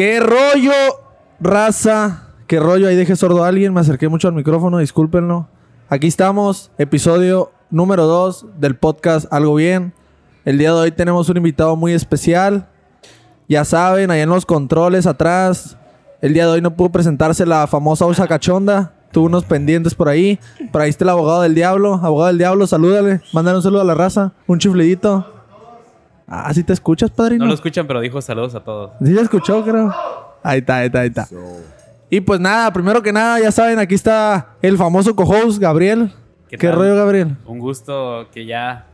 ¿Qué rollo, raza? ¿Qué rollo? Ahí dejé sordo a alguien, me acerqué mucho al micrófono, discúlpenlo. Aquí estamos, episodio número 2 del podcast Algo Bien. El día de hoy tenemos un invitado muy especial. Ya saben, ahí en los controles atrás. El día de hoy no pudo presentarse la famosa Usa Cachonda. Tuvo unos pendientes por ahí. Por ahí está el abogado del diablo. Abogado del diablo, salúdale. Mándale un saludo a la raza. Un chiflidito. Ah, ¿sí te escuchas, padrino? No lo escuchan, pero dijo saludos a todos. Sí, ya escuchó, creo. Ahí está, ahí está, ahí está. Y pues nada, primero que nada, ya saben, aquí está el famoso co-host, Gabriel. ¿Qué, ¿Qué rollo, Gabriel? Un gusto que ya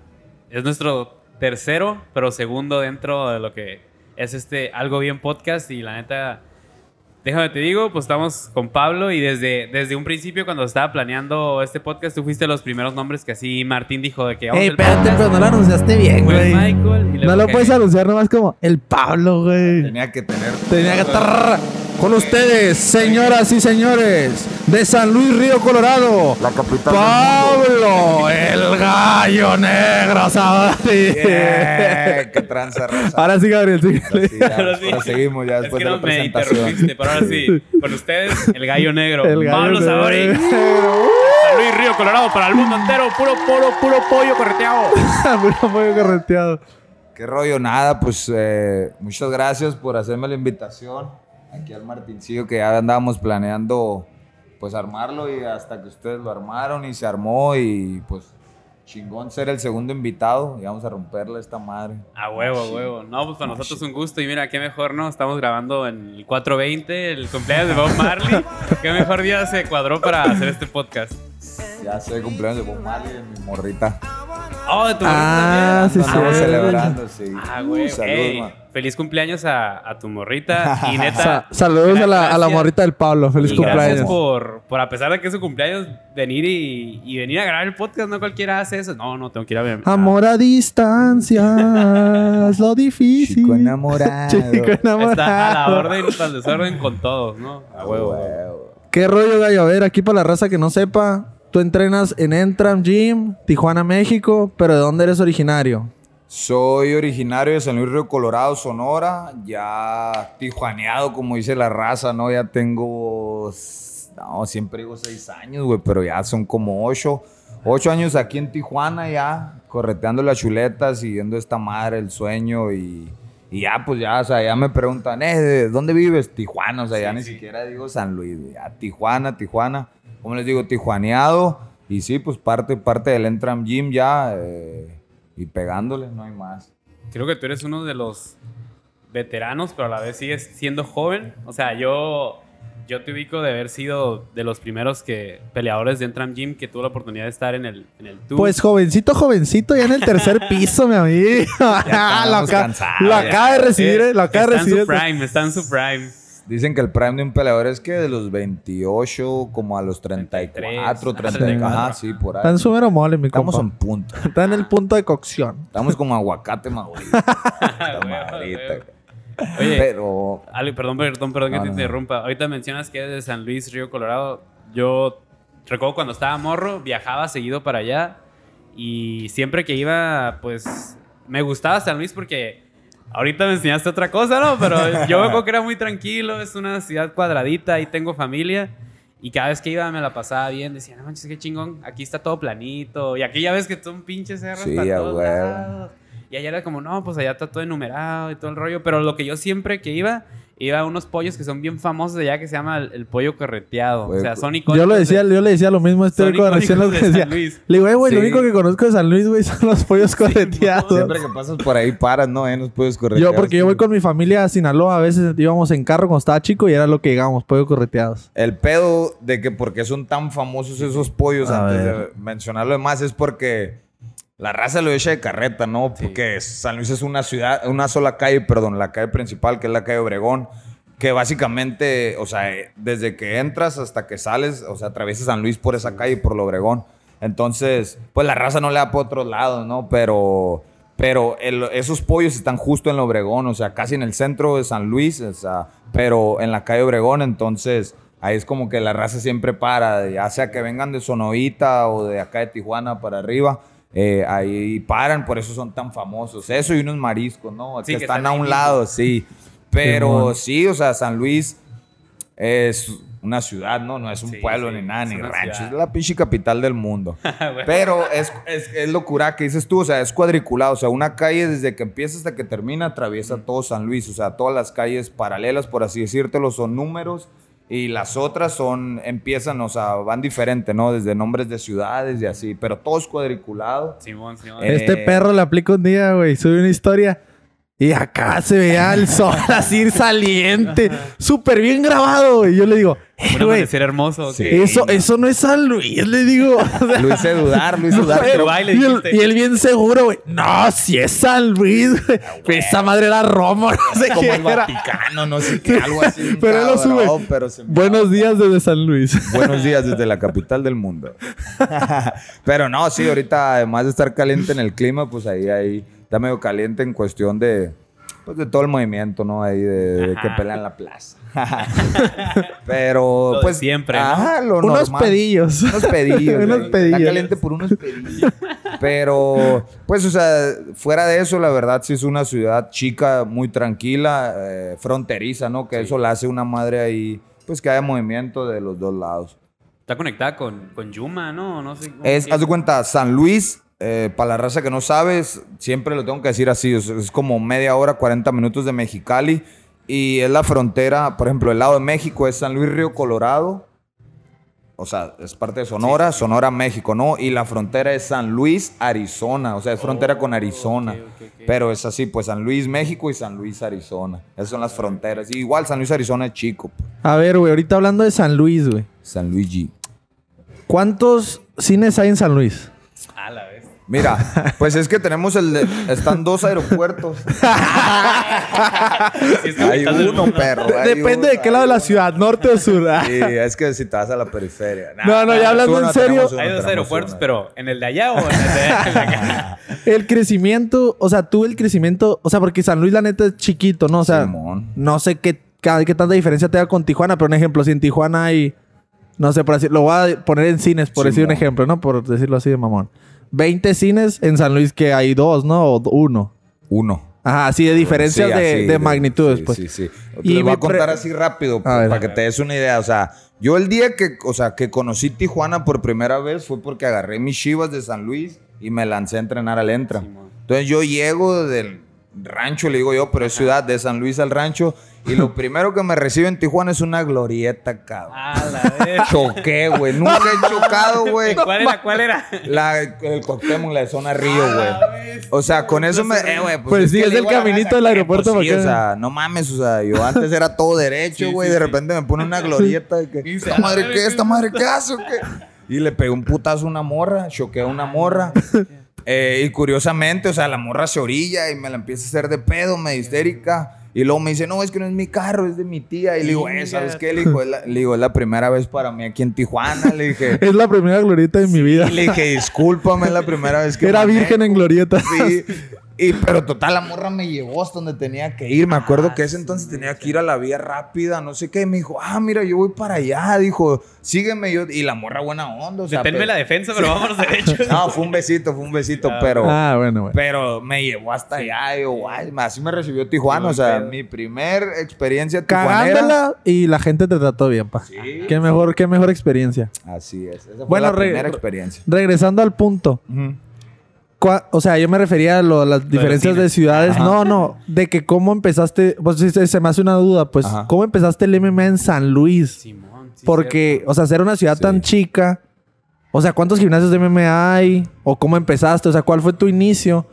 es nuestro tercero, pero segundo dentro de lo que es este Algo Bien Podcast. Y la neta, déjame te digo, pues estamos con Pablo y desde, desde un principio cuando estaba planeando este podcast, tú fuiste los primeros nombres que así Martín dijo de que... vamos Ey, espérate, pero no lo anunciaste bien, güey. Michael y No lo puedes anunciar nomás como el Pablo, güey. Tenía que tener. Tenía que estar con ustedes, señoras y señores, de San Luis Río Colorado. La capital Pablo, el gallo negro, ¿sabes? Yeah, ¡Qué tranza, raza! Ahora sí, Gabriel, sí. Ahora sí, ya, Ahora sí. ahora seguimos ya Es después que de no la me presentación. interrumpiste, pero ahora sí, con ustedes, el gallo negro. El gallo Pablo negro. Sabori. San Luis Río Colorado para el mundo entero, puro puro, puro pollo correteado. Puro pollo correteado. ¿Qué rollo? Nada, pues eh, muchas gracias por hacerme la invitación aquí al Martincillo que ya andábamos planeando pues armarlo y hasta que ustedes lo armaron y se armó y pues chingón ser el segundo invitado y vamos a romperle esta madre. A huevo, a huevo. No, pues para nosotros un gusto. Y mira, qué mejor, ¿no? Estamos grabando en el 420, el cumpleaños de Bob Marley. qué mejor día se cuadró para hacer este podcast. Ya sé, cumpleaños de Bob Marley de mi morrita. Oh, de tu Ah, morrita sí, también. Estamos sí. celebrando, sí. Ah, güey. Salud, ey, ma. feliz cumpleaños a, a tu morrita. Y neta. Sa- saludos a la, a la gracias. morrita del Pablo. Feliz Y cumpleaños. Gracias por, por, a pesar de que es su cumpleaños, venir y, y venir a grabar el podcast. No cualquiera hace eso. No, no, tengo que ir a ver. Amor a distancia es lo difícil. Chico enamorado. Chico enamorado. Está a la orden, el desorden con todos, ¿no? A huevo. Huevo. ¿Qué rollo, gallo? A ver, aquí para la raza que no sepa, tú entrenas en Entram Gym, Tijuana, México, pero ¿de dónde eres originario? Soy originario de San Luis Río Colorado, Sonora, ya tijuaneado, como dice la raza, ¿no? Ya tengo, no, siempre digo seis años, güey, pero ya son como ocho. Ocho años aquí en Tijuana ya, correteando las chuletas, siguiendo esta madre, el sueño y, y ya, pues ya, o sea, ya me preguntan, eh, ¿de dónde vives? Tijuana, o sea, ya ni siquiera digo San Luis, ya Tijuana, Tijuana, como les digo, tijuaneado y sí, pues parte, parte del Entram Gym ya, eh, y pegándole, no hay más. Creo que tú eres uno de los veteranos, pero a la vez sigues siendo joven. O sea, yo, yo te ubico de haber sido de los primeros que peleadores de Entram Gym que tuvo la oportunidad de estar en el, en el tour. Pues jovencito, jovencito, ya en el tercer piso, mi amigo. lo, cansados, lo acaba de recibir, eh, lo acaba de está recibir. en su prime, está en su prime. Dicen que el prime de un peleador es que de los 28 como a los 34, 33, 34, ajá, sí, por Está en ahí. su mero mole, mi Estamos compa. en punto. Está en el punto de cocción. Estamos como aguacate madurito. Oye, Pero Ale, perdón, perdón, perdón que No, te no, no. interrumpa. Ahorita mencionas que eres de San Luis, Río Colorado. Yo recuerdo cuando estaba morro, viajaba seguido para allá. Y siempre que iba, pues me gustaba San Luis porque ahorita me enseñaste otra cosa, ¿no? Pero yo me acuerdo que era muy tranquilo, es una ciudad cuadradita, ahí tengo familia. Y cada vez que iba me la pasaba bien, decía, no manches, qué chingón, aquí está todo planito. Y aquí ya ves que son pinches cerros Sí, para todos lados. Y allá era como, no, pues allá está todo enumerado y todo el rollo. Pero lo que yo siempre que iba, iba a unos pollos que son bien famosos de allá que se llama el, el pollo correteado. O sea, Pollo- son icónicos. Yo, lo decía, de- yo le decía lo mismo a este rico recién lo que de decía. San Luis. Le digo, eh, güey, lo Sí. único que conozco de San Luis, güey, son los pollos correteados. siempre que pasas por ahí paras, ¿no? Eh, nos puedes correr. Yo, porque yo voy con mi familia a Sinaloa, a veces íbamos en carro cuando estaba chico y era lo que llegábamos, pollos correteados. El pedo de que por qué son tan famosos esos pollos, A antes ver. de mencionarlo demás, es porque la raza lo echa de carreta, ¿no? Porque San Luis es una ciudad, una sola calle, perdón, la calle principal, que es la calle Obregón, que básicamente, o sea, eh, desde que entras hasta que sales, o sea, atraviesas San Luis por esa calle, por el Obregón. Entonces, pues la raza no le da por otros lados, ¿no? Pero, pero el- esos pollos están justo en el Obregón, o sea, casi en el centro de San Luis, o sea, pero en la calle Obregón, entonces ahí es como que la raza siempre para, ya sea que vengan de Sonovita o de acá de Tijuana para arriba, eh, ahí paran, por eso son tan famosos. Eso y unos mariscos, ¿no? Sí, que que están están a un mismo. lado, sí. Pero sí, o sea, San Luis es una ciudad, ¿no? No es un Sí, pueblo sí, ni nada, ni rancho. ciudad. Es la pinche capital del mundo. Bueno. Pero es, es, es locura que dices tú, o sea, es cuadriculado. O sea, una calle desde que empieza hasta que termina atraviesa todo San Luis. O sea, todas las calles paralelas, por así decírtelo, son números. Y las otras son, empiezan, o sea, van diferente, ¿no? Desde nombres de ciudades y así. Pero todo es cuadriculado. Simón, Simón. Eh, Este perro le aplica un día, güey. Sube una historia. Y acá se veía el sol así saliente. Súper bien grabado, güey. Yo le digo, eh, Un hermoso. Sí. que- Eso, eso no es San Luis, le digo. O sea, Lo hice dudar, lo hice dudar. pero- y, él, y bien seguro, güey. No, si es San Luis, güey. Esa madre era Roma, no sé como qué el era. Vaticano, no sé qué, algo así. Pero él lo sube. pero se me- Buenos días desde San Luis. Buenos días desde la capital del mundo. Pero no, sí, ahorita además de estar caliente en el clima, pues ahí, ahí está medio caliente en cuestión de, pues de todo el movimiento, ¿no? Ahí de, de que pelean la plaza. Pero Lo de pues siempre, ¿no? ajá, lo Unos normal. pedillos. Unos pedillos. Unos pedillos. Está caliente por unos pedillos. Pero, pues, o sea, fuera de eso, la verdad sí es una ciudad chica, muy tranquila, eh, fronteriza, ¿no? Que eso la hace una madre ahí, pues que haya movimiento de los dos lados. Está conectada con, con Yuma, ¿no? No sé. cómo Es, haz de cuenta, San Luis, eh, para la raza que no sabes, siempre lo tengo que decir así, es, es como media hora, 40 minutos de Mexicali. Y es la frontera, por ejemplo, el lado de México es San Luis Río Colorado. O sea, es parte de Sonora, Sonora, México, ¿no? Y la frontera es San Luis, Arizona. O sea, es frontera con Arizona. Pero es así, pues San Luis, México y San Luis, Arizona. Esas son las fronteras. Y igual San Luis, Arizona es chico. pues. A ver, güey, ahorita hablando de San Luis, güey. San Luigi. ¿Cuántos cines hay en San Luis? A la vez. Mira, pues es que tenemos el de, están dos aeropuertos. Sí, es Hay uno, perro. hay Depende de qué lado de la ciudad, norte o sur. Ah. Sí, es que si te vas a la periferia. No, no, ya hablando en serio. uno, Hay dos aeropuertos, uno. pero ¿en el de allá o en el de, de acá? El crecimiento, o sea, tú el crecimiento, o sea, porque San Luis la neta es chiquito, ¿no? O sea, Simón. no sé qué, qué tanta diferencia te da con Tijuana, pero un ejemplo, si en Tijuana hay, no sé, por así, lo voy a poner en cines, por decir un ejemplo, ¿no? Por decirlo así de mamón. 20 cines en San Luis que hay dos, ¿no? O uno. Uno. Ajá, así de diferencias Sí, de, así, de magnitudes, sí, pues. Sí, sí. Y Les voy a contar así rápido A ver. para que te des una idea. O sea, yo el día que, o sea, que conocí Tijuana por primera vez fue porque agarré mis chivas de San Luis y me lancé a entrenar al Entra. Entonces yo llego del rancho, le digo yo, pero es ciudad, de San Luis al rancho. Y lo primero que me recibe en Tijuana es una glorieta, cabrón. A la vez. Choqué, güey. Nunca he chocado, güey. ¿Cuál era? ¿Cuál era? La, el Cuauhtémoc, la de zona Río, güey. O sea, con eso me... Eh, güey, Pues sí, que es el caminito del aeropuerto pues, sí, o sea, no mames, o sea, yo antes era todo derecho, Sí, güey. sí, de sí. repente me pone una glorieta de que... ¿Esta "A madre? ¿qué? ¿Esta madre qué hace o qué? Y le pegué un putazo a una morra. Choqué a una morra. Eh, y curiosamente, o sea, la morra se orilla y me la empieza a hacer de pedo, me histérica. Y luego me dice, no, es que no es mi carro, es de mi tía. Y le digo, eh, ¿sabes qué? Le digo, es la, le digo, es la primera vez para mí aquí en Tijuana. Le dije, Es la primera glorieta de mi vida. y le dije, discúlpame, es la primera vez que Era manejo". virgen en glorieta. Sí. Y, pero total, la morra me llevó hasta donde tenía que ir. Me acuerdo que ese entonces tenía que ir a la vía rápida, no sé qué. Y me dijo, ah, mira, yo voy para allá. Dijo, sígueme. Yo, y la morra buena onda. O sea, Deténme pero- la defensa, pero vámonos derecho. No, fue un besito, fue un besito, Ah, pero... Ah, bueno. Pero me llevó hasta allá y yo, guay, así me recibió Tijuana. O sea, mi primer experiencia. Cagándola y la gente te trató bien, pa. Qué mejor, qué mejor experiencia. Así es. Esa fue Bueno, la re- primera experiencia. Regresando al punto. cua- O sea, yo me refería a lo- las diferencias de ciudades. No, no. De que cómo empezaste... Pues sí, se, se me hace una duda. Pues, Ajá. ¿cómo empezaste el MMA en San Luis? Simón, sí, Porque, o sea, ser una ciudad Sí. tan chica... O sea, ¿cuántos gimnasios de MMA hay? ¿O cómo empezaste? O sea, ¿cuál fue tu inicio?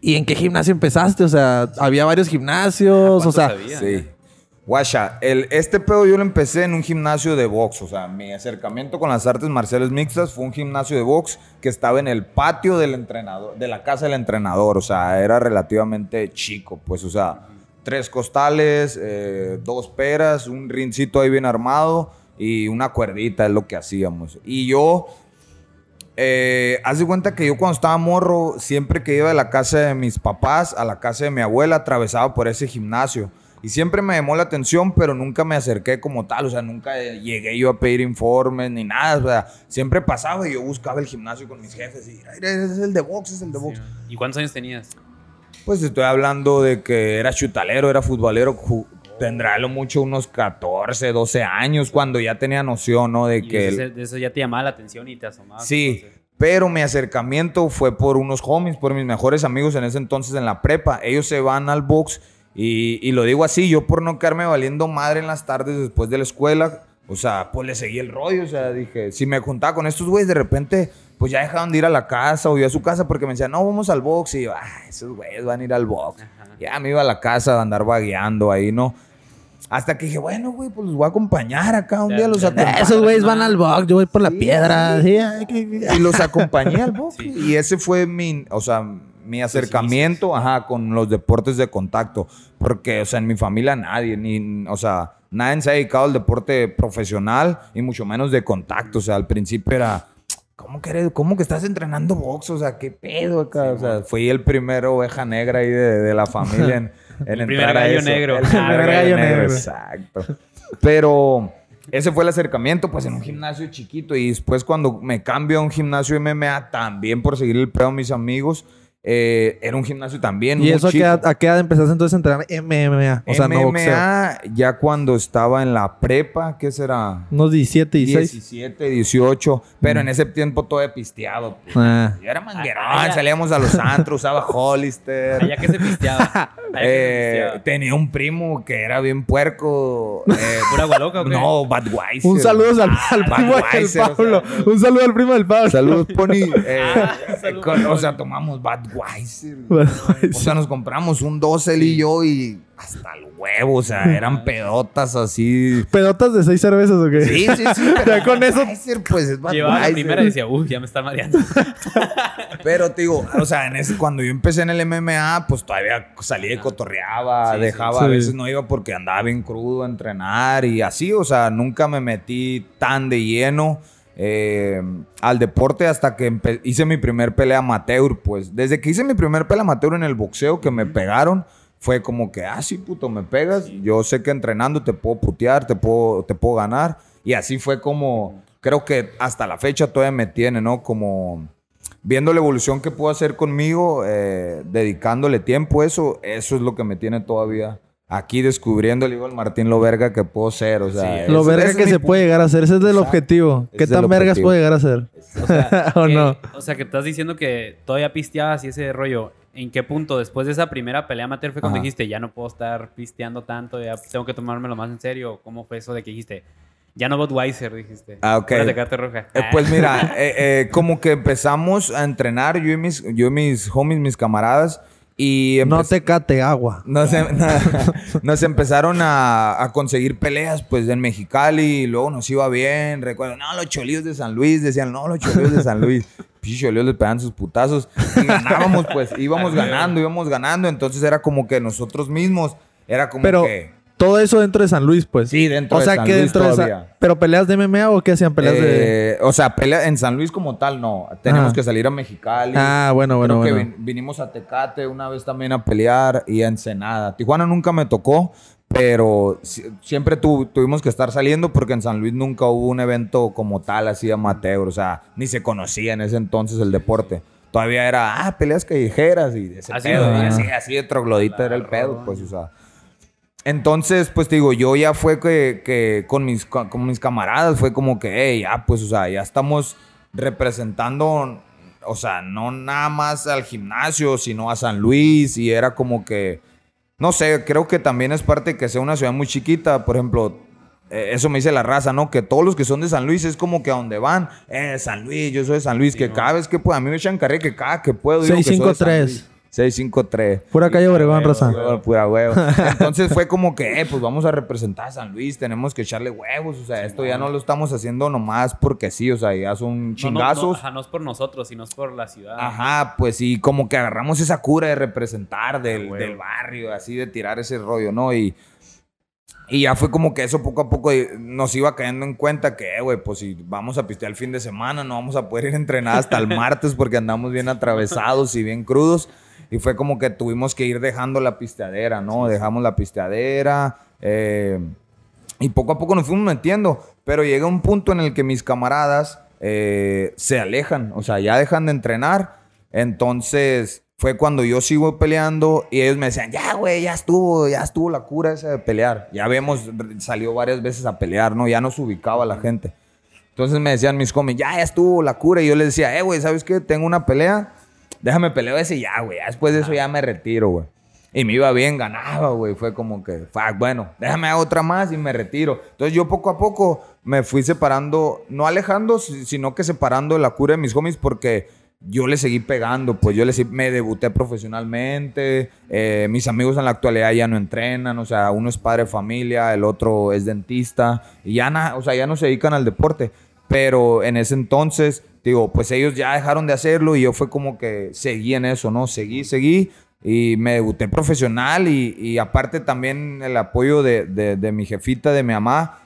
¿Y en qué gimnasio empezaste? O sea, ¿había varios gimnasios? O sea, sabía? Sí. Guacha, el, este pedo yo lo empecé en un gimnasio de box. O sea, mi acercamiento con las artes marciales mixtas fue un gimnasio de box que estaba en el patio del entrenador, de la casa del entrenador. O sea, era relativamente chico. Pues, o sea, tres costales, eh, dos peras, un rincito ahí bien armado y una cuerdita es lo que hacíamos. Y yo, eh, haz de cuenta que yo cuando estaba morro, siempre que iba de la casa de mis papás a la casa de mi abuela, atravesaba por ese gimnasio. Y siempre me llamó la atención, pero nunca me acerqué como tal. O sea, nunca llegué yo a pedir informes ni nada. O sea, siempre pasaba y yo buscaba el gimnasio con mis jefes. Y, "Mira, es el de box, es el de box. ¿Y cuántos años tenías? Pues estoy hablando de que era chutalero, era futbolero, ju- tendrá lo mucho unos 14, 12 años cuando ya tenía noción, ¿no? De Y que... eso, eso ya te llamaba la atención y te asomabas. Sí, entonces. pero mi acercamiento fue por unos homies, por mis mejores amigos en ese entonces en la prepa. Ellos se van al box y, y lo digo así, yo por no quedarme valiendo madre en las tardes después de la escuela, o sea, pues le seguí el rollo, o sea, dije, si me juntaba con estos güeyes de repente, pues ya dejaban de ir a la casa o yo a su casa porque me decían, no, vamos al box y yo, ah, esos güeyes van a ir al box. Ya me iba a la casa a andar vagueando ahí, ¿no? Hasta que dije, bueno, güey, pues los voy a acompañar acá. Un Ya, día los ya. acompaño. Esos güeyes van al box, yo voy por la piedra. Sí, Y los acompañé al box. Y ese fue mi, o sea, mi acercamiento ajá, con los deportes de contacto. Porque, o sea, en mi familia nadie, ni, o sea, nadie se ha dedicado al deporte profesional y mucho menos de contacto. O sea, al principio era, ¿cómo que, eres- cómo que estás entrenando box? O sea, ¿qué pedo acá? o sea, fui el primer oveja negra ahí de, de la familia en, en El primer entrar a gallo eso. negro. El Ah, primer gallo negro, negro. exacto. Pero ese fue el acercamiento, pues en un gimnasio chiquito. Y después, cuando me cambio a un gimnasio MMA, también por seguir el pedo a mis amigos, eh, era un gimnasio también. ¿Y muy eso a qué, chico. edad, a qué edad empezaste entonces a entrenar MMA? O sea, no boxeo. Ya cuando estaba en la prepa, ¿qué será? Unos 17, 16. 17, 18. Pero en ese tiempo todo he pisteado. Ah. Yo era manguerón, Ah, ya. salíamos a los antros, usaba Hollister. Allá que se pisteaba. Eh, tenía un primo que era bien puerco. eh, ¿Pura agua loca o qué? no, Budweiser. Un saludo al, Ah, al primo del Budweiser, o sea, Pablo. Un saludo al primo del Pablo. Saludos, Pony. Eh, Ah, con- o sea, tomamos Budweiser. Budweiser. O sea, nos compramos un 12 él y yo y hasta el huevo. O sea, eran pedotas así. ¿Pedotas de seis cervezas o qué? Sí, sí, sí. pero Ya con eso- pues es. Llevaba la primera y decía, uy, ya me está mareando. Pero te digo, o sea, en ese, cuando yo empecé en el MMA, pues todavía salía y cotorreaba, Sí, dejaba, Sí. a veces no iba porque andaba bien crudo a entrenar y así, o sea, nunca me metí tan de lleno eh, al deporte hasta que hice mi primer pelea amateur, pues desde que hice mi primer pelea amateur en el boxeo que me pegaron, fue como que, ah, sí, puto, me pegas, yo sé que entrenando te puedo putear, te puedo, te puedo ganar, y así fue como, creo que hasta la fecha todavía me tiene, ¿no? Como viendo la evolución que puedo hacer conmigo, eh, dedicándole tiempo, eso, eso es lo que me tiene todavía aquí descubriendo, le digo al Martín lo verga que puedo ser, o sea, Sí, Lo ese verga es que se punto. puede llegar a hacer. Ese es Exacto. objetivo. ¿Qué es el tan vergas puede llegar a ser? O sea, ¿O que, no? o sea, que estás diciendo que todavía pisteabas y ese rollo. ¿En qué punto después de esa primera pelea amateur fue cuando Ajá. dijiste, ya no puedo estar pisteando tanto, ya tengo que tomármelo más en serio? ¿Cómo fue eso de que dijiste, ya no Budweiser, dijiste? Ah, ok. Tecate roja. Eh, pues mira, eh, eh, como que empezamos a entrenar yo y mis, yo y mis homies, mis camaradas, y No te cate agua. Nos, em- nos empezaron a, a conseguir peleas pues en Mexicali y luego nos iba bien. Recuerdo, no, los cholillos de San Luis. Decían, no, los cholillos de San Luis. Cholillos les pegaban sus putazos. Y ganábamos pues, íbamos ganando, íbamos ganando. Entonces era como que nosotros mismos, era como Pero que... todo eso dentro de San Luis, pues. Sí, dentro o de sea, San que Luis dentro de todavía. San... ¿Pero peleas de MMA o qué hacían? ¿Peleas de...? eh, O sea, pelea en San Luis como tal, no. Tenemos Ajá. que salir a Mexicali. Ah, bueno, bueno, Creo que vin- vinimos a Tecate una vez también a pelear y a Ensenada. Tijuana nunca me tocó, pero si- siempre tu- tuvimos que estar saliendo porque en San Luis nunca hubo un evento como tal, así amateur. O sea, ni se conocía en ese entonces el deporte. Todavía era, ah, peleas callejeras y ese Así pedo. así, así de troglodita era el pedo, pues, o sea. Entonces, pues te digo, yo ya fue que, que con, mis, con mis camaradas fue como que, hey, ya, pues, o sea, ya estamos representando, o sea, no nada más al gimnasio, sino a San Luis y era como que, no sé, creo que también es parte de que sea una ciudad muy chiquita, por ejemplo, eh, eso me dice la raza, ¿no? Que todos los que son de San Luis es como que a donde van, eh, San Luis, yo soy de San Luis, que cada vez que puedo, a mí me echan carrera que cada que puedo, digo que soy de San 653. Luis. 653. Pura calle Obregón, Rosa. Pura huevo. Entonces fue como que, eh, pues vamos a representar a San Luis, tenemos que echarle huevos, o sea, esto ya no lo estamos haciendo nomás porque sí, o sea, ya son No, no, no, chingazos. ajá, no es por nosotros, sino es por la ciudad. Ajá, pues sí, como que agarramos esa cura de representar del, huevo. del barrio, así de tirar ese rollo, ¿no? Y, y ya fue como que eso poco a poco eh, nos iba cayendo en cuenta que, eh, güey, pues si vamos a pistear el fin de semana, no vamos a poder ir a entrenar hasta el martes porque andamos bien atravesados y bien crudos. Y fue como que tuvimos que ir dejando la pisteadera, ¿no? Dejamos la pisteadera. eh, y poco a poco nos fuimos metiendo. Pero llega un punto en el que mis camaradas eh, se alejan. O sea, ya dejan de entrenar. Entonces fue cuando yo sigo peleando y ellos me decían, ya, güey, ya estuvo, ya estuvo la cura esa de pelear. Ya vemos, salió varias veces a pelear, ¿no? Ya nos ubicaba la gente. Entonces me decían mis homies, ya, ya estuvo la cura. Y yo les decía, eh, güey, ¿sabes qué? Tengo una pelea, déjame pelear ese ya, güey. Después de eso ya me retiro, güey. Y me iba bien, ganaba, güey. Fue como que, fuck, bueno, déjame otra más y me retiro. Entonces yo poco a poco me fui separando, no alejando, sino que separando la cura de mis homies porque yo le seguí pegando, pues yo le me debuté profesionalmente, eh, mis amigos en la actualidad ya no entrenan, o sea, uno es padre de familia, el otro es dentista, y ya, o sea, ya no se dedican al deporte, pero en ese entonces, digo, pues ellos ya dejaron de hacerlo y yo fue como que seguí en eso, ¿no? Seguí, seguí, y me debuté profesional y, aparte también el apoyo de, de mi jefita, de mi mamá,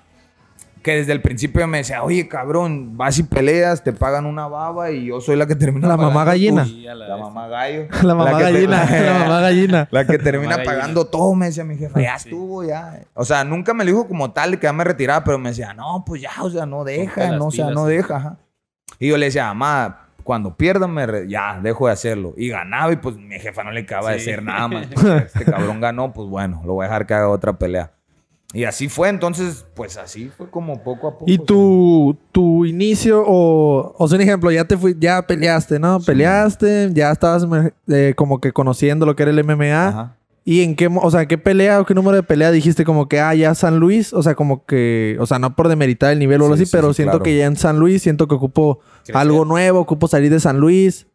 que desde el principio me decía, oye, cabrón, vas y peleas, te pagan una baba y yo soy la que termina La mamá gallina. la, mamá gallo. la mamá gallina, la mamá gallina. La que termina pagando todo, me decía mi jefa, ya estuvo, ya. O sea, nunca me lo dijo como tal que ya me retiraba, pero me decía, no, pues ya, o sea, no deja, no, o sea, no deja. Y yo le decía, mamá, cuando pierda, me ya, dejo de hacerlo. Y ganaba y pues mi jefa no le acaba de decir nada más. Este cabrón ganó, pues bueno, lo voy a dejar que haga otra pelea. Y así fue, entonces, pues así fue como poco a poco. ¿Y tu, tu inicio, o, o sea, un ejemplo, ya te fui, ya peleaste, ¿no? Peleaste, ya estabas eh, como que conociendo lo que era el MMA. Ajá. ¿Y en qué, o sea, qué pelea o qué número de pelea dijiste como que, ah, ya San Luis? O sea, como que, o sea, no por demeritar el nivel o algo así, pero siento que ya en San Luis, siento que ocupo algo nuevo, ocupo salir de San Luis.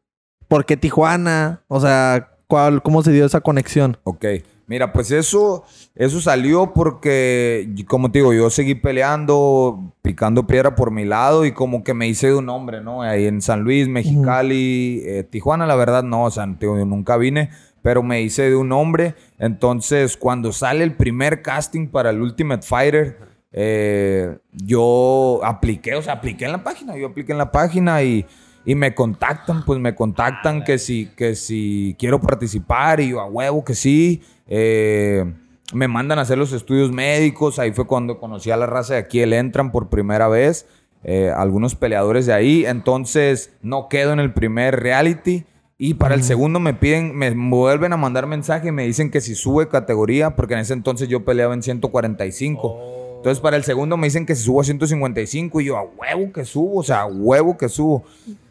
¿Por qué Tijuana? O sea, ¿cuál, ¿cómo se dio esa conexión? Ok. Mira, pues eso, eso salió porque, como te digo, yo seguí peleando, picando piedra por mi lado y como que me hice de un nombre, ¿no? Ahí en San Luis, Mexicali, eh, Tijuana, la verdad no, o sea, yo nunca vine, pero me hice de un nombre. Entonces, cuando sale el primer casting para el Ultimate Fighter, eh, yo apliqué, o sea, apliqué en la página, yo apliqué en la página y y me contactan, pues me contactan que si, que si quiero participar y yo a huevo que sí. Eh, me mandan a hacer los estudios médicos. Ahí fue cuando conocí a la raza de aquí, el Entran por primera vez. Eh, algunos peleadores de ahí. Entonces no quedo en el primer reality. Y para el segundo me piden, me vuelven a mandar mensaje y me dicen que si sube categoría, porque en ese entonces yo peleaba en 145. Entonces, para el segundo me dicen que si subo a 155 y yo a huevo que subo, o sea, a huevo que subo.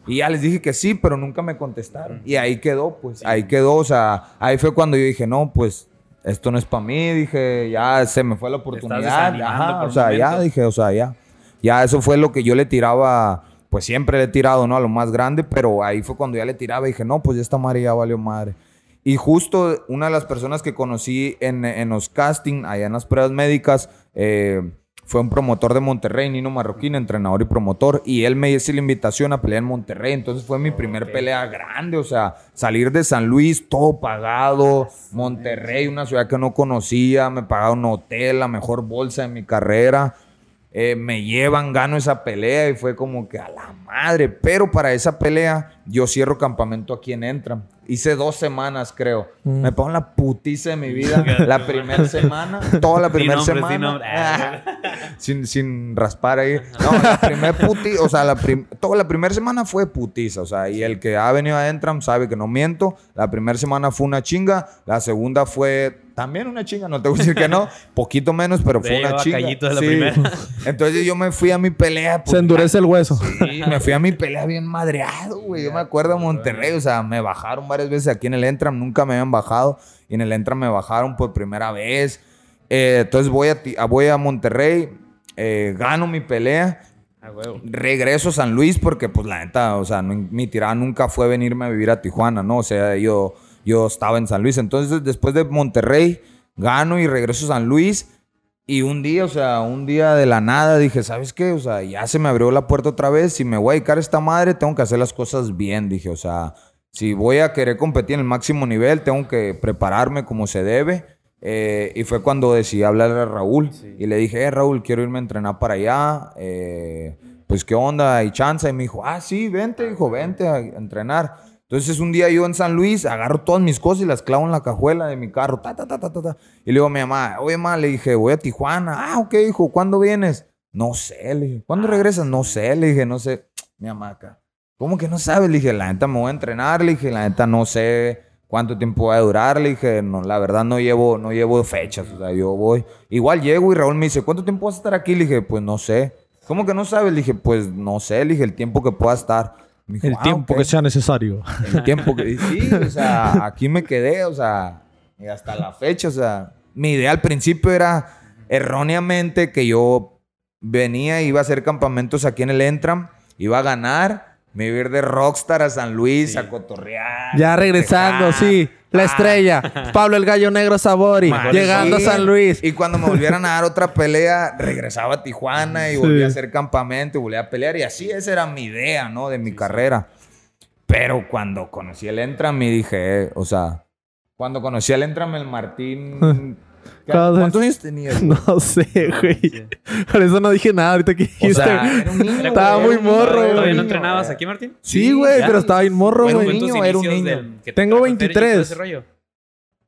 Y ya les dije que sí, pero nunca me contestaron. Y ahí quedó, pues, ahí quedó, o sea, ahí fue cuando yo dije, no, pues, esto no es para mí, dije, ya se me fue la oportunidad. Ajá, o sea, ya dije, o sea, ya. Ya eso fue lo que yo le tiraba, pues siempre le he tirado, ¿no? A lo más grande, pero ahí fue cuando ya le tiraba y dije, no, pues ya esta madre ya valió madre. Y justo una de las personas que conocí en, en los castings, allá en las pruebas médicas, eh, fue un promotor de Monterrey, Nino Marroquín, entrenador y promotor, y él me hizo la invitación a pelear en Monterrey, entonces fue mi primer pelea grande, o sea, salir de San Luis, todo pagado, Monterrey, una ciudad que no conocía, me pagaron un hotel, la mejor bolsa de mi carrera, eh, me llevan, gano esa pelea y fue como que a la madre, pero para esa pelea yo cierro campamento aquí en Entram Hice dos semanas, creo. Mm. Me pongo la putiza de mi vida. la primera semana, toda la primera semana. Sin, sin, raspar ahí. No, la primera putiza, o sea, la toda la primera semana fue putiza. O sea, y el que ha venido a Entram sabe que no miento. La primera semana fue una chinga. La segunda fue también una chinga. No te voy a decir que no. Poquito menos, pero fue una chinga. De la primera. Entonces yo me fui a mi pelea. Se endurece el hueso. Sí, me fui a mi pelea bien madreado, güey. Yo me acuerdo de Monterrey. O sea, me bajaron varias veces aquí en el Entram, nunca me habían bajado y en el Entram me bajaron por primera vez. Eh, entonces voy a, voy a Monterrey, eh, gano mi pelea. Regreso a San Luis porque, pues, la neta, o sea, mi tirada nunca fue venirme a vivir a Tijuana, ¿no? O sea, yo, yo estaba en San Luis. Entonces, después de Monterrey, gano y regreso a San Luis. Y un día, o sea, un día de la nada dije, ¿sabes qué? O sea, ya se me abrió la puerta otra vez. Si me voy a dedicar a esta madre, tengo que hacer las cosas bien. Dije, o sea, si voy a querer competir en el máximo nivel, tengo que prepararme como se debe. Eh, y fue cuando decidí hablarle a Raúl. Y le dije, eh, Raúl, quiero irme a entrenar para allá. Eh, pues, ¿qué onda? ¿Hay chance? Y me dijo, ah, sí, vente, hijo, vente a entrenar. Entonces, un día yo en San Luis agarro todas mis cosas y las clavo en la cajuela de mi carro. Ta, ta, ta, ta, ta. Y le digo a mi mamá, oye, mamá, le dije, voy a Tijuana. Ah, ok, hijo, ¿cuándo vienes? No sé, le dije. ¿Cuándo regresas? No sé, le dije, no sé. Mi mamá acá. ¿Cómo que no sabes? Le dije, la neta me voy a entrenar. Le dije, la neta no sé ¿cuánto tiempo va a durar? Le dije, no, la verdad no llevo, no llevo fechas, o sea, yo voy. Igual llego y Raúl me dice, ¿cuánto tiempo vas a estar aquí? Le dije, pues no sé. ¿Cómo que no sabes? Le dije, pues no sé, le dije, el tiempo que pueda estar. Dijo, El "Ah, tiempo ok". que sea necesario. El tiempo que... Sí, o sea, aquí me quedé, o sea, y hasta la fecha, o sea, mi idea al principio era erróneamente que yo venía, iba a hacer campamentos aquí en el Entram, iba a ganar, me iba a ir de Rockstar a San Luis Sí. a cotorrear. Ya regresando, sí. La Ah. estrella. Pablo el Gallo Negro Sabori. Llegando a San Luis. Y cuando me volvieran a dar otra pelea, regresaba a Tijuana y Sí. volvía a hacer campamento y volvía a pelear. Y así esa era mi idea, ¿no? De mi carrera. Pero cuando conocí el Entram, me dije, eh, o sea, cuando conocí al Entram, el Martín. ¿qué- ¿Cuántos ¿Cuántos años tenías? güey? No sé, güey. Por eso no dije nada ahorita que O dijiste. sea, era un niño. Estaba güey, muy era un niño, morro, un ¿Todavía no entrenabas güey. aquí, Martín? sí, güey, ya. pero estaba bien morro, Bueno, güey. fue ¿Fue en tus niño, era un niño. que Tengo trajo Tere y todo 23. ese rollo?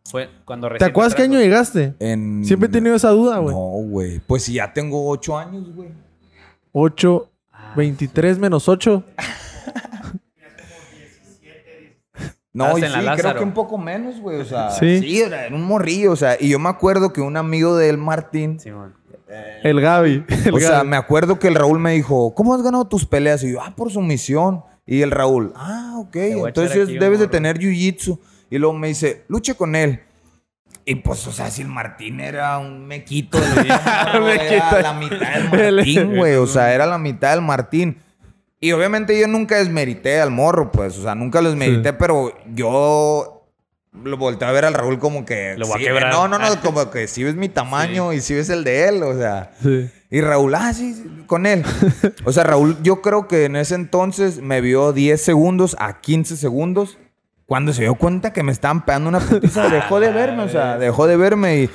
Fue cuando ¿Te acuerdas qué año llegaste? En- Siempre he tenido esa duda, güey. No, güey. Pues si ya tengo ocho años, güey. 8, Ah, 23 menos 8. No, y sí, creo que un poco menos, güey. O sea, Sí. sí, era, era un morrillo. O sea, y yo me acuerdo que un amigo de él, Martín, Simón. El Gaby. El o sea, me acuerdo que el Raúl me dijo, ¿cómo has ganado tus peleas? Y yo, ah, por sumisión. Y el Raúl, ah, ok. Entonces aquí debes de tener jiu-jitsu. Y luego me dice, luche con él. Y pues, o sea, si el Martín era un mequito, era la mitad del Martín, güey. O sea, era la mitad del Martín. Y obviamente yo nunca desmerité al morro, pues. O sea, nunca lo desmerité, pero yo lo volteé a ver al Raúl como que. Lo voy a sí, quebrar. No, no, no, como que si ves mi tamaño y si ves el de él, o sea. Sí. Y Raúl, ah, sí, sí, con él. O sea, Raúl, yo creo que en ese entonces me vio 10 segundos a 15 segundos. Cuando se dio cuenta que me estaban pegando una putiza, dejó de verme, o sea, dejó de verme y,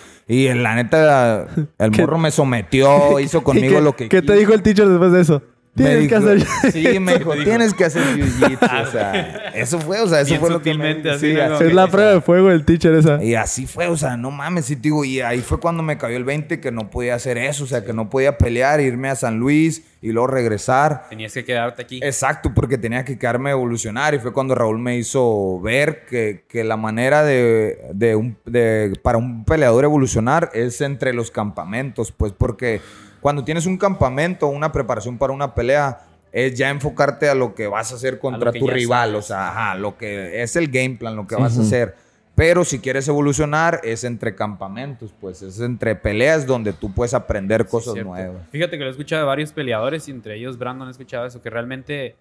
y la neta, el ¿Qué- morro me sometió, hizo ¿Y conmigo qué, lo que ¿Qué te dijo el teacher después de eso? Me Tienes que hacer. Sí, me dijo, tienes que hacer jiu-jitsu. O sea, eso fue, o sea, eso Bien fue lo que me... así, sí, ¿no? así Es la prueba de fuego del teacher esa. y así fue, o sea, no mames, sí, te digo, y ahí fue cuando me cayó el 20 que no podía hacer eso, o sea, que no podía pelear, irme a San Luis y luego regresar. Tenías que quedarte aquí. Exacto, porque tenía que quedarme a evolucionar y fue cuando Raúl me hizo ver que, que la manera de, de un- de- para un peleador evolucionar es entre los campamentos, pues porque cuando tienes un campamento, una preparación para una pelea, es ya enfocarte a lo que vas a hacer contra que tu rival, sabes. o sea, ajá, lo que es el game plan, lo que Sí. vas a hacer. Pero si quieres evolucionar es entre campamentos, pues es entre peleas donde tú puedes aprender cosas nuevas. Fíjate que lo he escuchado de varios peleadores y entre ellos Brandon ha escuchado eso, que realmente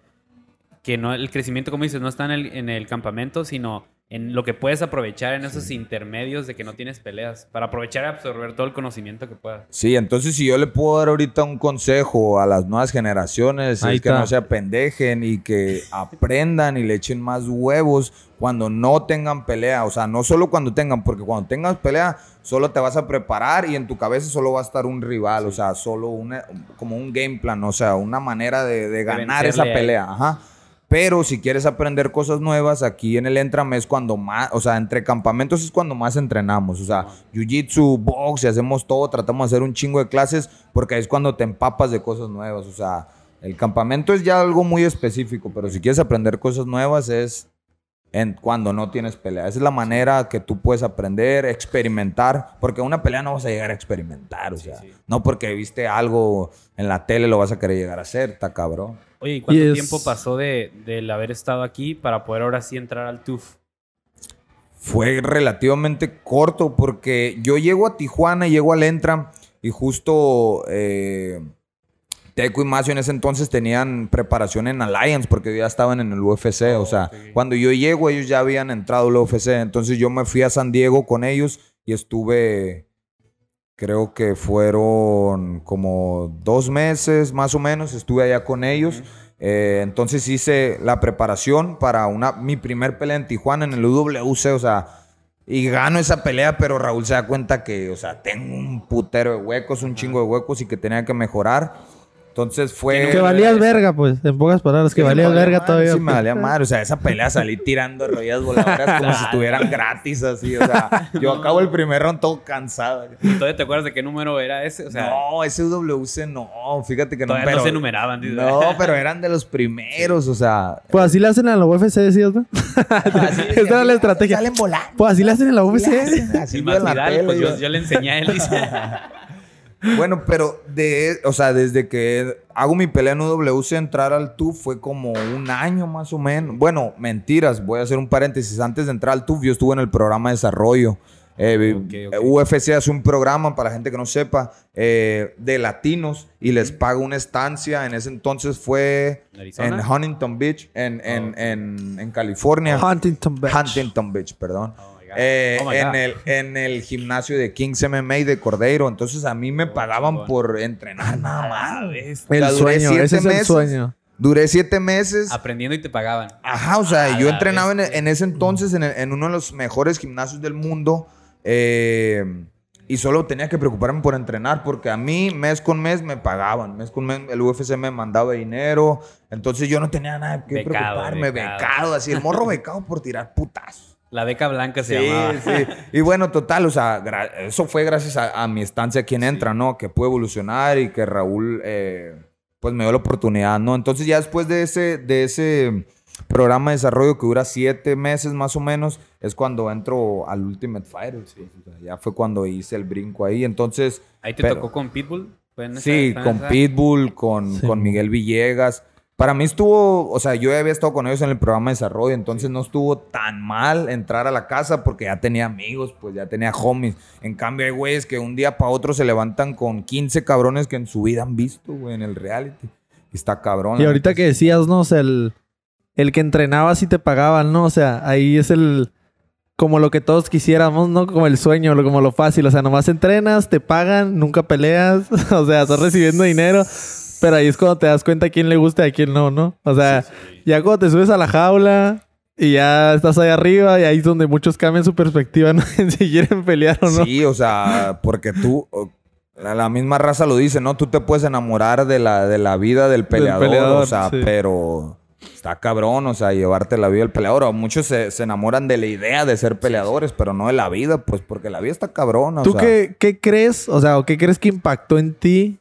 que no el crecimiento, como dices, no está en el, en el campamento, sino en lo que puedes aprovechar en esos intermedios de que no tienes peleas, para aprovechar y absorber todo el conocimiento que puedas. Sí, entonces si yo le puedo dar ahorita un consejo a las nuevas generaciones, Ahí es que no se apendejen y que aprendan y le echen más huevos cuando no tengan pelea. O sea, no solo cuando tengan, porque cuando tengas pelea, solo te vas a preparar y en tu cabeza solo va a estar un rival. O sea, solo una, como un game plan, o sea, una manera de, de ganar esa pelea. Ajá. Pero si quieres aprender cosas nuevas, aquí en el Entram es cuando más, o sea, entre campamentos es cuando más entrenamos. O sea, jiu-jitsu, box, y hacemos todo, tratamos de hacer un chingo de clases porque es cuando te empapas de cosas nuevas. O sea, el campamento es ya algo muy específico, pero si quieres aprender cosas nuevas es en cuando no tienes pelea. Esa es la manera que tú puedes aprender, experimentar, porque una pelea no vas a llegar a experimentar, o sea, sí. no porque viste algo en la tele lo vas a querer llegar a hacer, está cabrón. Oye, ¿y cuánto tiempo pasó de, del haber estado aquí para poder ahora sí entrar al TUF? Fue relativamente corto porque yo llego a Tijuana, llego al Entram y justo eh, Teco y Macio en ese entonces tenían preparación en Alliance porque ya estaban en el UFC. o sea, cuando yo llego ellos ya habían entrado al UFC. Entonces yo me fui a San Diego con ellos y estuve, creo que fueron como dos meses más o menos, estuve allá con ellos. Eh, entonces hice la preparación para una, mi primer pelea en Tijuana en el UWC, o sea, y gano esa pelea, pero Raúl se da cuenta que, o sea, tengo un putero de huecos, un chingo de huecos y que tenía que mejorar. Entonces fue. Que valías verga, pues. En pocas palabras, que valías valía verga madre, todavía. Sí, me pues. valía madre. O sea, esa pelea salí tirando rodillas voladoras como si estuvieran gratis, así. O sea, yo acabo el primer round todo cansado. ¿Todavía te acuerdas de qué número era ese? O sea, no, ese WC no. Fíjate que no. todavía Pero, no se numeraban. No, pero eran de los primeros. O sea. Pues así le hacen a la UFC, decías, ¿no? Esa era la estrategia. Salen volando. Pues así le hacen en la UFC. Así Y la Masvidal, tele, pues yo le enseñé a él. Dice. Bueno, pero de, o sea, desde que hago mi pelea en UWC, entrar al TUF fue como un año más o menos. Bueno, mentiras, voy a hacer un paréntesis. Antes de entrar al TUF, yo estuve en el programa de desarrollo. Eh, ok. UFC hace un programa, para la gente que no sepa, eh, de latinos y les paga una estancia. En ese entonces fue ¿En Arizona? en Huntington Beach, en, en, Oh, ok. en, en California. Huntington Beach. Huntington Beach, perdón. Oh God. Eh, Oh en, el, en el gimnasio de Kings MMA de Cordeiro. Entonces a mí me pagaban chingón. por entrenar nada más. El duré sueño, siete ese es el meses. sueño. Duré siete meses. Aprendiendo y te pagaban. Ajá, o sea, A yo entrenaba en, en ese entonces en, el- en uno de los mejores gimnasios del mundo. eh, y solo tenía que preocuparme por entrenar porque a mí mes con mes me pagaban. Mes con mes el UFC me mandaba dinero. Entonces yo no tenía nada que Becado, preocuparme. becado. Becado. así. El morro becado por tirar putazos. La beca blanca se Sí, llamaba. sí. Y bueno, total, o sea, eso fue gracias a, a mi estancia aquí en Entra, ¿no? Que pude evolucionar y que Raúl, eh, pues me dio la oportunidad, ¿no? Entonces ya después de ese, de ese programa de desarrollo que dura siete meses más o menos, es cuando entro al Ultimate Fighter. sí. O sea, ya fue cuando hice el brinco ahí. Entonces, Ahí te Pero- tocó con Pitbull. ¿Fue en esa- sí, con esa? Pitbull, con, Sí. con Miguel Villegas. Para mí estuvo, o sea, yo ya había estado con ellos en el programa de desarrollo, entonces no estuvo tan mal entrar a la casa porque ya tenía amigos, pues ya tenía homies. En cambio hay güeyes que un día para otro se levantan con 15 cabrones que en su vida han visto, güey, en el reality. Está cabrón. Y ahorita que decías, ¿no? O sea, el, el que entrenabas y te pagaban, ¿no? O sea, ahí es el... Como lo que todos quisiéramos, ¿no? Como el sueño, lo- como lo fácil. O sea, nomás entrenas, te pagan, nunca peleas. o sea, estás recibiendo dinero. Pero ahí es cuando te das cuenta a quién le gusta y a quién no, ¿no? O sea, ya cuando te subes a la jaula y ya estás ahí arriba y ahí es donde muchos cambian su perspectiva, ¿no? En si quieren pelear o no. Sí, o sea, porque tú, la, misma raza lo dice, ¿no? Tú te puedes enamorar de la, de la vida del peleador, peleador, o sea, sí. pero está cabrón, o sea, llevarte la vida del peleador. O muchos se, se enamoran de la idea de ser peleadores, pero no de la vida, pues porque la vida está cabrona. o ¿Tú sea. qué, qué crees? O sea, ¿o qué crees que impactó en ti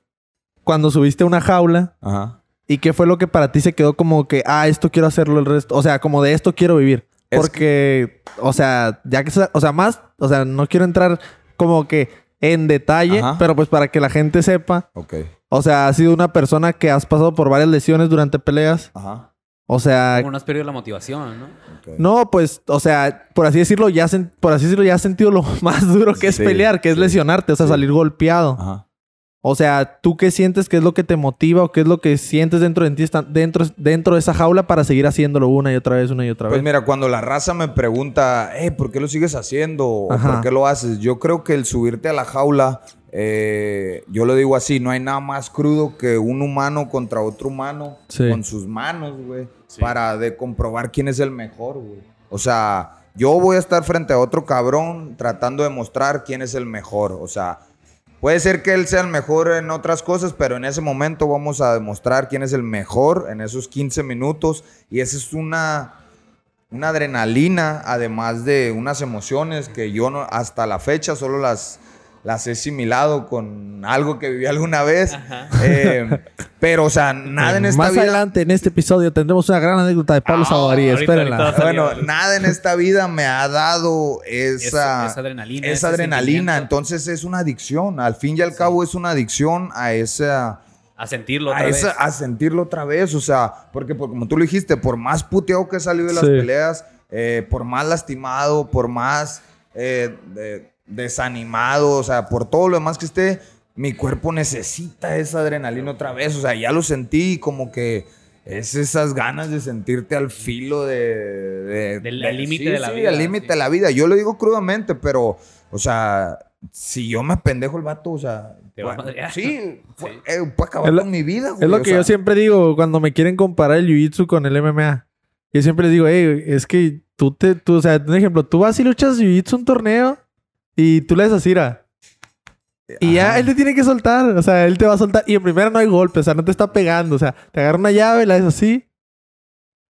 cuando subiste a una jaula? Ajá. ¿Y qué fue lo que para ti se quedó como que, ah, esto quiero hacerlo el resto? O sea, como de esto quiero vivir. Es Porque, o sea, ya que, o sea, más, o sea, no quiero entrar como que en detalle, Ajá. pero pues para que la gente sepa. Ok. O sea, has sido una persona que has pasado por varias lesiones durante peleas. Ajá. O sea, Como no has perdido la motivación, ¿no? no, pues, o sea, por así decirlo, ya sen- por así decirlo, ya has sentido lo más duro que es pelear, que es lesionarte, o sea, Sí. salir golpeado. Ajá. O sea, ¿tú qué sientes? ¿Qué es lo que te motiva o qué es lo que sientes dentro de ti, está- dentro, dentro de esa jaula para seguir haciéndolo una y otra vez, una y otra Pues vez? mira, cuando la raza me pregunta, eh, ¿por qué lo sigues haciendo? ¿O Ajá. por qué lo haces? Yo creo que el subirte a la jaula, eh, yo lo digo así, no hay nada más crudo que un humano contra otro humano Sí. con sus manos, güey, Sí. para de comprobar quién es el mejor, güey. O sea, yo voy a estar frente a otro cabrón tratando de mostrar quién es el mejor. O sea, Puede ser que él sea el mejor en otras cosas, pero en ese momento vamos a demostrar quién es el mejor en esos 15 minutos. Y esa es una, una adrenalina, además de unas emociones que yo no, hasta la fecha solo las, las he asimilado con algo que viví alguna vez. Ajá. Eh, pero, o sea, nada en esta Más vida... adelante en este episodio tendremos una gran anécdota de Pablo Ah, Savarí. ahorita, Espérenla. ahorita. Bueno, nada en esta vida me ha dado esa, esa adrenalina, esa adrenalina. Entonces es una adicción. Al fin y al cabo es una adicción a esa, A sentirlo a, otra esa- vez. a sentirlo otra vez. O sea, porque, por- como tú lo dijiste, por más puteado que he salido de las Sí. peleas, eh, por más lastimado, por más eh, desanimado, o sea, por todo lo demás que esté, mi cuerpo necesita esa adrenalina otra vez. O sea, ya lo sentí como que es esas ganas de sentirte al filo de... de- Del- de- límite sí, de la sí, vida, al límite sí. de la vida. Yo lo digo crudamente, pero, o sea, si yo me pendejo el vato, o sea... Te va a bueno, madrear. sí, fue- eh, puede acabar lo- con mi vida, güey. Es lo o que sea, yo siempre digo cuando me quieren comparar el jiu-jitsu con el MMA. Yo siempre les digo, hey, es que tú te, tú, o sea, un ejemplo, tú vas y luchas jiu-jitsu un torneo y tú le das así, "Mira, Y ya Ajá. él te tiene que soltar. O sea, él te va a soltar. Y en primera no hay golpe. O sea, no te está pegando. O sea, te agarra una llave, la haces así.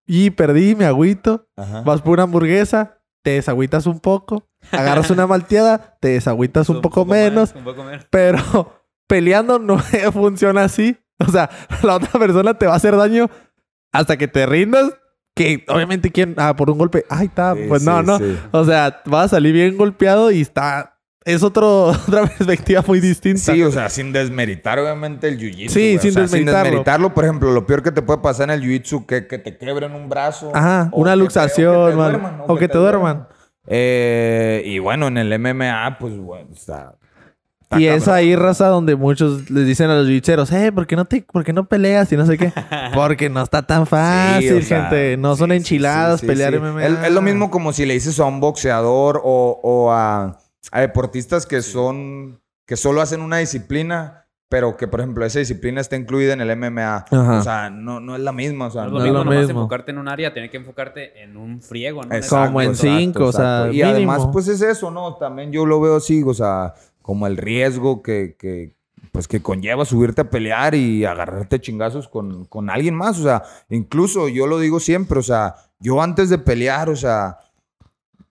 Y perdí, me agüito. Ajá. Vas por una hamburguesa, te desagüitas un poco. Agarras una malteada, te desagüitas un, poco, menos. más, un poco menos. Pero peleando no funciona así. O sea, la otra persona te va a hacer daño hasta que te rindas. Que obviamente quieren, ah, por un golpe, ay, está, Sí, pues no, sí, no. sí. O sea, vas a salir bien golpeado y está, es otro, otra perspectiva muy distinta. Sí, o sea, sin desmeritar obviamente el jiu-jitsu. Sí, güey. O sin sea, desmeritarlo. desmeritarlo, por ejemplo, lo peor que te puede pasar en el jiu-jitsu que, que te quebren un brazo. Ajá, o una que te- luxación, o que te duerman, o que te duerman. Eh, y bueno, en el MMA, pues bueno, está. Está Y es cabrón. ahí, raza, donde muchos les dicen a los jiu-jitseros, eh, ¿por qué no, te, ¿por qué no peleas? Y no sé qué. Porque no está tan fácil, Sí, o sea, gente. No son sí, sí, enchiladas sí, pelear sí. MMA. Es, es lo mismo como si le dices a un boxeador o, o a, a deportistas que son. que solo hacen una disciplina, pero que, por ejemplo, esa disciplina está incluida en el MMA. Ajá. O sea, no, no es la misma. O sea, No es no lo es mismo lo nomás mismo. enfocarte en un área, tener que enfocarte en un friego, ¿no? Exacto, Como en exacto, cinco, o sea, exacto. Y mínimo. además, pues es eso, ¿no? También yo lo veo así, o sea, como el riesgo que, que, pues, que conlleva subirte a pelear y agarrarte chingazos con, con alguien más. O sea, incluso yo lo digo siempre, o sea, yo antes de pelear, o sea,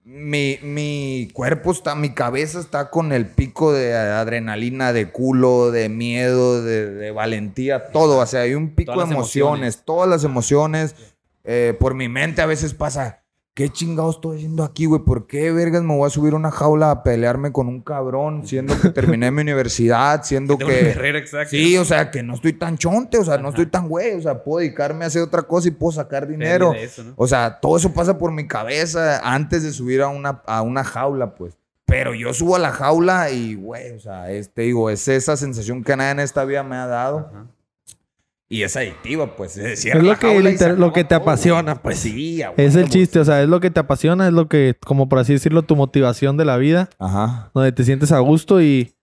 mi, mi cuerpo está, mi cabeza está con el pico de adrenalina, de culo, de miedo, de, de valentía, todo. O sea, hay un pico Todas de emociones. todas las emociones. Eh, por mi mente a veces pasa, ¿qué chingados estoy haciendo aquí, güey? ¿Por qué, vergas, me voy a subir a una jaula a pelearme con un cabrón, siendo que terminé mi universidad, siendo una que... carrera exacta. Sí, o sea, que no estoy tan chonte, o sea, no estoy tan güey, o sea, puedo dedicarme a hacer otra cosa y puedo sacar dinero. eso, ¿no? O sea, todo eso pasa por mi cabeza antes de subir a una, a una jaula, pues. Pero yo subo a la jaula y, güey, o sea, es, te digo, es esa sensación que nadie en esta vida me ha dado. Ajá. Y es adictiva, pues. Es, Es lo que lo que te apasiona, pues. Sí, Es el chiste, o sea, es lo que te apasiona, es lo que, como por así decirlo, tu motivación de la vida, Ajá. donde te sientes a gusto y,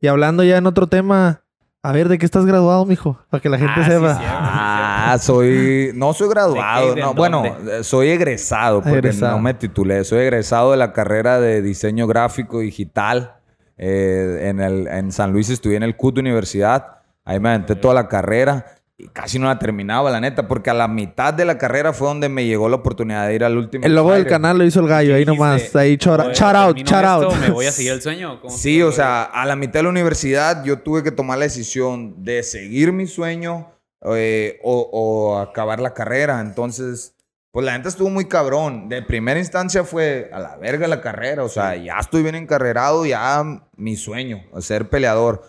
y hablando ya en otro tema, a ver, ¿de qué estás graduado, mijo? Para que la gente Ah, sí, sepa. Ah, soy. No soy graduado. ¿De qué y de no, bueno, soy egresado, porque Egresado. no me titulé. Soy egresado de la carrera de diseño gráfico digital. eh, en, el, en San Luis estudié en el CUT Universidad. Ahí me aventé toda la carrera. Y casi no la terminaba, la neta, porque a la mitad de la carrera fue donde me llegó la oportunidad de ir al último. El logo del canal lo hizo el gallo, ahí nomás. Ahí, "Oye, shout out, termino shout out. esto, ¿Me voy a seguir el sueño? ¿Cómo Sí, o sea, a la mitad de la universidad yo tuve que tomar la decisión de seguir mi sueño eh, o, o acabar la carrera. Entonces, pues la neta estuvo muy cabrón. De primera instancia fue a la verga la carrera. O sea, ya estoy bien encarrerado, ya mi sueño, ser peleador.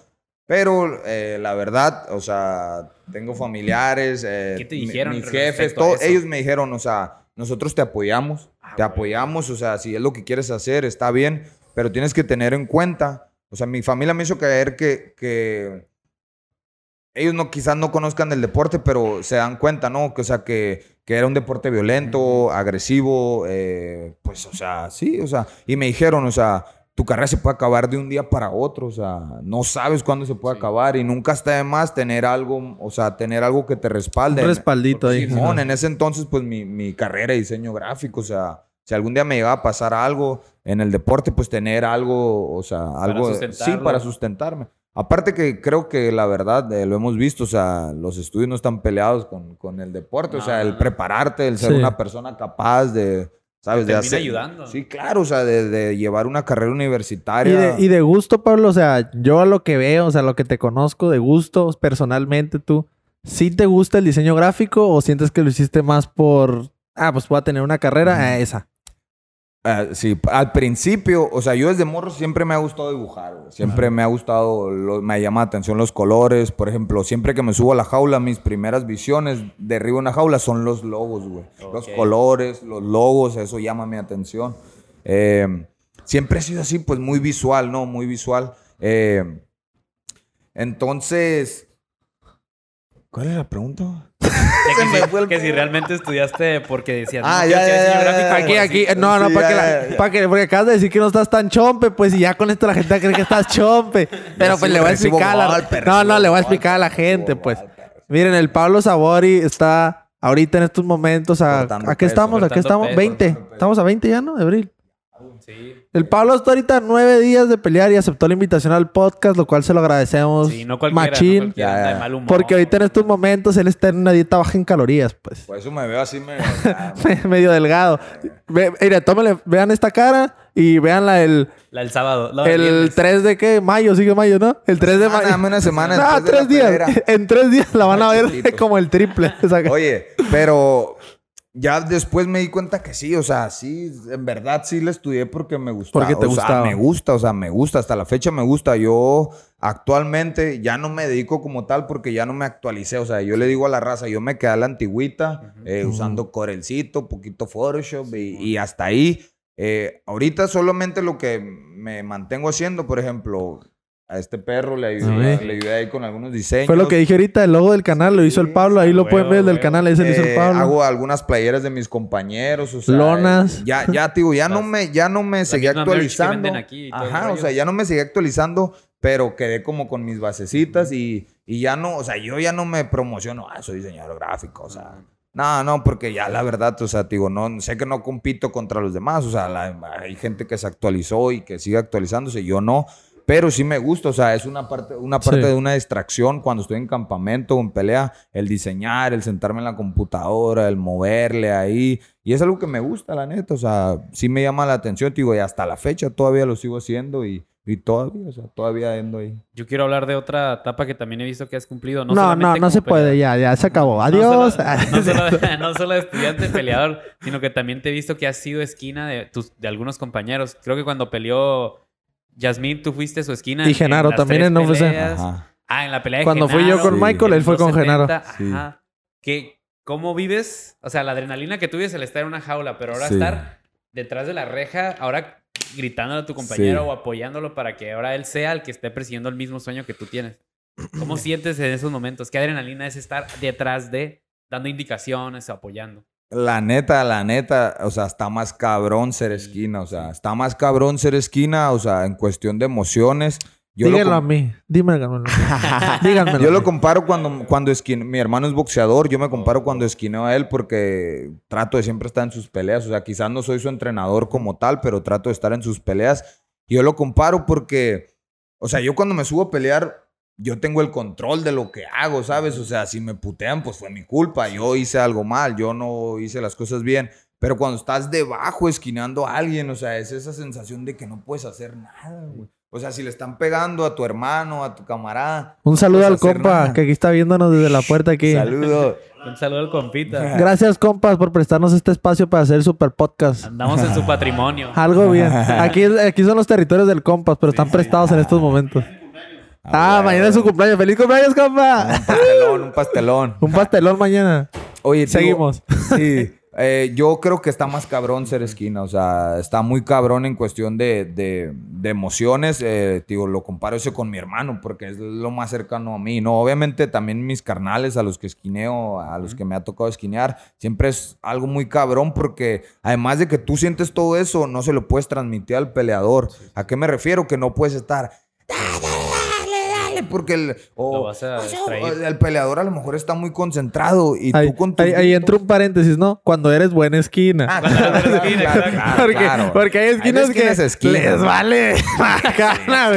Pero eh, la verdad, o sea, tengo familiares, eh, ¿Qué te dijeron mis jefes, a todo- eso? ellos me dijeron, o sea, nosotros te apoyamos, Ah, te apoyamos, o sea, si es lo que quieres hacer, está bien, pero tienes que tener en cuenta, o sea, mi familia me hizo creer que, que ellos no, quizás no conozcan del deporte, pero se dan cuenta, ¿no? Que, o sea, que, que era un deporte violento, agresivo, eh, pues, o sea, sí, o sea, y me dijeron, o sea, tu carrera se puede acabar de un día para otro, o sea, no sabes cuándo se puede Sí. acabar y nunca está de más tener algo, o sea, tener algo que te respalde. Un respaldito ahí. Simón, en ese entonces, pues mi, mi carrera de diseño gráfico, o sea, si algún día me llegaba a pasar algo en el deporte, pues tener algo, o sea, algo. Sí, sustentarlo. para sustentarme. Aparte que creo que la verdad, eh, lo hemos visto, o sea, los estudios no están peleados con, con el deporte, o sea, el prepararte, el ser Sí. una persona capaz de, ¿sabes? Te de termina ayudando. Sí, claro, o sea, de, de llevar una carrera Y universitaria. de, y de gusto, Pablo, o sea, yo a lo que veo, o sea, lo que te conozco de gusto, personalmente tú, ¿sí te gusta el diseño gráfico o sientes que lo hiciste más por, ah, pues voy a tener una carrera, ah, esa? Ah, sí, al principio, o sea, yo desde morro siempre me ha gustado dibujar, güey. Siempre me ha gustado, lo- me llama la atención los colores. Por ejemplo, siempre que me subo a la jaula, mis primeras visiones de arriba de una jaula son los logos, güey. Los colores, los logos, eso llama mi atención. Eh, siempre he sido así, pues muy visual, ¿no? Muy visual. Eh, entonces, ¿cuál es la pregunta? Que, si, fue el que si pedo. realmente estudiaste porque decías, Ah, no, ya, ya, Aquí, aquí, no, no, sí, para que, ya, la- ya. pa' que, porque acabas de decir que no estás tan chompe, pues y ya con esto la gente va a creer que estás chompe. Pero pues le voy a explicar a la, No, no, le voy a explicar a la gente, pues. Miren, el Pablo Sabori está ahorita en estos momentos a... ¿A qué estamos? ¿A qué estamos? peso, 20. cortando peso. Estamos a 20 ya, ¿no? De abril. Sí. El Pablo está ahorita nueve días de pelear y aceptó la invitación al podcast, lo cual se lo agradecemos. Sí, no cualquiera, Machín. no cualquiera Ya, anda de ya. mal humor. Porque ahorita en estos momentos él está en una dieta baja en calorías, pues. Por eso me veo así, me... Medio delgado. Ve, mira, tómenle, vean esta cara y vean la el, La del sábado. el el viernes. 3 de qué? Mayo, sigue mayo, ¿no? El 3 de mayo. dame una semana No, de tres la días. En tres días la van a ver como el triple. Oye, pero ya después me di cuenta que sí, o sea, sí, en verdad sí le estudié porque me gustaba. Porque te o sea, me gusta, o sea, me gusta, hasta la fecha me gusta. Yo actualmente ya no me dedico como tal porque ya no me actualicé, o sea, yo le digo a la raza, yo me quedé a la antigüita, eh, usando Corelcito, poquito Photoshop y, y hasta ahí. Eh, ahorita solamente lo que me mantengo haciendo, por ejemplo, a este perro le ayudé, Sí. le ayudé ahí con algunos diseños. Fue lo que dije ahorita, el logo del canal lo hizo el Pablo. Ahí lo pueden ver el del huevo. canal, ahí se lo hizo el Eh, Pablo. Hago algunas playeras de mis compañeros, o sea, Lonas. Ya, ya, tío, ya no me, ya no me seguí misma merch que actualizando. venden aquí Ajá, o sea, ya no me seguí actualizando, pero quedé como con mis basecitas y, y ya no, o sea, yo ya no me promociono, ah, soy diseñador gráfico, o sea. No, no, porque ya la verdad, o sea, digo, no, sé que no compito contra los demás, o sea, la- hay gente que se actualizó y que sigue actualizándose, yo no, pero sí me gusta, o sea, es una parte, una parte Sí. de una distracción cuando estoy en campamento o en pelea, el diseñar, el sentarme en la computadora, el moverle ahí, y es algo que me gusta, la neta, o sea, sí me llama la atención, digo, y hasta la fecha todavía lo sigo haciendo y, y todavía, o sea, todavía ando ahí. Yo quiero hablar de otra etapa que también he visto que has cumplido. No, No, no, se puede, ya, ya se acabó. No Adiós. solo- No solo, no solo de estudiante peleador, sino que también te he visto que has sido esquina de, tus, de algunos compañeros. Creo que cuando peleó Yasmín, tú fuiste su esquina. Y Genaro las también en UFC. peleas. Ajá. Ah, en la pelea de Cuando fui yo con Sí. Michael, él fue con 270, Genaro. Sí. Ajá. ¿Qué, ¿Cómo vives? O sea, la adrenalina que tuviste el estar en una jaula, pero ahora Sí. estar detrás de la reja, ahora gritándole a tu compañero Sí. o apoyándolo para que ahora él sea el que esté persiguiendo el mismo sueño que tú tienes. ¿Cómo sientes en esos momentos? ¿Qué adrenalina es estar detrás de, dando indicaciones o apoyando? La neta, la neta, o sea, está más cabrón ser esquina, o sea, está más cabrón ser esquina, o sea, en cuestión de emociones. Yo lo Díganlo a mí. Díganmelo. Díganmelo. Yo lo comparo cuando, cuando esquine- mi hermano es boxeador, yo me comparo cuando esquineo a él porque trato de siempre estar en sus peleas, o sea, quizás no soy su entrenador como tal, pero trato de estar en sus peleas. Y yo lo comparo porque, o sea, yo cuando me subo a pelear, yo tengo el control de lo que hago, ¿sabes? O sea, si me putean, pues fue mi culpa, yo hice algo mal, yo no hice las cosas bien. Pero cuando estás debajo esquinando a alguien, o sea, es esa sensación de que no puedes hacer nada, güey. O sea, si le están pegando a tu hermano, a tu camarada. Un saludo al compa nada. que aquí está viéndonos desde la puerta aquí. Saludo. Un saludo al compita. Gracias, compas, por prestarnos este espacio para hacer super podcast. Andamos en su patrimonio. Algo bien. Aquí, aquí son los territorios del compas, pero están prestados en estos momentos. Ah, mañana es su cumpleaños. ¡Feliz cumpleaños, compa! Un pastelón, un pastelón. Un pastelón mañana. Oye, digo, Seguimos. Sí. eh, yo creo que está más cabrón ser esquina. O sea, está muy cabrón en cuestión de, de- de emociones. Eh, digo, lo comparo eso con mi hermano porque es lo más cercano a mí. No, obviamente también mis carnales a los que esquineo, a los que me ha tocado esquinear, siempre es algo muy cabrón porque además de que tú sientes todo eso, no se lo puedes transmitir al peleador. ¿A qué me refiero? Que no puedes estar... Porque el, o- Lo vas a o sea, el peleador a lo mejor está muy concentrado y Ahí, tú con ahí- ahí entra un paréntesis, ¿no? Cuando eres buena esquina. Ah, claro, claro, claro, porque, hay esquinas Hay que esquinas. les vale bacana.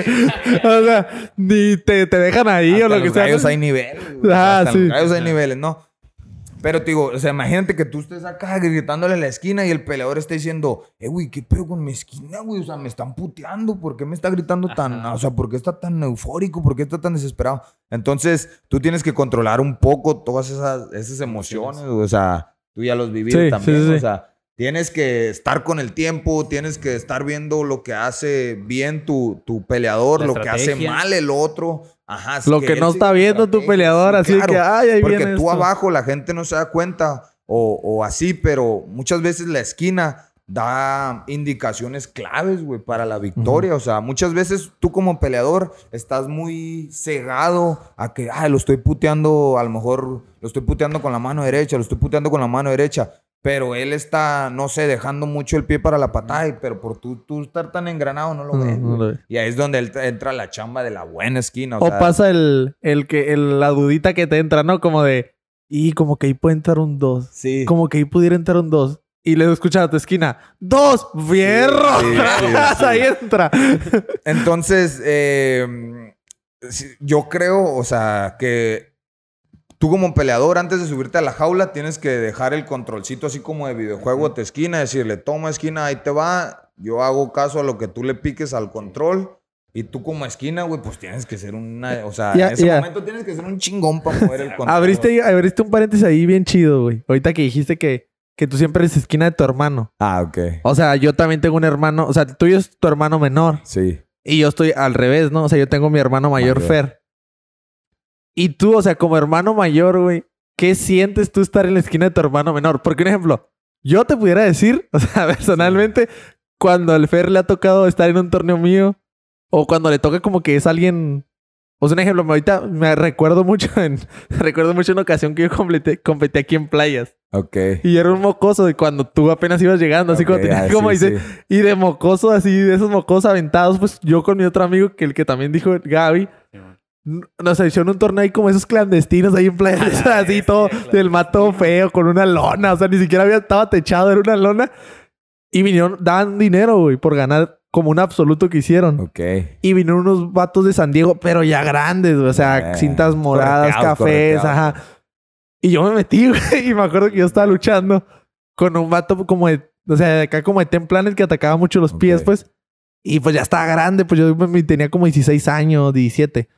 O sea, ni te, te dejan ahí Hasta o lo que los sea. gallos hay niveles. Ah, Hasta sí. los gallos hay niveles, ¿no? Pero te digo, o sea, imagínate que tú estés acá gritándole en la esquina y el peleador esté diciendo, eh, güey, ¿qué pedo con mi esquina, güey? O sea, me están puteando. ¿Por qué me está gritando tan, Ajá. o sea, por qué está tan eufórico? ¿Por qué está tan desesperado? Entonces, tú tienes que controlar un poco todas esas, esas emociones. O sea, tú ya los vivido Sí, también. sí. O sea, tienes que estar con el tiempo, tienes que estar viendo lo que hace bien tu, tu peleador, La lo que hace estrategia. mal el otro. Ajá. Lo que no está viendo tu peleador, sí, así claro. que, ay, ahí Porque viene tú esto. abajo la gente no se da cuenta o, o así, pero muchas veces la esquina da indicaciones claves, güey, para la victoria. O sea, muchas veces tú como peleador estás muy cegado a que, ay, lo estoy puteando, a lo mejor lo estoy puteando con la mano derecha, lo estoy puteando con la mano derecha. Pero él está, no sé, dejando mucho el pie para la patada, y- pero por tú, tú estar tan engranado no lo ves. no lo. Y ahí es donde él- entra la chamba de la buena esquina. O, O sea, pasa el, el que, el- la dudita que te entra, ¿no? Como de, y como que ahí puede entrar un 2. Sí. Como que ahí pudiera entrar un 2. y le escuchas a tu esquina, ¡dos! ¡Fierro! Sí, sí, sí. Ahí entra. Entonces, eh, sí, yo creo, o sea, que tú como peleador, antes de subirte a la jaula, tienes que dejar el controlcito así como de videojuego a tu esquina, decirle, toma esquina, ahí te va, yo hago caso a lo que tú le piques al control. Y tú como esquina, güey, pues tienes que ser una... O sea, en ese momento tienes que ser un chingón para mover el control. Abriste, abriste un paréntesis ahí bien chido, güey. Ahorita que dijiste que, que tú siempre eres esquina de tu hermano. Ah, ok. O sea, yo también tengo un hermano. O sea, el tuyo es tu hermano menor. Sí. Y yo estoy al revés, ¿no? O sea, yo tengo mi hermano mayor, Mayor. Fer. Y tú, o sea, como hermano mayor, güey, ¿qué sientes tú estar en la esquina de tu hermano menor? Porque, un ejemplo, yo te pudiera decir, o sea, personalmente, cuando al Fer le ha tocado estar en un torneo mío, o cuando le toca como que es alguien. O sea, un ejemplo, ahorita me recuerdo mucho en. recuerdo mucho una ocasión que yo completé- competí aquí en playas. Ok. Y era un mocoso de cuando tú apenas ibas llegando, así Ok, como tenía ah, como sí, dice, sí. y de mocoso así, de esos mocos aventados, pues yo con mi otro amigo, que el que también dijo Gaby, nos hicieron un torneo ahí como esos clandestinos ahí en playa, así todo, del mato feo, con una lona, o sea, ni siquiera había, estaba techado, era una lona. Y vinieron, daban dinero, güey, por ganar como un absoluto que hicieron. Ok. Y vinieron unos vatos de San Diego, pero ya grandes, güey, o sea, Eh, cintas moradas, cafés, ajá. Y yo me metí, güey, y me acuerdo que yo estaba luchando con un vato como de, o sea, de acá como de Ten Planet que atacaba mucho los pies, Ok. pues. Y pues ya estaba grande, pues yo tenía como 16 años, 17.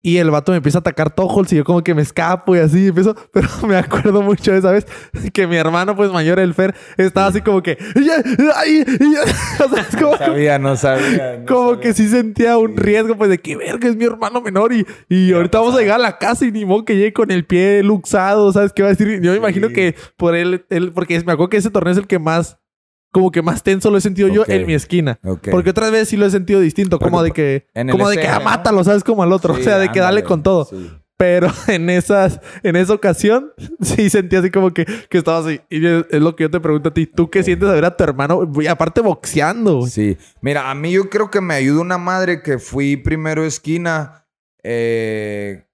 Y el vato me empieza a atacar tojos y yo como que me escapo y así empiezo. Pero me acuerdo mucho de esa vez que mi hermano, pues mayor, el Fer, estaba así como que... "Ya, ay", y ya- o sea, es como, Sabía, no sabía. no como sabía. que sí sentía un riesgo, pues, de que verga es mi hermano menor y, y ahorita vamos a llegar a la casa y ni modo que llegue con el pie luxado, ¿sabes qué va a decir? Yo me imagino Sí. que por él, él, porque me acuerdo que ese torneo es el que más, como que más tenso lo he sentido Ok. yo en mi esquina. Ok. Porque otras veces sí lo he sentido distinto, como de que, como de que, ah, mátalo, ¿sabes? Como al otro, Sí, o sea, de que dale ándale. con todo. Sí. Pero en esas, en esa ocasión, sí sentí así como que, que estaba así. Y es lo que yo te pregunto a ti. ¿Tú qué sientes de ver a tu hermano? Y aparte boxeando, güey. Sí. Mira, a mí yo creo que me ayuda una madre que fui primero esquina. eh,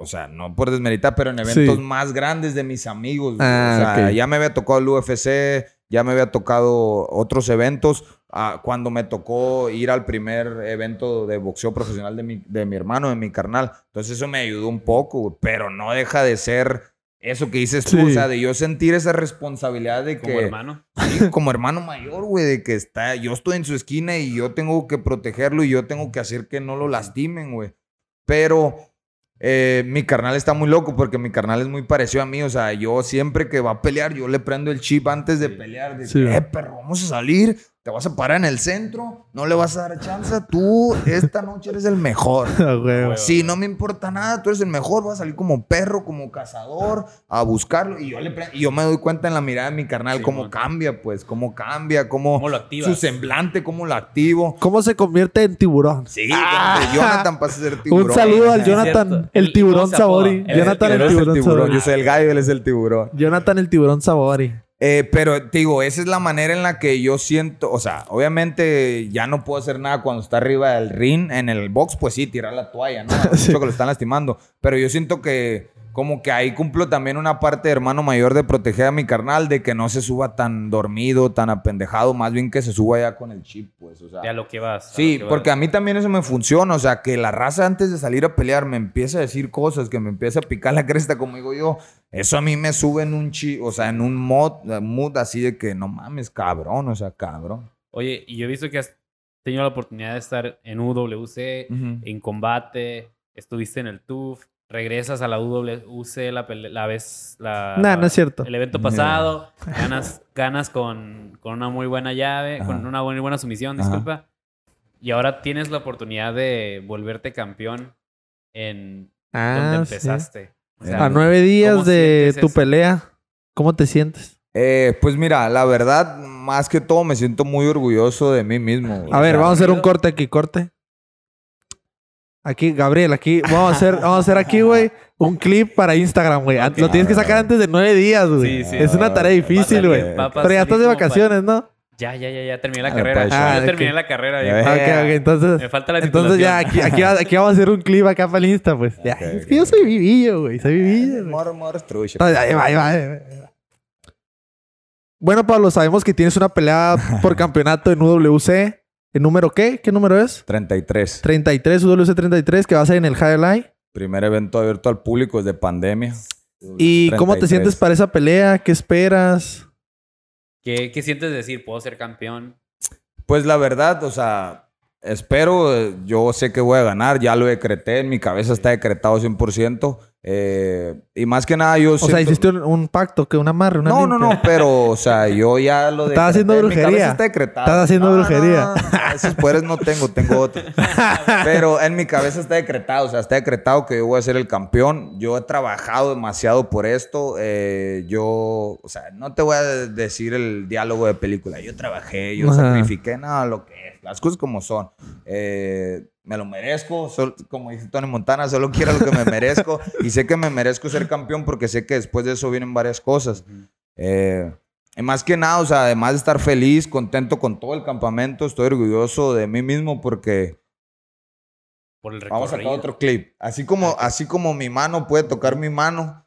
o sea, no por desmeritar, pero en eventos Sí. más grandes de mis amigos. Ah, o sea, ya me había tocado el UFC, ya me había tocado otros eventos. Ah, cuando me tocó ir al primer evento de boxeo profesional de mi, de mi hermano, de mi carnal. Entonces eso me ayudó un poco, güey, pero no deja de ser eso que dices tú, Sí. o sea, de yo sentir esa responsabilidad de Como que... hermano. Sí, como hermano mayor, güey, de que está, yo estoy en su esquina y yo tengo que protegerlo y yo tengo que hacer que no lo lastimen, güey. Pero eh, mi carnal está muy loco porque mi carnal es muy parecido a mí, o sea, yo siempre que va a pelear, yo le prendo el chip antes de pelear, de Sí. eh, perro, vamos a salir, te vas a parar en el centro, no le vas a dar chance, tú esta noche eres el mejor. Sí, no me importa nada, tú eres el mejor, vas a salir como perro, como cazador, a buscarlo. Y yo, le pre- y yo me doy cuenta en la mirada de mi carnal Sí, cómo cambia, pues, cómo cambia, cómo, ¿Cómo lo su semblante, cómo lo activo. ¿Cómo se convierte en tiburón? Sí, Ah. Jonathan pasa a ser tiburón. Un saludo al Jonathan, el ¿Y tiburón? Sabori. Jonathan el tiburón, tiburón, yo Sabori. soy el gallo, él es el tiburón. Jonathan el tiburón Sabori. Eh, pero te digo, esa es la manera en la que yo siento, o sea, obviamente ya no puedo hacer nada cuando está arriba del ring, en el box, pues sí, tirar la toalla, ¿no? Sí. que lo están lastimando, pero yo siento que como que ahí cumplo también una parte de hermano mayor de proteger a mi carnal, de que no se suba tan dormido, tan apendejado, más bien que se suba ya con el chip, pues, o sea. De a lo que vas. Sí, que porque a mí también eso me funciona. O sea, que la raza antes de salir a pelear me empieza a decir cosas, que me empieza a picar la cresta, como digo yo. Eso a mí me sube en un chi, o sea, en un mod, mood así de que no mames, cabrón, o sea, cabrón. Oye, y yo he visto que has tenido la oportunidad de estar en UWC, Ujú. en combate, estuviste en el TUF, regresas a la UWC la, pele- la vez... La, Nah, no es cierto. El evento pasado, ganas, ganas con, con una muy buena llave, con una muy buena sumisión, Ajá. disculpa. Y ahora tienes la oportunidad de volverte campeón en donde Ah, sí. empezaste. O A sea, A nueve días ¿cómo de tu eso? pelea, ¿cómo te sientes? Eh, pues mira, la verdad, más que todo me siento muy orgulloso de mí mismo. güey. A ver, vamos a hacer un corte aquí, corte. Aquí, Gabriel, aquí, vamos a hacer, vamos a hacer aquí, güey, un clip para Instagram, güey. Lo tienes que sacar antes de nueve días, güey. Sí, sí. es una tarea Ah, difícil, güey. Pero ya estás de vacaciones, ¿no? Ya, ya, ya, ya terminé la Ah, carrera. pues, ah, ya terminé la carrera. Ya ya. Ok, ok, entonces. Me falta la Entonces ya, aquí, aquí, va- aquí vamos a hacer un clip acá para el Insta, pues. Ya, es que yo soy vivillo, güey. Soy vivillo, güey. Mor, mor, trucha. No, ya, ahí va, ahí va, ahí va. Bueno, Pablo, sabemos que tienes una pelea por campeonato en UWC. ¿El número qué? ¿Qué número es? 33. 33, UWC 33, que va a ser en el Highlight. Primer evento abierto al público desde pandemia. ¿Y cómo te 33. sientes para esa pelea? ¿Qué esperas? ¿Qué, qué sientes decir? ¿Puedo ser campeón? Pues la verdad, o sea, espero, eh, yo sé que voy a ganar, ya lo decreté, en mi cabeza está decretado 100%. Eh, y más que nada yo O sea, hiciste un, un pacto, que un amarre, una No, no, limpia. no, pero, o sea, yo ya lo Estás haciendo brujería. está. Estás haciendo no, brujería. no, no, esos poderes no tengo, tengo otros. Pero en mi cabeza está decretado, o sea, está decretado que yo voy a ser el campeón. Yo he trabajado demasiado por esto. eh, yo, o sea, no te voy a decir el diálogo de película. Yo trabajé, yo Ajá. sacrifiqué, nada, lo que es. Las cosas como son. Eh, me lo merezco, sol- como dice Tony Montana, solo quiero lo que me merezco. y sé que me merezco ser campeón porque sé que después de eso vienen varias cosas. Eh, y más que nada, o sea, además de estar feliz, contento con todo el campamento, estoy orgulloso de mí mismo porque Por el vamos a sacar otro clip. Así como, así como mi mano puede tocar mi mano,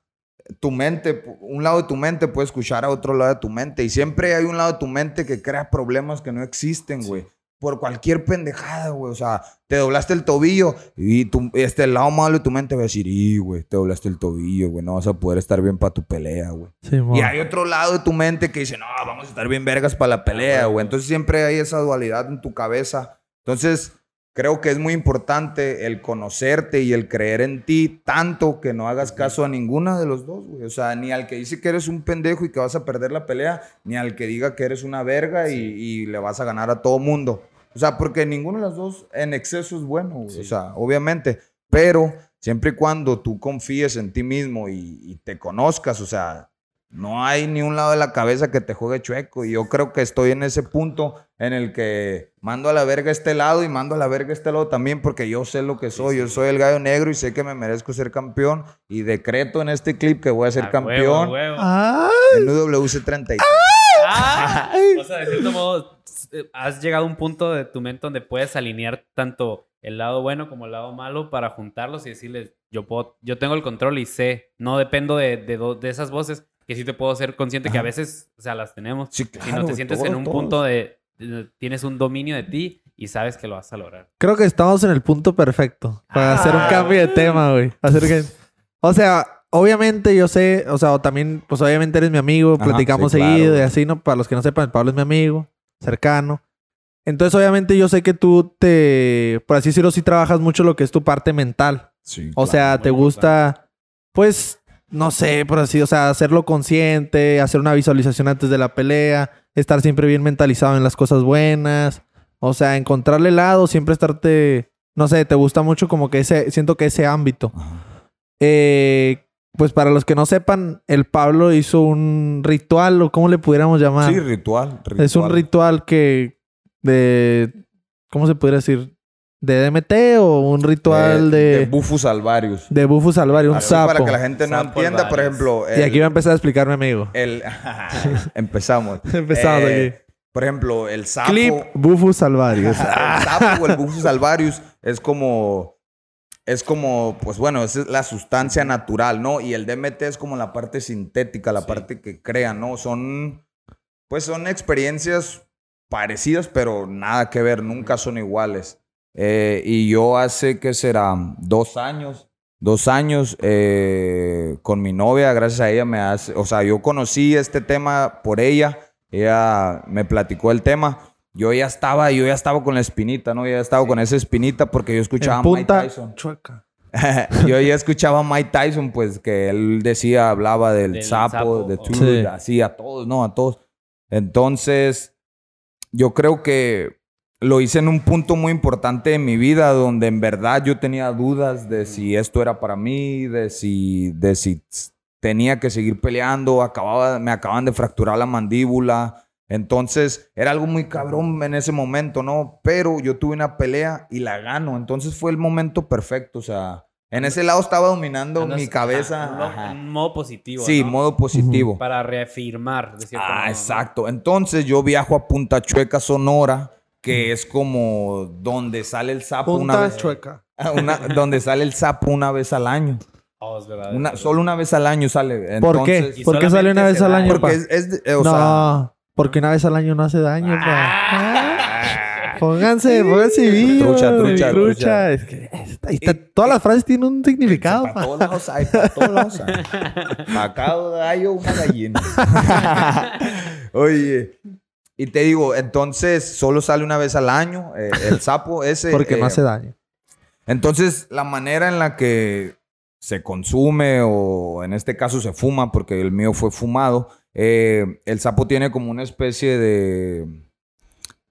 tu mente, un lado de tu mente puede escuchar a otro lado de tu mente. Y siempre hay un lado de tu mente que crea problemas que no existen, güey. Por cualquier pendejada, güey. O sea, te doblaste el tobillo y tu, este el lado malo de tu mente va a decir, y, güey, te doblaste el tobillo, güey. No vas a poder estar bien para tu pelea, güey. Simón. Y hay otro lado de tu mente que dice, no, vamos a estar bien vergas para la pelea, güey. Entonces siempre hay esa dualidad en tu cabeza. Entonces, creo que es muy importante el conocerte y el creer en ti tanto que no hagas caso a ninguna de los dos, güey. O sea, ni al que dice que eres un pendejo y que vas a perder la pelea, ni al que diga que eres una verga y, y le vas a ganar a todo mundo. O sea, porque ninguno de los dos en exceso es bueno, güey. O sea, obviamente. Pero siempre y cuando tú confíes en ti mismo y, y te conozcas, o sea, no hay ni un lado de la cabeza que te juegue chueco. Y yo creo que estoy en ese punto en el que mando a la verga este lado y mando a la verga este lado también porque yo sé lo que soy. Yo soy el gallo negro y sé que me merezco ser campeón. Y decreto en este clip que voy a ser A huevo, campeón huevo. ¡Ay! en UWC 33. Ah, o sea, de cierto modo, has llegado a un punto de tu mente donde puedes alinear tanto el lado bueno como el lado malo para juntarlos y decirles, yo puedo, yo tengo el control y sé, no dependo de, de, de esas voces, que sí te puedo ser consciente que a veces, o sea, las tenemos. Sí, si no te sientes en un punto de, de- tienes un dominio de ti y sabes que lo vas a lograr. Creo que estamos en el punto perfecto para Ah. hacer un cambio de tema, güey. Hacer que... O sea, obviamente yo sé, o sea, o también, pues obviamente eres mi amigo, Ajá, platicamos sí, claro, seguido y así, ¿no? Para los que no sepan, Pablo es mi amigo, cercano. Entonces, obviamente, yo sé que tú te, por así decirlo, sí trabajas mucho lo que es tu parte mental. Sí, O claro. sea, te gusta, pues, no sé, por así, o sea, hacerlo consciente, hacer una visualización antes de la pelea, estar siempre bien mentalizado en las cosas buenas, o sea, encontrarle lado, siempre estarte, no sé, te gusta mucho como que ese, siento que ese ámbito. Eh, pues para los que no sepan, el Pablo hizo un ritual, o cómo le pudiéramos llamar. Sí, ritual, Es un ritual que de, ¿cómo se podría decir? ¿De DMT o un ritual de, de, de Bufus alvarius. de Bufus Alvario, un Así sapo? Para que la gente no Sapo entienda, por alvarius. ejemplo. Y aquí va a empezar a explicar mi amigo. el- empezamos. Empezamos Eh, aquí. Por ejemplo, el sapo. Clip Bufus Alvarius. el sapo o el Bufus alvarius es como. Es como, pues bueno, esa es la sustancia natural, ¿no? Y el DMT es como la parte sintética, la Sí. parte que crea, ¿no? Son, pues son experiencias parecidas, pero nada que ver, nunca son iguales. Eh, y yo hace, ¿qué será? Dos años, dos años eh, con mi novia, gracias a ella me hace, o sea, yo conocí este tema por ella, ella me platicó el tema. Yo ya estaba, yo ya estaba con la espinita, ¿no? Yo ya estaba con esa espinita porque yo escuchaba en a Mike punta Tyson. chueca. yo ya escuchaba a Mike Tyson, pues que él decía, hablaba del, Del sapo, sapo, de Truth, Sí. así a todos, ¿no? A todos. Entonces, yo creo que lo hice en un punto muy importante de mi vida donde en verdad yo tenía dudas de si esto era para mí, de si, de si tenía que seguir peleando, acababa, me acaban de fracturar la mandíbula. Entonces era algo muy cabrón en ese momento, ¿no? Pero yo tuve una pelea y la gano. Entonces fue el momento perfecto. O sea, en ese lado estaba dominando Andas- mi cabeza. ajá, en modo- modo positivo. Sí, ¿no? modo positivo. Para reafirmar, de cierto modo, Ah, ¿no? exacto. Entonces yo viajo a Punta Chueca, Sonora, que es como donde sale el sapo una Punta vez. chueca. una- donde sale el sapo una vez al año. Oh, es verdad. Una, es verdad. solo una vez al año sale. ¿Por qué? Entonces- ¿Por qué sale una vez al año, Porque pa? es, es de- o no, sea, porque una vez al año no hace daño, pa. Ah. Pónganse, pónganse vivos. Trucha, trucha, trucha. Es que está- ahí está- todas las frases tienen un significado, para pa. todos lados hay, para todos lados hay. Para cada gallo una gallina. Oye, y te digo, entonces solo sale una vez al año eh, el sapo ese. Porque no eh, hace daño. Entonces, la manera en la que se consume o en este caso se fuma, porque el mío fue fumado, eh, el sapo tiene como una especie de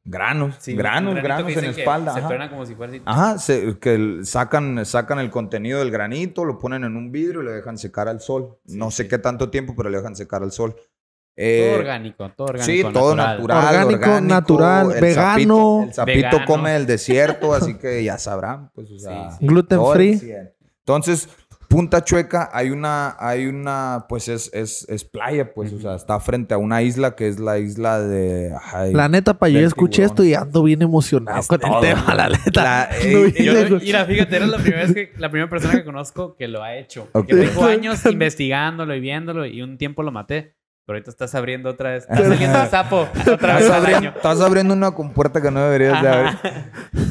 granos, Sí, granos, granos en la espalda. Se ajá. como si fuera así. Ajá, se- que sacan, sacan el contenido del granito, lo ponen en un vidrio y lo dejan secar al sol. Sí, no sé sí. qué tanto tiempo, pero lo dejan secar al sol. Todo Eh, orgánico, todo orgánico. Sí, todo natural. Orgánico, natural, el vegano. sapito- el sapito Vegano. come el desierto, así que ya sabrán, pues, o sea, Sí, Gluten free. 100. Entonces, Punta Chueca hay una, hay una, pues es, es, es playa, pues, o sea, está frente a una isla que es la isla de... ay, La neta, pa, yo escuché tiburón. esto y ando bien emocionado Es con todo, el tema, la neta. La- eh, Yo, mira, fíjate, eres la primera vez que la primera persona que conozco que lo ha hecho. Ok. Que tengo años investigándolo y viéndolo y un tiempo lo maté. Pero ahorita estás abriendo otra vez. Estás saliendo el sapo otra vez Estás al abriendo, año. estás abriendo una compuerta que no deberías de abrir.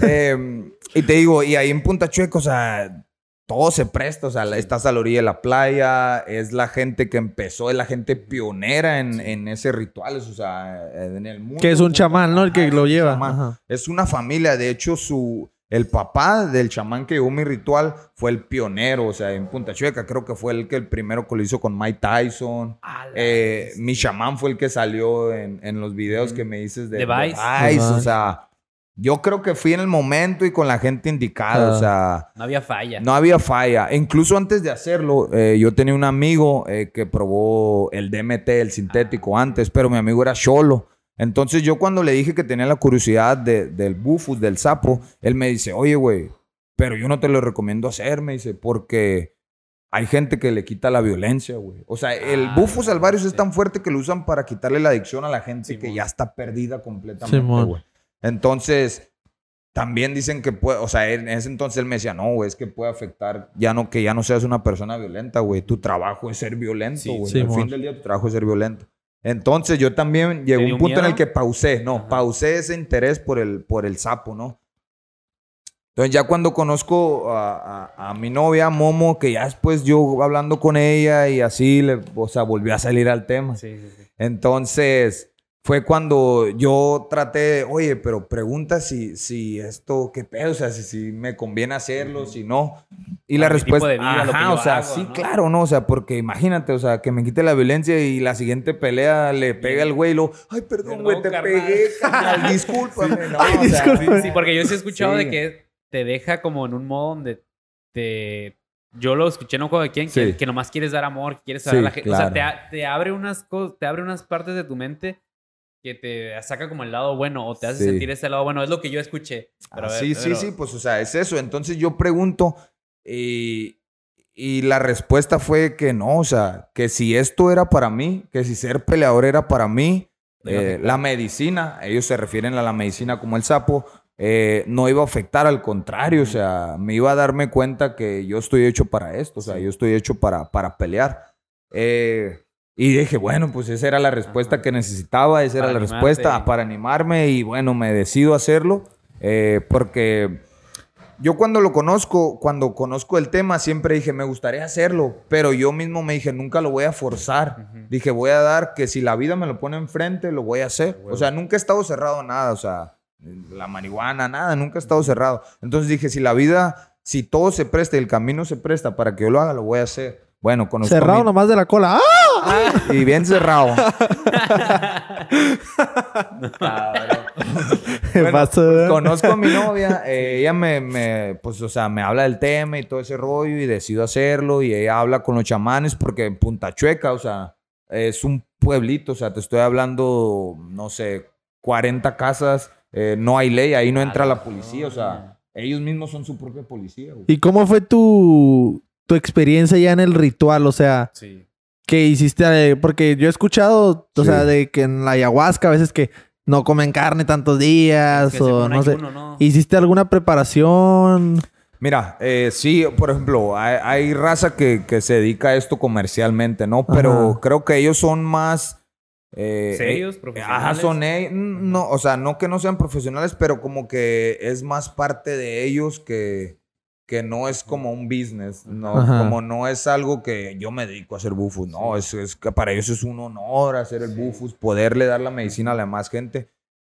Eh, y te digo, y ahí en Punta Chueca, o sea, todo se presta. O sea, la- estás a la orilla de la playa, es la gente que empezó, es la gente pionera en, en ese rituales, o sea, en el mundo. Que es un chamán, ¿no? El que lo un lleva. Es una familia, de hecho, su... El papá del chamán que llevó mi ritual fue el pionero, o sea, en Punta Chueca. Creo que fue el que el primero que lo hizo con Mike Tyson. Eh, mi chamán fue el que salió en, en los videos que me dices de, De Vice. De o Vice. sea, yo creo que fui en el momento y con la gente indicada, Ah. o sea, No había falla. no había falla. Incluso antes de hacerlo, eh, yo tenía un amigo eh, que probó el DMT, el sintético, antes, pero mi amigo era cholo. Entonces yo cuando le dije que tenía la curiosidad de- del bufus, del sapo, él me dice, oye, güey, pero yo no te lo recomiendo hacer, me dice, porque hay gente que le quita la violencia, güey. O sea, el Ah, bufus alvarius es sí. tan fuerte que lo usan para quitarle la adicción a la gente que ya está perdida completamente, güey. Entonces, también dicen que puede, o sea, en ese entonces él me decía, no, güey, es que puede afectar, ya no, que ya no seas una persona violenta, güey. Tu trabajo es ser violento, Sí, güey. sí, Al mon. fin del día tu trabajo es ser violento. Entonces yo también llegó un punto en el miedo? que pausé, no, Ajá. pausé ese interés por el, por el sapo, ¿no? Entonces ya cuando conozco a, a- a mi novia, Momo, que ya después yo hablando con ella y así, le, o sea, volvió a salir al tema. Sí, sí, sí. Entonces, fue cuando yo traté, de, oye, pero pregunta si, si esto, qué pedo, o sea, si, si me conviene hacerlo, si no. Y la respuesta, de vida, lo ajá, yo o sea, hago, sí, ¿no? claro, ¿no? O sea, porque imagínate, o sea, que me quite la violencia y la siguiente pelea le pega al güey y lo, ay, perdón, güey, te carnal". pegué, carnal, discúlpame. No, Ay, o sea, discúlpame. Sí, porque yo sí he escuchado Sí. de que te deja como en un modo donde te... Yo lo escuché no con quién, Sí. que, que nomás quieres dar amor, que quieres saber Sí, a la gente. O sea, te, claro. te abre unas te abre unas partes de tu mente que te saca como el lado bueno o te hace Sí. sentir ese lado bueno. Es lo que yo escuché. Pero Ah, ver, sí, sí, pero- sí, pues o sea, es eso. Entonces yo pregunto y, y la respuesta fue que no, o sea, que si esto era para mí, que si ser peleador era para mí, eh, la medicina, ellos se refieren a la medicina como el sapo, eh, no iba a afectar, al contrario, o sea, me iba a darme cuenta que yo estoy hecho para esto, o sea, yo estoy hecho para, para pelear. Eh, y dije, bueno, pues esa era la respuesta Ajá. que necesitaba, esa Para era la animarte. respuesta para animarme y bueno, me decido hacerlo eh, porque yo cuando lo conozco, cuando conozco el tema, siempre dije, me gustaría hacerlo, pero yo mismo me dije, nunca lo voy a forzar. Dije, voy a dar que si la vida me lo pone enfrente, lo voy a hacer. O sea, nunca he estado cerrado a nada, o sea, la marihuana, nada, nunca he estado cerrado. Entonces dije, si la vida, si todo se presta y el camino se presta para que yo lo haga, lo voy a hacer. Bueno, conozco a Cerrado mi- nomás de la cola. ¡Ah! y bien cerrado. ¿Qué Bueno, pasó? pues, conozco a mi novia, eh, ella me, me, pues, o sea, me habla del tema y todo ese rollo y decido hacerlo y ella habla con los chamanes porque en Punta Chueca, o sea, es un pueblito, o sea, te estoy hablando, no sé, 40 casas, eh, no hay ley, ahí no entra la policía, o sea, ellos mismos son su propia policía. güey. ¿Y cómo fue tu, tu experiencia ya en el ritual? O sea, Sí. ¿qué hiciste? eh, Porque yo he escuchado, o Sí. sea, de que en la ayahuasca a veces que no comen carne tantos días Que o no sé. ¿Hiciste alguna preparación? Mira, eh, sí, por ejemplo, hay, hay raza que, que se dedica a esto comercialmente, ¿no? Pero Ajá. creo que ellos son más... eh, ¿Serios? eh, ¿Profesionales? Ajá, son ellos. No, o sea, no que no sean profesionales, pero como que es más parte de ellos que, que no es como un business, ¿no? Ajá. Como no es algo que yo me dedico a hacer bufus, no, es, es que para ellos es un honor hacer el bufus, poderle dar la medicina a la más gente.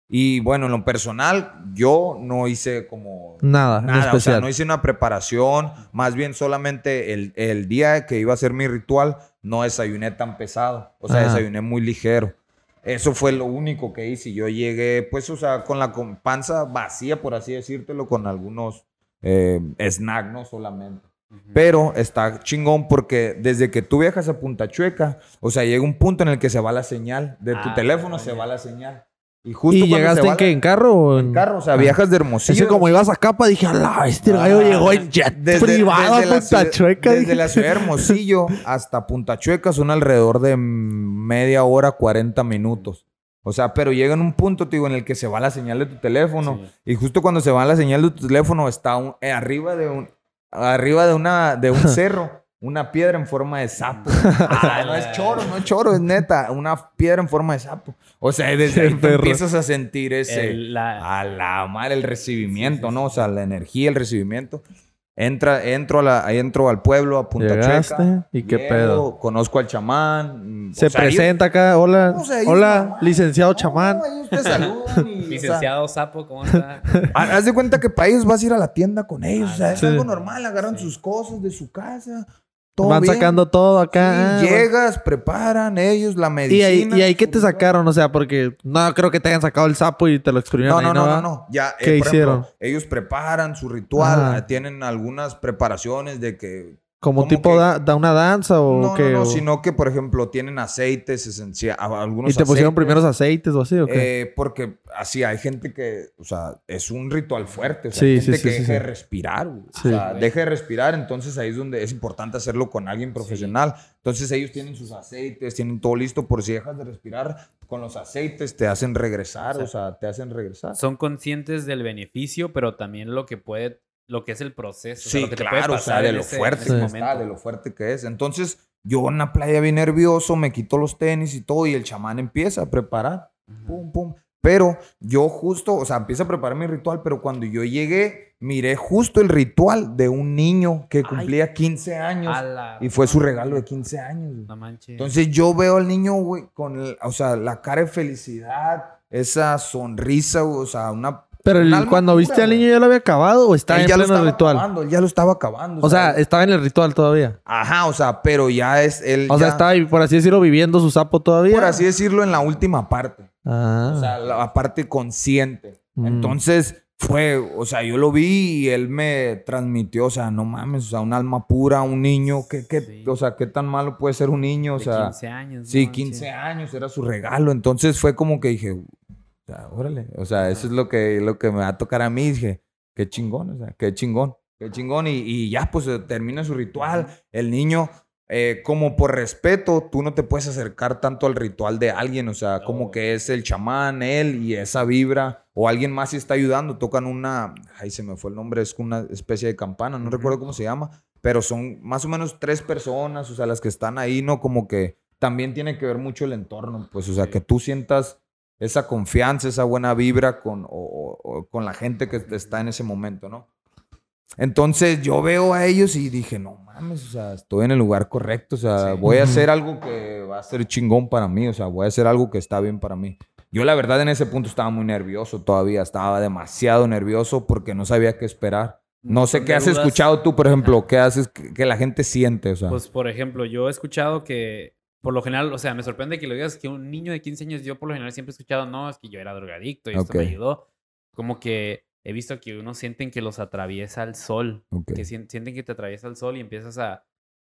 Y bueno, en lo personal, yo no hice como Nada, Nada, o sea, no hice una preparación, más bien solamente el, el día que iba a hacer mi ritual, no desayuné tan pesado, o sea, Ajá. desayuné muy ligero. Eso fue lo único que hice. Yo llegué, pues, o sea, con la panza vacía, por así decírtelo, con algunos eh, snacks, no solamente. Pero está chingón porque desde que tú viajas a Punta Chueca, o sea, llega un punto en el que se va la señal. De tu Ah, teléfono se va la señal. Y justo ¿Y llegaste en qué? ¿En carro o en en carro, o sea, Ah. viajas de Hermosillo. que como ibas a capa, dije, ala, este gallo Ah, llegó en jet desde, privado desde a Punta ciudad- Chueca. Desde dije. la ciudad de Hermosillo hasta Punta Chueca son alrededor de media hora, 40 minutos. O sea, pero llega en un punto, te digo, en el que se va la señal de tu teléfono. Sí. Y justo cuando se va la señal de tu teléfono, está un- eh, arriba de un arriba de una de un cerro, una piedra en forma de sapo. O sea, no es choro, no es choro, es neta, una piedra en forma de sapo. O sea, desde ahí empiezas a sentir ese El- la- a la madre el recibimiento, ¿no? O sea, la energía, el recibimiento. Entra, entro, a la, entro al pueblo, a Punta Llegaste. ¿y qué llego, pedo? Conozco al chamán. mm, Se o sea, ellos- presenta acá, hola, o sea, ellos hola, licenciado no, chamán. te saludan y, o sea, Licenciado Sapo, ¿cómo está? ha- haz de cuenta que para ellos vas a ir a la tienda con ellos. o sea, es Sí. algo normal. Agarran Sí. sus cosas de su casa. Todo Van bien. sacando todo acá. ah, llegas, preparan ellos la ¿Y medicina. ahí, ¿Y ahí qué te sacaron? O sea, porque no creo que te hayan sacado el sapo y te lo exprimieron No, no, no, no, no. Ya, eh, ¿Qué por hicieron? ejemplo, ellos preparan su ritual, Ajá. eh, tienen algunas preparaciones de que ¿Como ¿Cómo tipo que? da, da una danza o no, qué? no, no, O- sino que, por ejemplo, tienen aceites esenciales, algunos ¿Y te pusieron aceites, primeros aceites o así o qué? eh, porque así hay gente que, o sea, es un ritual fuerte. O sea, Sí, hay sí, gente sí, que sí, deja de respirar. O sea, deja de respirar, entonces ahí es donde es importante hacerlo con alguien profesional. Entonces ellos tienen sus aceites, tienen todo listo por si dejas de respirar. Con los aceites te hacen regresar, o sea, te hacen regresar. Son conscientes del beneficio, pero también lo que puede, lo que es el proceso. o sea, Sí, lo que te puede claro, o sea, de lo ese- fuerte que está, de lo fuerte que es. Entonces, yo en la playa bien nervioso, me quito los tenis y todo, y el chamán empieza a preparar. Pum, pum. Pero yo justo, o sea, empieza a preparar mi ritual, pero cuando yo llegué, miré justo el ritual de un niño que cumplía 15 años. La Y fue su regalo de 15 años. No manches. Entonces yo veo al niño, güey, con, el- o sea, la cara de felicidad, esa sonrisa, o sea, una... Pero el- cuando pura, viste al niño ya lo había acabado o estaba en ya lo estaba ritual. acabando, él ya lo estaba acabando. O sea, estaba en el ritual todavía. Ajá, o sea, pero ya es él. O sea, estaba por así decirlo, viviendo su sapo todavía. por así decirlo, en la última parte. Ah. O sea, la parte consciente. Mm. Entonces, fue, o sea, yo lo vi y él me transmitió, o sea, no mames, o sea, un alma pura, un niño, ¿qué, qué, Sí. o sea, qué tan malo puede ser un niño? O De sea, 15 años. sí, no 15 manches. años, era su regalo. Entonces fue como que dije, sea, órale, o sea, eso es lo que, lo que me va a tocar a mí. Dije, qué chingón, o sea, qué chingón, qué chingón. Y, y ya, pues eh, termina su ritual. El niño, eh, como por respeto, tú no te puedes acercar tanto al ritual de alguien, o sea, como que es el chamán, él y esa vibra, o alguien más si está ayudando, tocan una, ay, se me fue el nombre, es una especie de campana, no recuerdo cómo se llama, pero son más o menos tres personas, o sea, las que están ahí, ¿no? Como que también tiene que ver mucho el entorno, pues, o sea, que tú sientas esa confianza, esa buena vibra con, o- o- o con la gente que está en ese momento, ¿no? Entonces yo veo a ellos y dije, no mames, o sea, estoy en el lugar correcto, o sea, Sí. voy a hacer algo que va a ser chingón para mí, o sea, voy a hacer algo que está bien para mí. Yo la verdad en ese punto estaba muy nervioso todavía, estaba demasiado nervioso porque no sabía qué esperar. No sé qué has dudas. escuchado tú, por ejemplo, qué haces que la gente siente, o sea. Pues, por ejemplo, yo he escuchado que, por lo general, o sea, me sorprende que lo digas que un niño de 15 años, yo por lo general siempre he escuchado, no, es que yo era drogadicto y esto me ayudó. Como que he visto que unos sienten que los atraviesa el sol, Ok. que sien- sienten que te atraviesa el sol y empiezas a,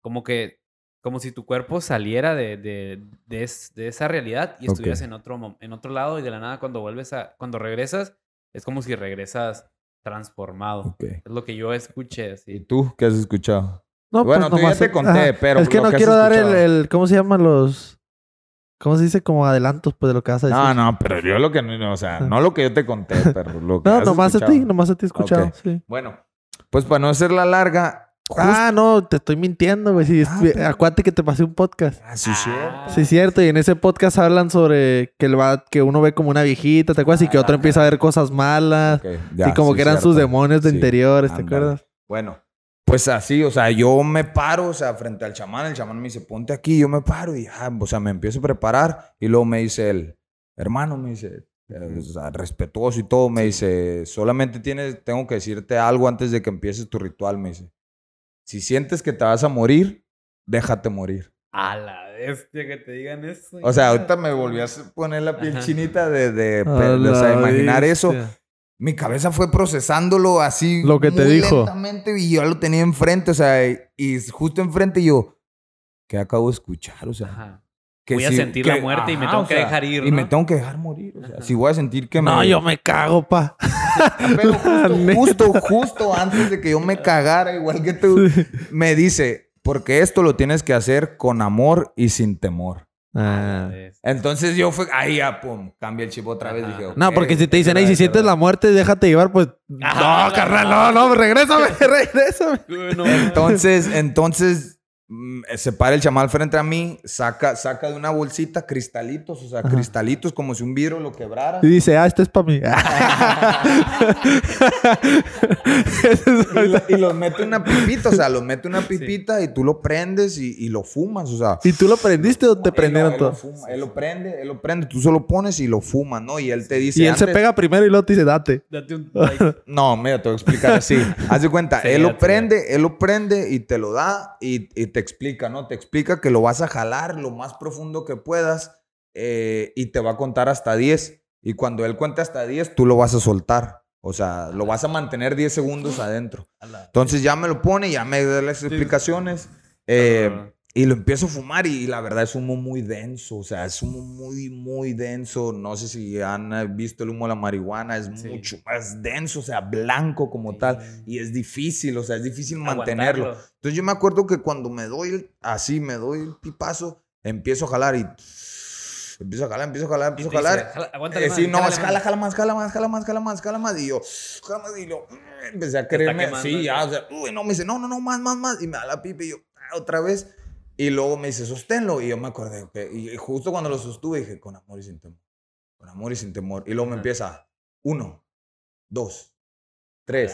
como que, como si tu cuerpo saliera de, de, de, es- de esa realidad y estuvieras en, otro, en otro lado y de la nada cuando vuelves a, cuando regresas, es como si regresas transformado. Es lo que yo escuché, ¿Y así. tú qué has escuchado? No, Bueno, tú ya te conté, pero Es que no que has quiero dar el, ¿Cómo se llaman los...? ¿Cómo se dice? Como adelantos, pues, de lo que vas a decir. No, no, pero yo lo que no, o sea, no lo que yo te conté, pero lo que No, has nomás a ti, nomás a ti escuchado, sí. Bueno, Pues para no hacerla larga. Ah, no, te estoy mintiendo, güey. Sí, Ah, pero- Acuérdate que te pasé un podcast. Ah, sí, cierto. Sí, cierto. Y en ese podcast hablan sobre que, el va, que uno ve como una viejita, ¿te acuerdas? Y que otro empieza a ver cosas malas. Ya, y como sí, que eran cierto. sus demonios de Sí, interiores, ¿te acuerdas? Bueno, pues así, o sea, yo me paro, o sea, frente al chamán, el chamán me dice, ponte aquí, yo me paro y, ah, o sea, me empiezo a preparar y luego me dice él, hermano, me dice, o sea, respetuoso y todo, me dice, solamente tienes, tengo que decirte algo antes de que empieces tu ritual, me dice, si sientes que te vas a morir, déjate morir. A la bestia que te digan eso. O sea, ahorita me volví a poner la piel Ajá. chinita de, de, A de, o sea, imaginar eso. Mi cabeza fue procesándolo así. Lo que te muy dijo. lentamente y yo lo tenía enfrente, o sea, y, y justo enfrente y yo, ¿qué acabo de escuchar? O sea, Ajá. que Voy a sentir que- la muerte y me tengo que sea, dejar ir, Y me ¿no? tengo que dejar morir. O sea, Ajá. si voy a sentir que me. No, yo me cago, pa. Pero justo, justo, justo antes de que yo me cagara, igual que tú, me dice, porque esto lo tienes que hacer con amor y sin temor. Ah. Entonces yo fue, ahí ya, pum, cambia el chip otra vez. Dije, No, porque si te dicen, hey, si sientes es la verdad". muerte, déjate llevar, pues. No, carnal, no, no, regrésame, regrésame. Entonces, entonces se para el chamal frente a mí, saca, saca de una bolsita cristalitos, o sea, cristalitos como si un vidrio lo quebrara. Y dice, ah, este es para mí. Y, lo- y los mete una pipita, o sea, los mete una pipita y tú lo prendes y, y lo fumas, o sea. ¿Y tú lo prendiste o te prendieron él todo? Él lo prende, él lo prende, tú solo pones y lo fumas, ¿no? Y él te dice. Y él se pega primero y luego te dice, date. Date un like. No, mira, te voy a explicar así. Haz de cuenta, Sí, él lo prende, él lo prende y te lo da y, y te explica, ¿no? Te explica que lo vas a jalar lo más profundo que puedas eh, y te va a contar hasta 10. Y cuando él cuente hasta 10, tú lo vas a soltar. O sea, lo vas a mantener 10 segundos adentro. Entonces ya me lo pone, ya me da las explicaciones. eh, y lo empiezo a fumar y, la verdad es humo muy denso, o sea, es humo muy, muy denso. No sé si han eh, visto el humo de la marihuana, es Sí. mucho más denso, o sea, blanco como Sí. tal. Y es difícil, o sea, es difícil mantenerlo. Entonces yo me acuerdo que cuando me doy el- así, me doy el pipazo, empiezo a jalar y... Empiezo a jalar, empiezo a jalar, empiezo a jalar. dice, "Jala- aguántale Eh, más, sí, no, jala, más". jala más, jala más, jala más, jala más, jala más. Y yo, jala más, y lo, empecé a creerme. quemando, Sí, ya, o sea, uy, no, me dice, no, no, no, más, más, más. Y me da la pipa y yo, "Ah, otra vez. Y luego me dice, sosténlo. Y yo me acordé, ok. Y justo cuando lo sostuve dije, con amor y sin temor. Con amor y sin temor. Y luego me empieza, uno, dos, tres.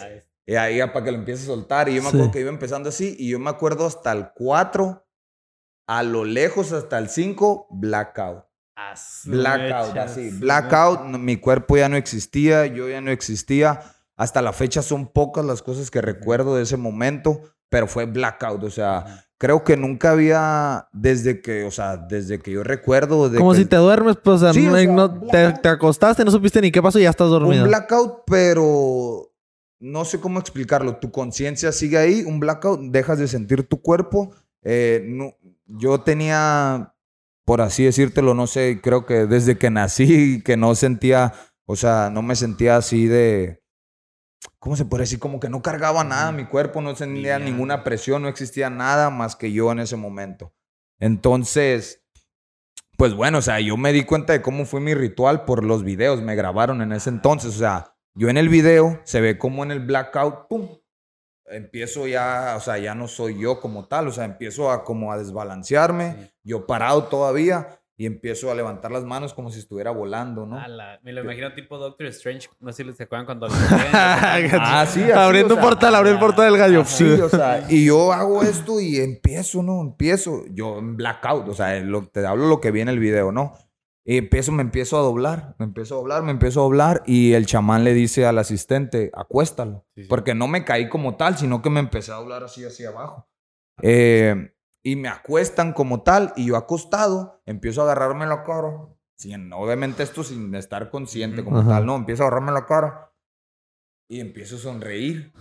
Y ahí para que lo empiece a soltar. Y yo me Sí. acuerdo que iba empezando así. Y yo me acuerdo hasta el 4, a lo lejos hasta el 5, blackout. a su Blackout, mecha, así. Blackout, no, mi cuerpo ya no existía, yo ya no existía. Hasta la fecha son pocas las cosas que recuerdo de ese momento, pero fue blackout. O sea, creo que nunca había, desde que, o sea, desde que yo recuerdo. Como que- si te duermes, pues, Sí, o no, sea, no- te, blackout. te acostaste, no supiste ni qué pasó y ya estás dormido. Un blackout, pero no sé cómo explicarlo. Tu conciencia sigue ahí, un blackout, dejas de sentir tu cuerpo. Eh, no- yo tenía, por así decírtelo, no sé, creo que desde que nací, que no sentía, o sea, no me sentía así de... ¿Cómo se puede decir? Como que no cargaba nada mi cuerpo, no sentía ninguna presión, no existía nada más que yo en ese momento. Entonces, pues bueno, o sea, yo me di cuenta de cómo fue mi ritual por los videos, me grabaron en ese entonces, o sea, yo en el video se ve como en el blackout, ¡pum! Empiezo ya, o sea, ya no soy yo como tal, o sea, empiezo a como a desbalancearme, Sí. yo parado todavía y empiezo a levantar las manos como si estuviera volando, ¿no? La- me lo imagino tipo Doctor Strange. No sé si se acuerdan cuando... Ah, sí, así, abriendo o sea, portal, abriendo el portal del gallo. Sí, o sea, y yo hago esto y empiezo, ¿no? Empiezo, yo en blackout, o sea, lo- te hablo lo que vi en el video, ¿no? Y empiezo, me empiezo a doblar, me empiezo a doblar, me empiezo a doblar y el chamán le dice al asistente, acuéstalo, Sí, sí. porque no me caí como tal, sino que me empecé a doblar así hacia abajo. Eh, y me acuestan como tal y yo acostado empiezo a agarrarme la cara, sin, obviamente esto sin estar consciente como Ajá. tal, ¿no? Empiezo a agarrarme la cara y empiezo a sonreír.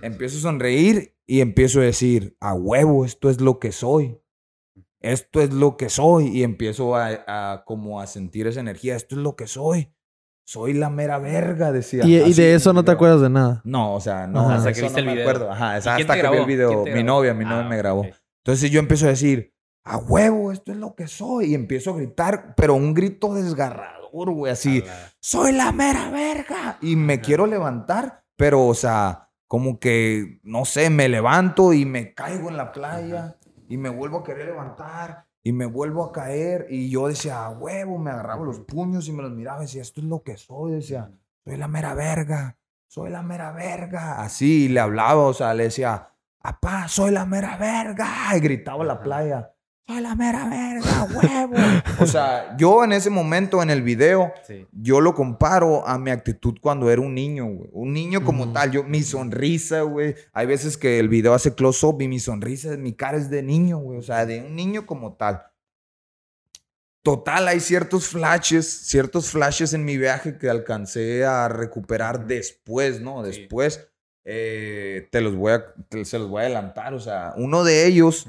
Empiezo a sonreír y empiezo a decir, a huevo, esto es lo que soy. Esto es lo que soy. Y empiezo a, a como a sentir esa energía. Esto es lo que soy. Soy la mera verga, decía. Y, de eso no te acuerdas de nada. No, o sea, no. Ajá. Hasta que viste no el me video. acuerdo. Ajá, ¿Y hasta que vi el grabó? video. ¿Quién te Mi grabó? novia, mi novia Ah, me grabó. Entonces yo empiezo a decir, a huevo, esto es lo que soy. Y empiezo a gritar, pero un grito desgarrador, güey, así soy la mera verga. Y me quiero levantar, pero, o sea, como que, no sé, me levanto y me caigo en la playa y me vuelvo a querer levantar y me vuelvo a caer y yo decía, "A huevo, me agarraba los puños y me los miraba y decía, esto es lo que soy, decía, soy la mera verga, soy la mera verga. Así le hablaba, o sea, le decía, apá, soy la mera verga. Y gritaba a la playa, soy la mera verga, huevo. o sea, yo en ese momento en el video, Sí. yo lo comparo a mi actitud cuando era un niño, güey. Un niño como tal, yo, mi sonrisa, güey. Hay veces que el video hace close-up y mi sonrisa, mi cara es de niño, güey. O sea, de un niño como tal. Total, hay ciertos flashes, ciertos flashes en mi viaje que alcancé a recuperar después, ¿no? Sí. Después. eh, te los voy a, te- se los voy a adelantar. O sea, uno de ellos.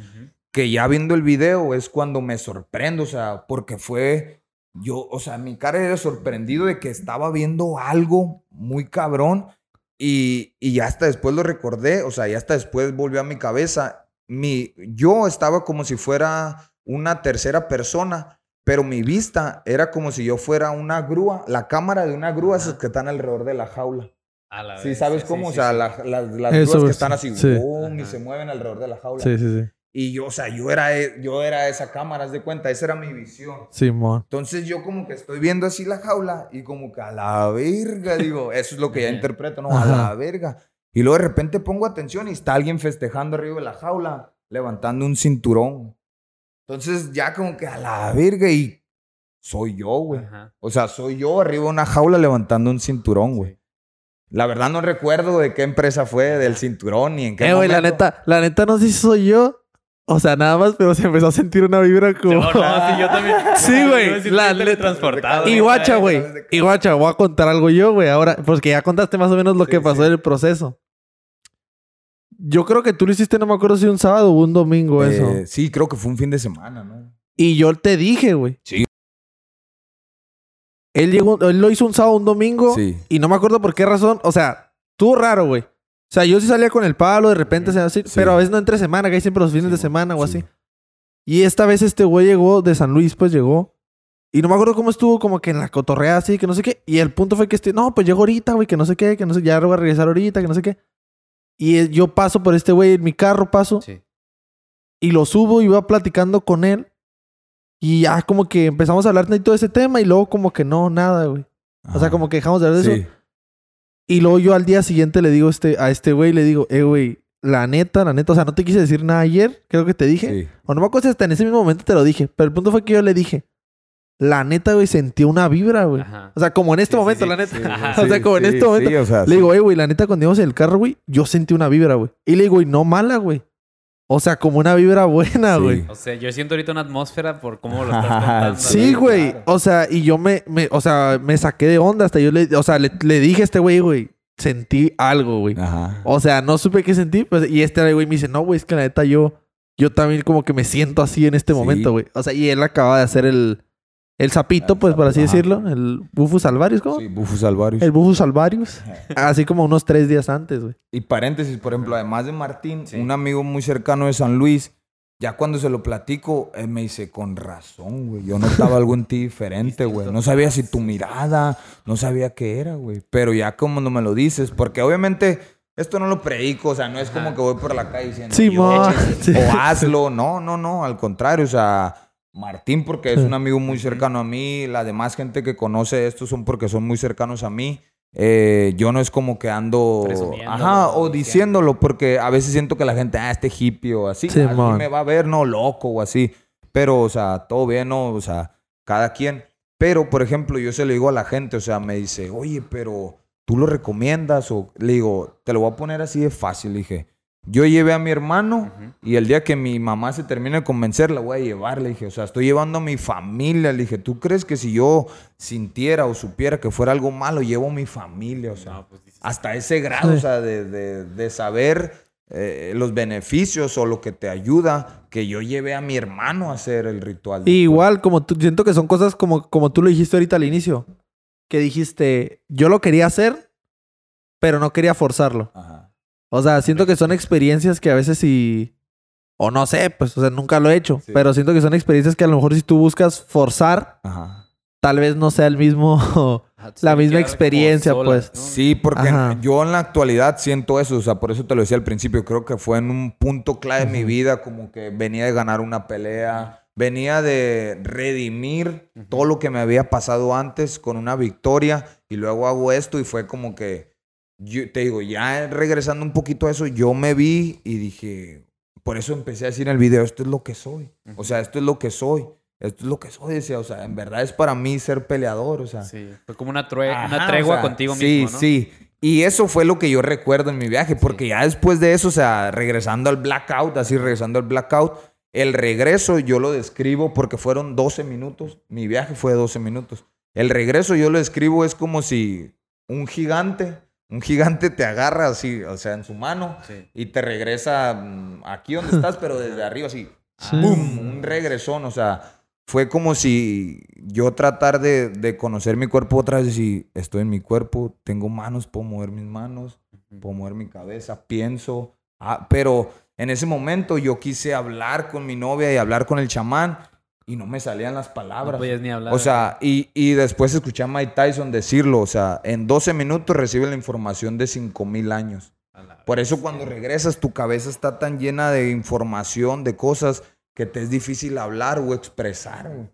Que ya viendo el video es cuando me sorprendo, o sea, porque fue yo, o sea, mi cara era sorprendido de que estaba viendo algo muy cabrón y, y ya hasta después lo recordé, o sea, ya hasta después volvió a mi cabeza. Mi, yo estaba como si fuera una tercera persona, pero mi vista era como si yo fuera una grúa, la cámara de una grúa esas que están alrededor de la jaula. A la Sí, vez, ¿sabes sí, cómo? sí, o sea, sí. la- las, las grúas que están así, sí. boom, y se mueven alrededor de la jaula. Sí, sí, sí. Y yo, o sea, yo era, e- yo era esa cámara, haz de cuenta, esa era mi visión. Simón. Entonces yo como que estoy viendo así la jaula y como que a la verga, digo, eso es lo que ya interpreto, ¿no? A la verga. Y luego de repente pongo atención y está alguien festejando arriba de la jaula, levantando un cinturón. Entonces ya como que a la verga y soy yo, güey. O sea, soy yo arriba de una jaula levantando un cinturón, güey. La verdad no recuerdo de qué empresa fue, del cinturón, ni en qué Eh, güey, la momento. neta, la neta no sé si soy yo. O sea, nada más, pero se empezó a sentir una vibra como. No, no, sí, yo también. Sí, güey, la teletransportado. Y güey. guacha, güey. Y guacha, voy a contar algo yo, güey. Ahora, porque ya contaste más o menos lo Sí, que pasó sí. en el proceso. Yo creo que tú lo hiciste, no me acuerdo si un sábado o un domingo eso. Eh, sí, creo que fue un fin de semana, ¿no? Y yo te dije, güey. Sí. Él, llegó, él lo hizo un sábado, un domingo. Sí. Y no me acuerdo por qué razón. O sea, estuvo raro, güey. O sea, yo sí salía con el palo, de repente, se así, Sí. pero a veces no entre semana, que hay siempre los fines Sí, de semana o sí. así. Y esta vez este güey llegó de San Luis, pues llegó. Y no me acuerdo cómo estuvo, como que en la cotorrea así, que no sé qué. Y el punto fue que este, no, pues llegó ahorita, güey, que no sé qué, que no sé, ya voy a regresar ahorita, que no sé qué. Y eh, yo paso por este güey en mi carro, paso, Sí. y lo subo y iba platicando con él. Y ya como que empezamos a hablar de todo ese tema y luego como que no, nada, güey. O sea, como que dejamos de hablar de eso. Y luego yo al día siguiente le digo este, a este güey, le digo, eh, güey, la neta, la neta, o sea, no te quise decir nada ayer, creo que te dije. Sí. O no me acuerdo si hasta en ese mismo momento te lo dije. Pero el punto fue que yo le dije, la neta, güey, sentí una vibra, güey. Ajá. O sea, como en este Sí, momento, sí, la neta. sí, o sea, como en sí, este momento. sí, o sea, Le digo, eh, güey, la neta, cuando íbamos en el carro, güey, yo sentí una vibra, güey. Y le digo, y no mala, güey. O sea, como una vibra buena, Sí. güey. O sea, yo siento ahorita una atmósfera por cómo lo estás contando. Sí, Sí, güey. claro. O sea, y yo me, me, o sea, me saqué de onda hasta yo le, o sea, le, le dije a este güey, güey, sentí algo, güey. Ajá. O sea, no supe qué sentí, pues, y este güey me dice, no, güey, es que la neta yo, yo también como que me siento así en este Sí. momento, güey. O sea, y él acaba de hacer el, el sapito, El pues, por así ajá. decirlo, el Bufus Alvarius, ¿cómo? Sí, Bufus Alvarius. El Bufus Alvarius. así como unos tres días antes, güey. Y paréntesis, por ejemplo, además de Martín, Sí. un amigo muy cercano de San Luis, ya cuando se lo platico, él me dice, con razón, güey. Yo notaba algo en ti diferente, güey. No sabía si tu mirada, no sabía qué era, güey. Pero ya como no me lo dices, porque obviamente esto no lo predico, o sea, no es como que voy por la calle diciendo, Sí, "Yo, mo. échale", Sí. o hazlo. No, no, no, al contrario, o sea, Martín porque es un amigo muy cercano a mí, la demás gente que conoce esto son porque son muy cercanos a mí. Eh, yo no es como que ando, ajá, o diciéndolo porque a veces siento que la gente, ah, este hippie o así, Sí, a mí mon. me va a ver, no, loco o así. Pero, o sea, todo bien, ¿no? O sea, cada quien. Pero, por ejemplo, yo se lo digo a la gente, o sea, me dice, oye, pero tú lo recomiendas o le digo, te lo voy a poner así de fácil, le dije. Yo llevé a mi hermano y el día que mi mamá se termine de convencer, la voy a llevar. Le dije, o sea, estoy llevando a mi familia. Le dije, ¿tú crees que si yo sintiera o supiera que fuera algo malo, llevo a mi familia? O sea, No, pues dices, hasta ese grado, Sí. o sea, de, de- de saber eh, los beneficios o lo que te ayuda, que yo llevé a mi hermano a hacer el ritual. Y igual, como tú, siento que son cosas como, como tú lo dijiste ahorita al inicio. Que dijiste, yo lo quería hacer, pero no quería forzarlo. Ajá. O sea, siento que son experiencias que a veces sí... O no sé, pues, o sea, nunca lo he hecho. Sí. Pero siento que son experiencias que a lo mejor si tú buscas forzar, Ajá. tal vez no sea el mismo, Ajá, la misma experiencia, pues. ¿no? Sí, porque Ajá. yo en la actualidad siento eso, o sea, por eso te lo decía al principio, creo que fue en un punto clave de mi vida, como que venía de ganar una pelea, venía de redimir todo lo que me había pasado antes con una victoria y luego hago esto y fue como que, yo, te digo, ya regresando un poquito a eso, yo me vi y dije, por eso empecé a decir en el video, esto es lo que soy, o sea, esto es lo que soy. Esto es lo que soy, decía, o sea, en verdad es para mí ser peleador, o sea. Sí, fue como una, Ajá, una tregua o sea, contigo sí, mismo, ¿no? Sí, Y eso fue lo que yo recuerdo en mi viaje, porque ya después de eso, o sea, regresando al blackout, así regresando al blackout, el regreso yo lo describo porque fueron 12 minutos. Mi viaje fue de 12 minutos. El regreso yo lo describo es como si un gigante, un gigante te agarra así, o sea, en su mano Sí. y te regresa mm, aquí donde estás, pero desde arriba así. Sí. ¡Bum! Un regresón, o sea, fue como si yo tratar de, de conocer mi cuerpo otra vez y estoy en mi cuerpo, tengo manos, puedo mover mis manos, puedo mover mi cabeza, pienso. Ah, pero en ese momento yo quise hablar con mi novia y hablar con el chamán y no me salían las No palabras. podías ni hablar. O sea, y, y después escuché a Mike Tyson decirlo, o sea, en 12 minutos recibe la información de 5000 años. Por eso cuando regresas tu cabeza está tan llena de información, de cosas que te es difícil hablar o expresar. güey.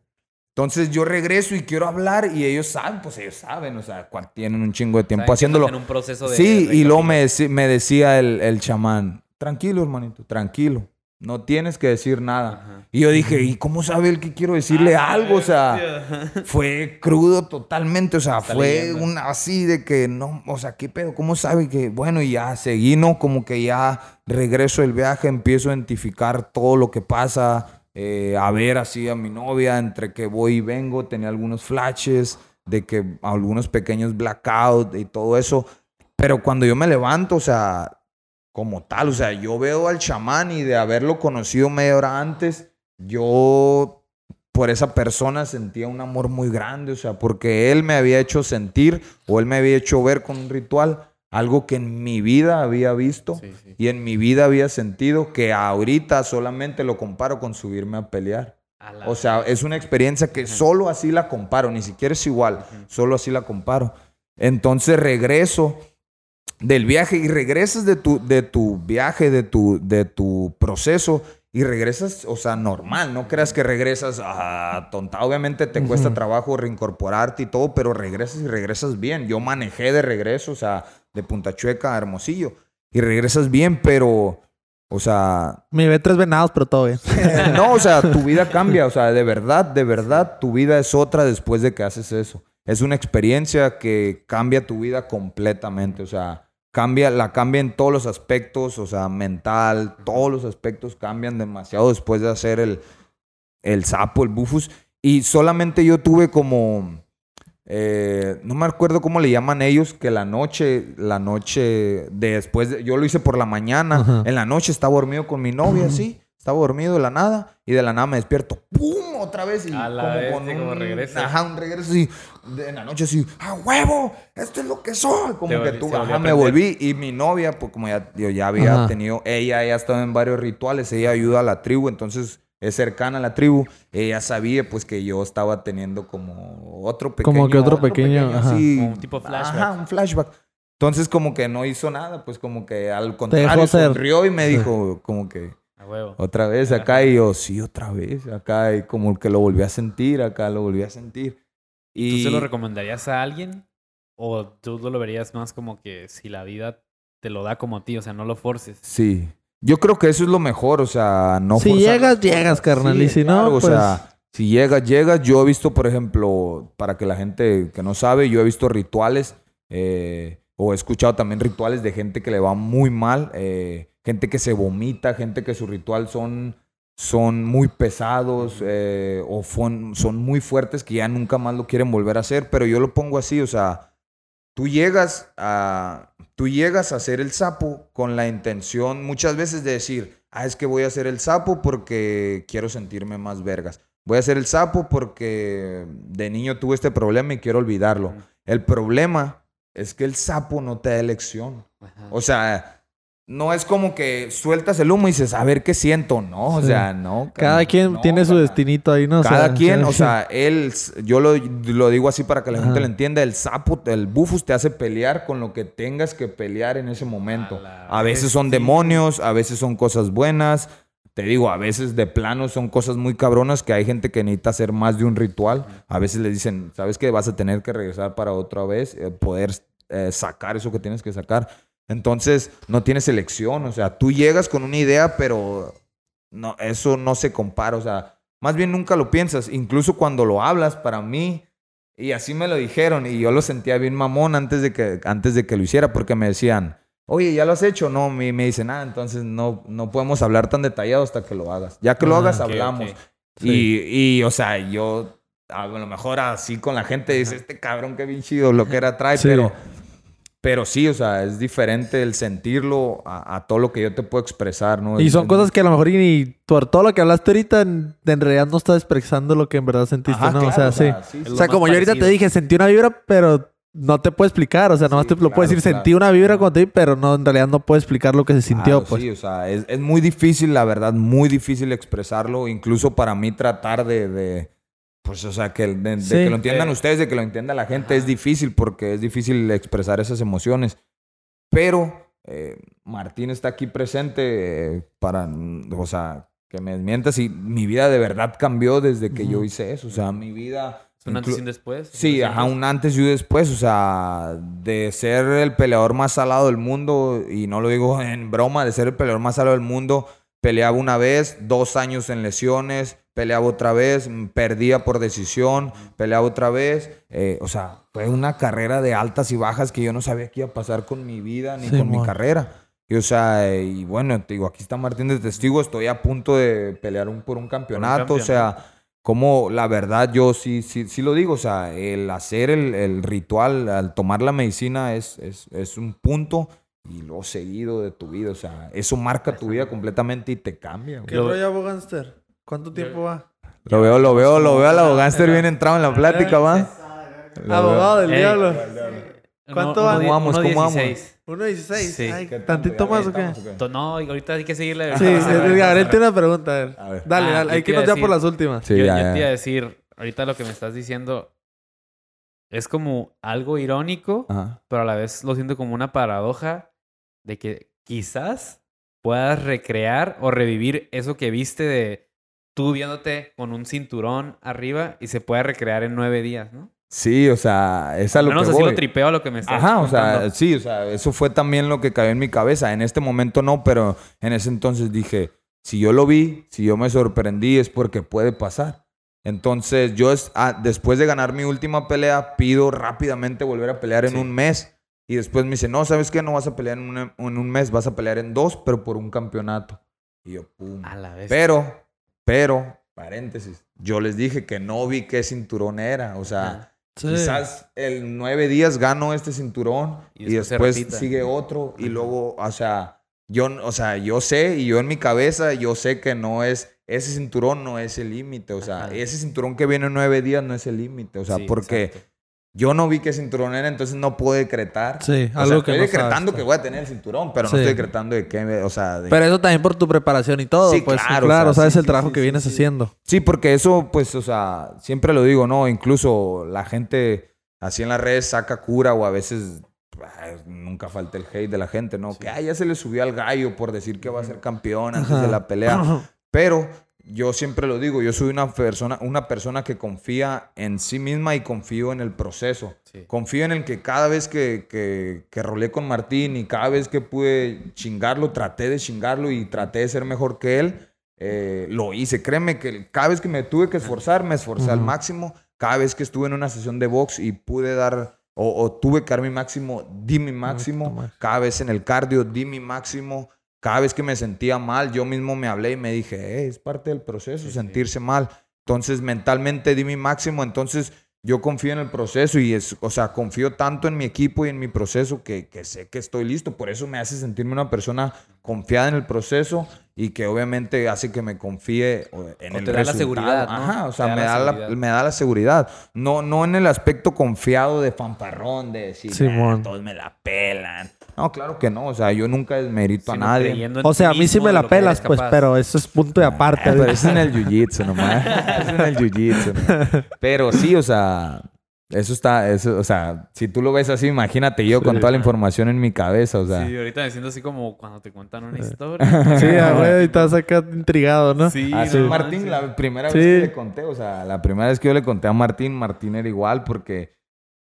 Entonces yo regreso y quiero hablar y ellos saben, pues ellos saben, o sea, tienen un chingo de tiempo haciéndolo. En un proceso de Sí, y luego me decía el, el chamán, tranquilo hermanito, tranquilo, no tienes que decir nada. Ajá. Y yo dije, ¿y cómo sabe él que quiero decirle Ah, algo? O sea, fue crudo totalmente, o sea, Está fue leyendo. una así de que no, o sea, ¿qué pedo? ¿Cómo sabe que, bueno, y ya seguí, ¿no? Como que ya regreso del viaje, empiezo a identificar todo lo que pasa, eh, a ver así a mi novia, entre que voy y vengo, tenía algunos flashes, de que algunos pequeños blackout y todo eso, pero cuando yo me levanto, o sea, como tal, o sea, yo veo al chamán y de haberlo conocido media hora antes, yo por esa persona sentía un amor muy grande, o sea, porque él me había hecho sentir o él me había hecho ver con un ritual algo que en mi vida había visto Sí, sí. y en mi vida había sentido que ahorita solamente lo comparo con subirme a pelear. A O sea, es una experiencia que solo así la comparo, ni siquiera es igual, solo así la comparo. Entonces regreso del viaje y regresas de tu, de tu viaje, de tu, de tu proceso y regresas, o sea, normal, no creas que regresas a tonta. Obviamente te cuesta trabajo reincorporarte y todo, pero regresas y regresas bien. Yo manejé de regreso, o sea, de Punta Chueca a Hermosillo y regresas bien, pero, o sea, Me ve tres venados, pero todo bien. no, o sea, tu vida cambia. O sea, de verdad, de verdad, tu vida es otra después de que haces eso. Es una experiencia que cambia tu vida completamente. O sea, cambia, la cambia en todos los aspectos, o sea, mental, todos los aspectos cambian demasiado después de hacer el, el sapo, el bufus. Y solamente yo tuve como. eh, no me acuerdo cómo le llaman ellos, que la noche, la noche de después, de- yo lo hice por la mañana, Ajá. en la noche estaba dormido con mi novia, así, estaba dormido de la nada, y de la nada me despierto, ¡pum! otra vez, y A la como bestia, con como un, regreso. ajá, un regreso así, de- en la noche así, ¡a huevo! Esto es lo que soy, como Te que volví- tú, ajá, me volví, y mi novia, pues como ya, yo ya había Ajá. tenido, ella ya estaba en varios rituales, ella ayuda a la tribu, entonces es cercana a la tribu, ella sabía pues que yo estaba teniendo como otro pequeño... Como que otro pequeño, ajá. así, Como un tipo flashback. Ajá, un flashback. Entonces como que no hizo nada, pues como que al contrario sonrió y me dijo como que huevo. otra vez acá y yo sí otra vez acá y como que lo volví a sentir acá lo volví a sentir ¿Tú y se lo recomendarías a alguien? ¿O tú lo verías más como que si la vida te lo da como a ti? O sea, no lo forces. sí yo creo que eso es lo mejor o sea no Si forzar llegas, llegas, carnal, Sí, y si no, pues- o sea si llegas llegas yo he visto por ejemplo para que la gente que no sabe yo he visto rituales eh, o he escuchado también rituales de gente que le va muy mal eh, gente que se vomita gente que su ritual son son muy pesados eh, o son muy fuertes que ya nunca más lo quieren volver a hacer, pero yo lo pongo así, o sea, tú llegas a, tú llegas a hacer el sapo con la intención muchas veces de decir, ah, es que voy a hacer el sapo porque quiero sentirme más vergas. Voy a hacer el sapo porque de niño tuve este problema y quiero olvidarlo. El problema es que el sapo no te da elección. O sea, no es como que sueltas el humo y dices, a ver qué siento, ¿no? O Sí. sea, no. Cada quien no, tiene su destinito ahí, ¿no? O Cada sea, quien, sí. o sea, él, yo lo, lo digo así para que la gente lo entienda, el sapo, el bufus te hace pelear con lo que tengas que pelear en ese momento. A veces son demonios, a veces son cosas buenas. Te digo, a veces de plano son cosas muy cabronas que hay gente que necesita hacer más de un ritual. A veces le dicen, ¿sabes qué? Vas a tener que regresar para otra vez, eh, poder eh, sacar eso que tienes que sacar. Entonces, no tienes elección. O sea, tú llegas con una idea, pero no, eso no se compara. O sea, más bien nunca lo piensas. Incluso cuando lo hablas, para mí, y así me lo dijeron, y yo lo sentía bien mamón antes de que, antes de que lo hiciera, porque me decían, oye, ¿ya lo has hecho? No, me, me dicen, ah, entonces no, no podemos hablar tan detallado hasta que lo hagas. Ya que lo Ah, hagas, hablamos. Y, y, o sea, yo a lo mejor así con la gente dice, este cabrón qué bien chido lo que era trae, Sí. pero, pero sí, o sea, es diferente el sentirlo a, a todo lo que yo te puedo expresar, ¿no? Y son es- cosas que a lo mejor ni por todo lo que hablaste ahorita, en, en realidad no estás expresando lo que en verdad sentiste, Ajá, ¿no? claro, o sea, sí. sí, Es sí. O sea, como yo ahorita te dije, sentí una vibra, pero no te puedo explicar. O sea, nomás Sí, te lo puedo decir, claro. sentí una vibra cuando te vi, pero no, en realidad no puedo explicar lo que se sintió, pues. Sí, o sea, es, es muy difícil, la verdad, muy difícil expresarlo. Incluso para mí tratar de, de, pues, o sea, que, de, de Sí. que lo entiendan Eh, ustedes, de que lo entienda la gente, es difícil porque es difícil expresar esas emociones. Pero eh, Martín está aquí presente eh, para, mm, o sea, que me desmientas y mi vida de verdad cambió desde que yo Ujú. hice eso. O sea, mi vida... ¿Es un antes y un después? Sí, ajá, un antes y un después, o sea, de ser el peleador más salado del mundo, y no lo digo en broma, de ser el peleador más salado del mundo, peleaba una vez, dos años en lesiones, peleaba otra vez, perdía por decisión, peleaba otra vez, eh, o sea, fue una carrera de altas y bajas que yo no sabía qué iba a pasar con mi vida ni Sí, con mi mon. carrera. Y, o sea, eh, y bueno, te digo, aquí está Martín de testigo, estoy a punto de pelear un, por un campeonato, o sea, como la verdad yo sí, sí, sí lo digo, o sea, el hacer el, el ritual, al tomar la medicina es, es, es un punto y lo seguido de tu vida, o sea, eso marca tu vida completamente y te cambia. güey. ¿Qué rollo, Abogánster? ¿Cuánto tiempo va? Lo veo, lo veo, lo veo al abogánster bien entrado en la plática, ¿va? Abogado del diablo. ¿Cuánto va? ¿Cómo vamos? uno ¿Cómo vamos? 16. 1.16. Sí. ¿Tantito ¿Ya más o qué? No, ahorita hay que seguirle. Sí, el Gabriel tiene una pregunta. A ver. A ver. Dale, Ah, dale. Hay que irnos ya por las últimas. Sí, yo, ya, yo ya. te iba a decir, ahorita lo que me estás diciendo es como algo irónico, Ajá. pero a la vez lo siento como una paradoja de que quizás puedas recrear o revivir eso que viste de tú viéndote con un cinturón arriba y se puede recrear en nueve días, ¿no? Sí, o sea, es a lo menos que así voy. lo tripeo a lo que me estás Ajá, o sea, contando. sí, o sea, eso fue también lo que cayó en mi cabeza. En este momento no, pero en ese entonces dije, si yo lo vi, si yo me sorprendí, es porque puede pasar. Entonces, yo es- ah, después de ganar mi última pelea, pido rápidamente volver a pelear en Sí. un mes. Y después me dice, no, ¿sabes qué? No vas a pelear en un, en un mes, vas a pelear en dos, pero por un campeonato. Y yo, pum. A la vez. Pero, pero, paréntesis, yo les dije que no vi qué cinturón era. O sea. Sí. Quizás el nueve días gano este cinturón Y y después sigue otro y luego, o sea, yo, o sea, yo sé y yo en mi cabeza yo sé que no es ese cinturón no es el límite, o sea, Ajá. ese cinturón que viene en nueve días no es el límite, o sea, Sí, porque exacto. Yo no vi qué cinturón era, entonces no puedo decretar. Sí, o algo sea, que estoy no decretando sabes. que voy a tener el cinturón, pero Sí. no estoy decretando de qué, o sea, de- Pero eso también por tu preparación y todo, Sí, pues claro, claro, o sea, sabes sí, el trabajo que vienes haciendo. Sí, porque eso, pues, o sea, siempre lo digo, ¿no? Incluso la gente así en las redes saca cura o a veces ay, nunca falta el hate de la gente, ¿no? Que ay, ya se le subió al gallo por decir que va a ser campeón antes Ajá. de la pelea. Pero yo siempre lo digo, yo soy una persona, una persona que confía en sí misma y confío en el proceso. Sí. Confío en el que cada vez que, que, que rolé con Martín y cada vez que pude chingarlo, traté de chingarlo y traté de ser mejor que él, eh, lo hice. Créeme que cada vez que me tuve que esforzar, me esforcé al máximo. Cada vez que estuve en una sesión de box y pude dar, o, o tuve que dar mi máximo, di mi máximo. máximo. Cada vez en el cardio, di mi máximo. Cada vez que me sentía mal, yo mismo me hablé y me dije, "Eh, es parte del proceso Sí, sí. sentirse mal. Entonces, mentalmente di mi máximo. Entonces, yo confío en el proceso y es, o sea, confío tanto en mi equipo y en mi proceso que, que sé que estoy listo. Por eso me hace sentirme una persona confiada en el proceso y que obviamente hace que me confíe en O el te da la resultado. seguridad, ¿no? Ajá, o sea, da me la da, la, seguridad. me da la seguridad. No, no en el aspecto confiado de fanfarrón, de decir, Simón. "Ah, todos me la pelan. No, claro que no. O sea, yo nunca desmerito a nadie. O sea, a mí sí me la pelas, pues, pero eso es punto de aparte. Ah, pero eso es en el jiu-jitsu nomás. es en el jiu-jitsu. ¿no? Pero sí, o sea, eso está, eso, o sea, si tú lo ves así, imagínate yo con toda la información en mi cabeza, o sea. Sí, ahorita me siento así como cuando te cuentan una historia. Sí, a güey, y estás acá intrigado, ¿no? Sí, Así no Martín, la primera Sí. vez que le conté, o sea, la primera vez que yo le conté a Martín, Martín era igual porque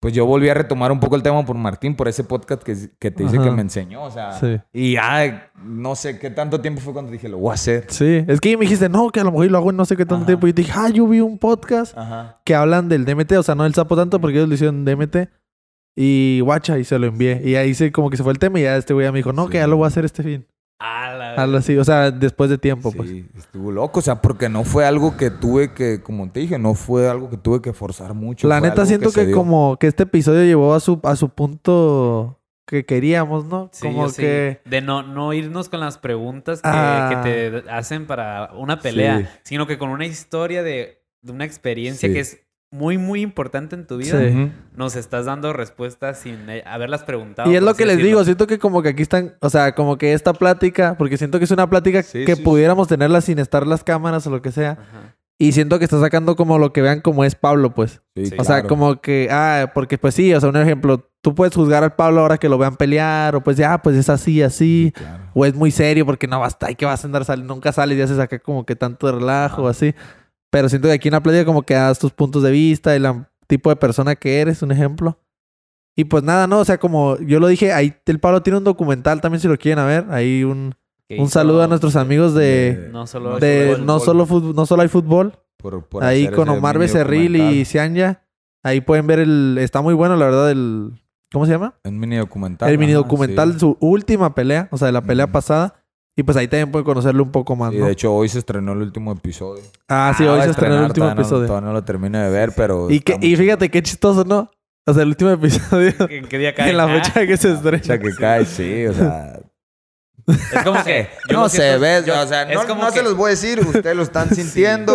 pues yo volví a retomar un poco el tema por Martín, por ese podcast que, que te dice que me enseñó, o sea, Sí. y ya no sé qué tanto tiempo fue cuando dije, lo voy a hacer. Sí, es que me dijiste, no, que a lo mejor lo hago en no sé qué tanto Ajá. tiempo. Y te dije, ah, yo vi un podcast Ajá. que hablan del DMT, o sea, no del sapo tanto porque ellos lo hicieron DMT. Y guacha, y se lo envié. Y ahí se como que se fue el tema y ya este güey ya me dijo, no, Sí. que ya lo voy a hacer este fin. Algo así, o sea, después de tiempo, pues. Sí, estuvo loco, o sea, porque no fue algo que tuve que, como te dije, no fue algo que tuve que forzar mucho. La neta siento que, como que este episodio llevó a su, a su punto que queríamos, ¿no? Sí, como yo sí. que... De no, no irnos con las preguntas que, Ah. que te hacen para una pelea, Sí. sino que con una historia de, de una experiencia Sí. que es muy, muy importante en tu vida. Sí. Nos estás dando respuestas sin eh, haberlas preguntado. Y es lo que les decirlo. digo, siento que como que aquí están, o sea, como que esta plática, porque siento que es una plática Sí, que sí, pudiéramos tenerla sin estar las cámaras o lo que sea. Ajá. Y siento que está sacando como lo que vean como es Pablo, pues. O sea, como que, ah, porque pues sí, o sea, un ejemplo, tú puedes juzgar al Pablo ahora que lo vean pelear, o pues ya, pues es así, así, Claro. o es muy serio porque no basta, y que vas a andar saliendo, nunca sales y haces acá como que tanto de relajo, así. Pero siento que aquí en la playa como que das tus puntos de vista, el am- tipo de persona que eres, un ejemplo. Y pues nada, ¿no? O sea, como yo lo dije, ahí el Pablo tiene un documental también si lo quieren a ver. Ahí un, un saludo a nuestros amigos de... No solo... de no, solo fútbol, no solo hay fútbol. Por- por ahí con Omar Becerril y. Cianya. Ahí pueden ver el... Está muy bueno, la verdad, el... ¿Cómo se llama? Un mini documental. el mini documental, sí. su última pelea, o sea, de la pelea pasada. Y pues ahí también pueden conocerlo un poco más, Y ¿no? de hecho hoy se estrenó el último episodio. ah, sí, Ah, hoy se estrenó el último todavía no- episodio. todavía no lo termino de ver, pero... y, que, y fíjate qué chistoso, ¿no? O sea, el último episodio... ¿En qué día cae? en la Ah, fecha que se. O estrena. sea, que cae, sí, o sea... Es como que... yo no sé, ¿ves? yo- o sea, es no, como no que- se los voy a decir, ustedes lo están sintiendo.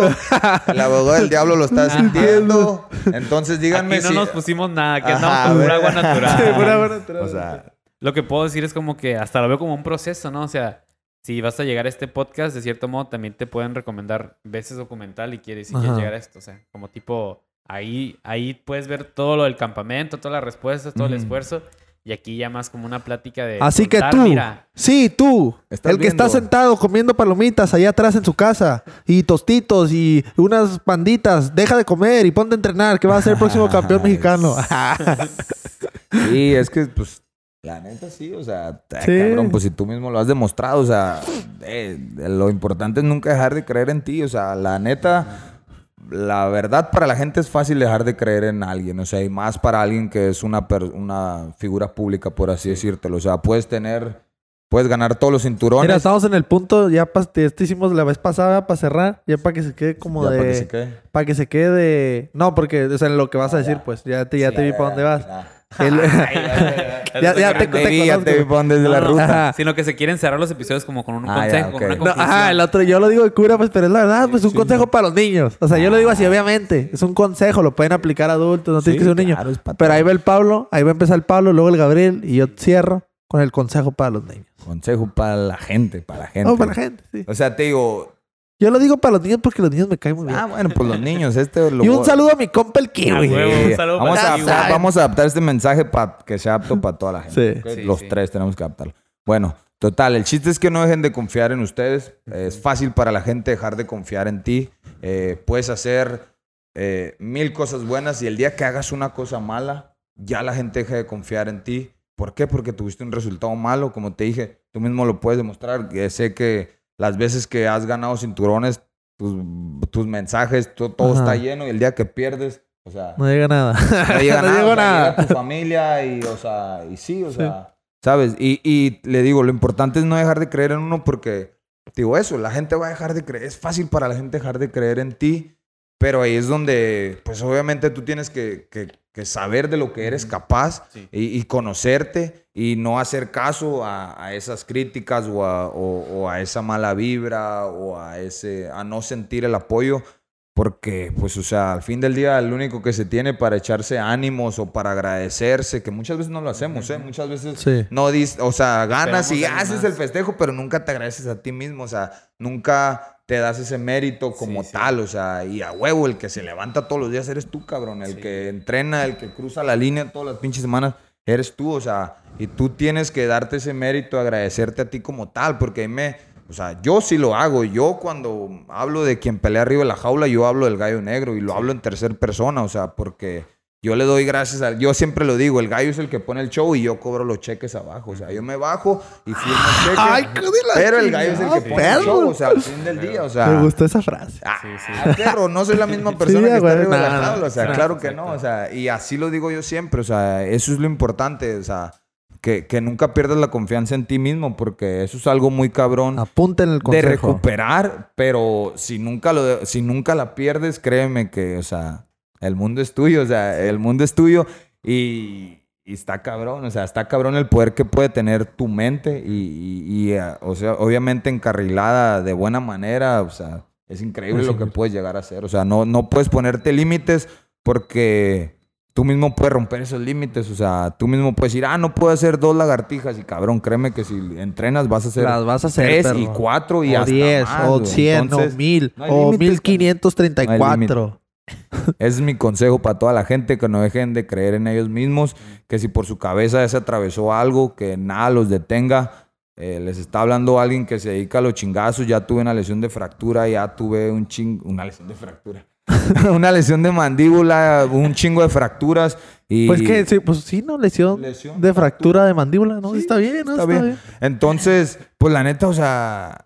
El abogado del diablo lo está sintiendo. Entonces díganme Aquí no si... nos pusimos nada, que andamos con pura agua natural. Sí, pura agua natural. O sea, Lo que puedo decir es como que hasta lo veo como un proceso, ¿no? O sea, si vas a llegar a este podcast, de cierto modo también te pueden recomendar veces documental y quieres, si quieres llegar a esto. O sea, como tipo, ahí, ahí puedes ver todo lo del campamento, todas las respuestas, todo el esfuerzo. Y aquí ya más como una plática de. Así que tú, Mira, sí, tú, el que está sentado comiendo palomitas allá atrás en su casa y tostitos y unas panditas, deja de comer y ponte a entrenar, que va a ser el próximo campeón mexicano. sí, es que, pues, la neta sí, o sea, Sí. cabrón, pues si tú mismo lo has demostrado, o sea, eh, lo importante es nunca dejar de creer en ti, o sea, la neta, la verdad para la gente es fácil dejar de creer en alguien, o sea, y más para alguien que es una, una figura pública, por así decírtelo, o sea, puedes tener, puedes ganar todos los cinturones. Mira, estamos en el punto, ya esto hicimos la vez pasada para cerrar, ya para que se quede como ya de... para que se quede. Para que se quede de... No, porque, o sea, lo que vas a decir, pues, ya te, ya te vi para dónde vas. El- Ya- ya te- te ya te vi conozco. para dónde es de la ruta. Ajá. Sino que se quieren cerrar los episodios como con un Ah, ya, consejo, ok. con una No, No, conclusión. ajá, el otro, yo lo digo de cura, pues, pero es la verdad, pues un sí, consejo no. para los niños. O sea, yo lo digo así, obviamente. Es un consejo, lo pueden aplicar adultos, no tienes que ser un niño. claro, Pero ahí va el Pablo, ahí va a empezar el Pablo, luego el Gabriel, y yo cierro con el consejo para los niños. Consejo para la gente, para la gente. No, para la gente, sí. O sea, te digo, Yo lo digo para los niños porque los niños me caen muy bien. ah, bueno, pues los niños, este lo y un saludo a mi compa el Kiwi. Saludo vamos, para a adaptar, vamos a adaptar este mensaje para que sea apto para toda la gente. Sí. Sí, Los sí. tres tenemos que adaptarlo. Bueno, total, el chiste es que no dejen de confiar en ustedes. Es fácil para la gente dejar de confiar en ti. Eh, puedes hacer eh, mil cosas buenas y el día que hagas una cosa mala, ya la gente deja de confiar en ti. ¿Por qué? Porque tuviste un resultado malo, como te dije, tú mismo lo puedes demostrar. Que sé que las veces que has ganado cinturones, tus, tus mensajes, to- todo Ajá. está lleno y el día que pierdes, o sea, No llega nada. no llega No nada. llegó o sea, nada. llega tu familia y, o sea, y sí, o sea, ¿sabes? Y, y le digo, lo importante es no dejar de creer en uno porque, digo eso, la gente va a dejar de creer. Es fácil para la gente dejar de creer en ti, pero ahí es donde, pues obviamente tú tienes que, que- que saber de lo que eres capaz Sí. y, y conocerte y no hacer caso a, a esas críticas o a, o- o a esa mala vibra o a, ese, a no sentir el apoyo. Porque, pues, o sea, al fin del día, el único que se tiene para echarse ánimos o para agradecerse, que muchas veces no lo hacemos, ¿eh? Muchas veces Sí. no dis, o sea, ganas y Esperamos alguien haces el festejo, pero nunca te agradeces a ti mismo, o sea, nunca te das ese mérito como Sí, sí. tal, o sea, y a huevo, el que se levanta todos los días eres tú, cabrón, el Sí. que entrena, el que cruza la línea todas las pinches semanas, eres tú, o sea, y tú tienes que darte ese mérito, agradecerte a ti como tal, porque me, o sea, yo sí lo hago, yo cuando hablo de quien pelea arriba de la jaula, yo hablo del gallo negro y lo hablo en tercer persona, o sea, porque yo le doy gracias a... Yo siempre lo digo, el gallo es el que pone el show y yo cobro los cheques abajo. O sea, yo me bajo y firmo el cheque. Ay, de pero el gallo es el que pone el show, perro. o sea, al fin del día, o sea... Me gustó esa frase. Ah, Sí, sí. perro, no soy la misma persona Sí, que güey, está arriba de la tabla, o sea, no, claro que exacto. no, o sea, y así lo digo yo siempre, o sea, eso es lo importante, o sea, que, que nunca pierdas la confianza en ti mismo, porque eso es algo muy cabrón Apunten el de consejo. recuperar, pero si nunca lo si nunca la pierdes, créeme que, o sea, el mundo es tuyo, o sea, el mundo es tuyo y, y está cabrón, o sea, está cabrón el poder que puede tener tu mente y, y- y, eh, o sea, obviamente encarrilada de buena manera, o sea, es increíble lo que puedes llegar a hacer, o sea, no, no puedes ponerte límites porque tú mismo puedes romper esos límites, o sea, tú mismo puedes decir, ah, no puedo hacer dos lagartijas y cabrón, créeme que si entrenas vas a hacer Las vas a hacer, tres perro. y cuatro y o hasta 10, más, o güey. 100, Entonces, o 1000, no hay o límites, 1534. Ese es mi consejo para toda la gente, que no dejen de creer en ellos mismos, que si por su cabeza ya se atravesó algo, que nada los detenga. Eh, les está hablando alguien que se dedica a los chingazos, ya tuve una lesión de fractura, ya tuve un ching... una lesión de fractura. una lesión de mandíbula, un chingo de fracturas y... Pues que, sí, pues sí, ¿no? Lesión, Lesión, de fractura de mandíbula, ¿no? está bien, ¿no? Está bien. Entonces, pues la neta, o sea,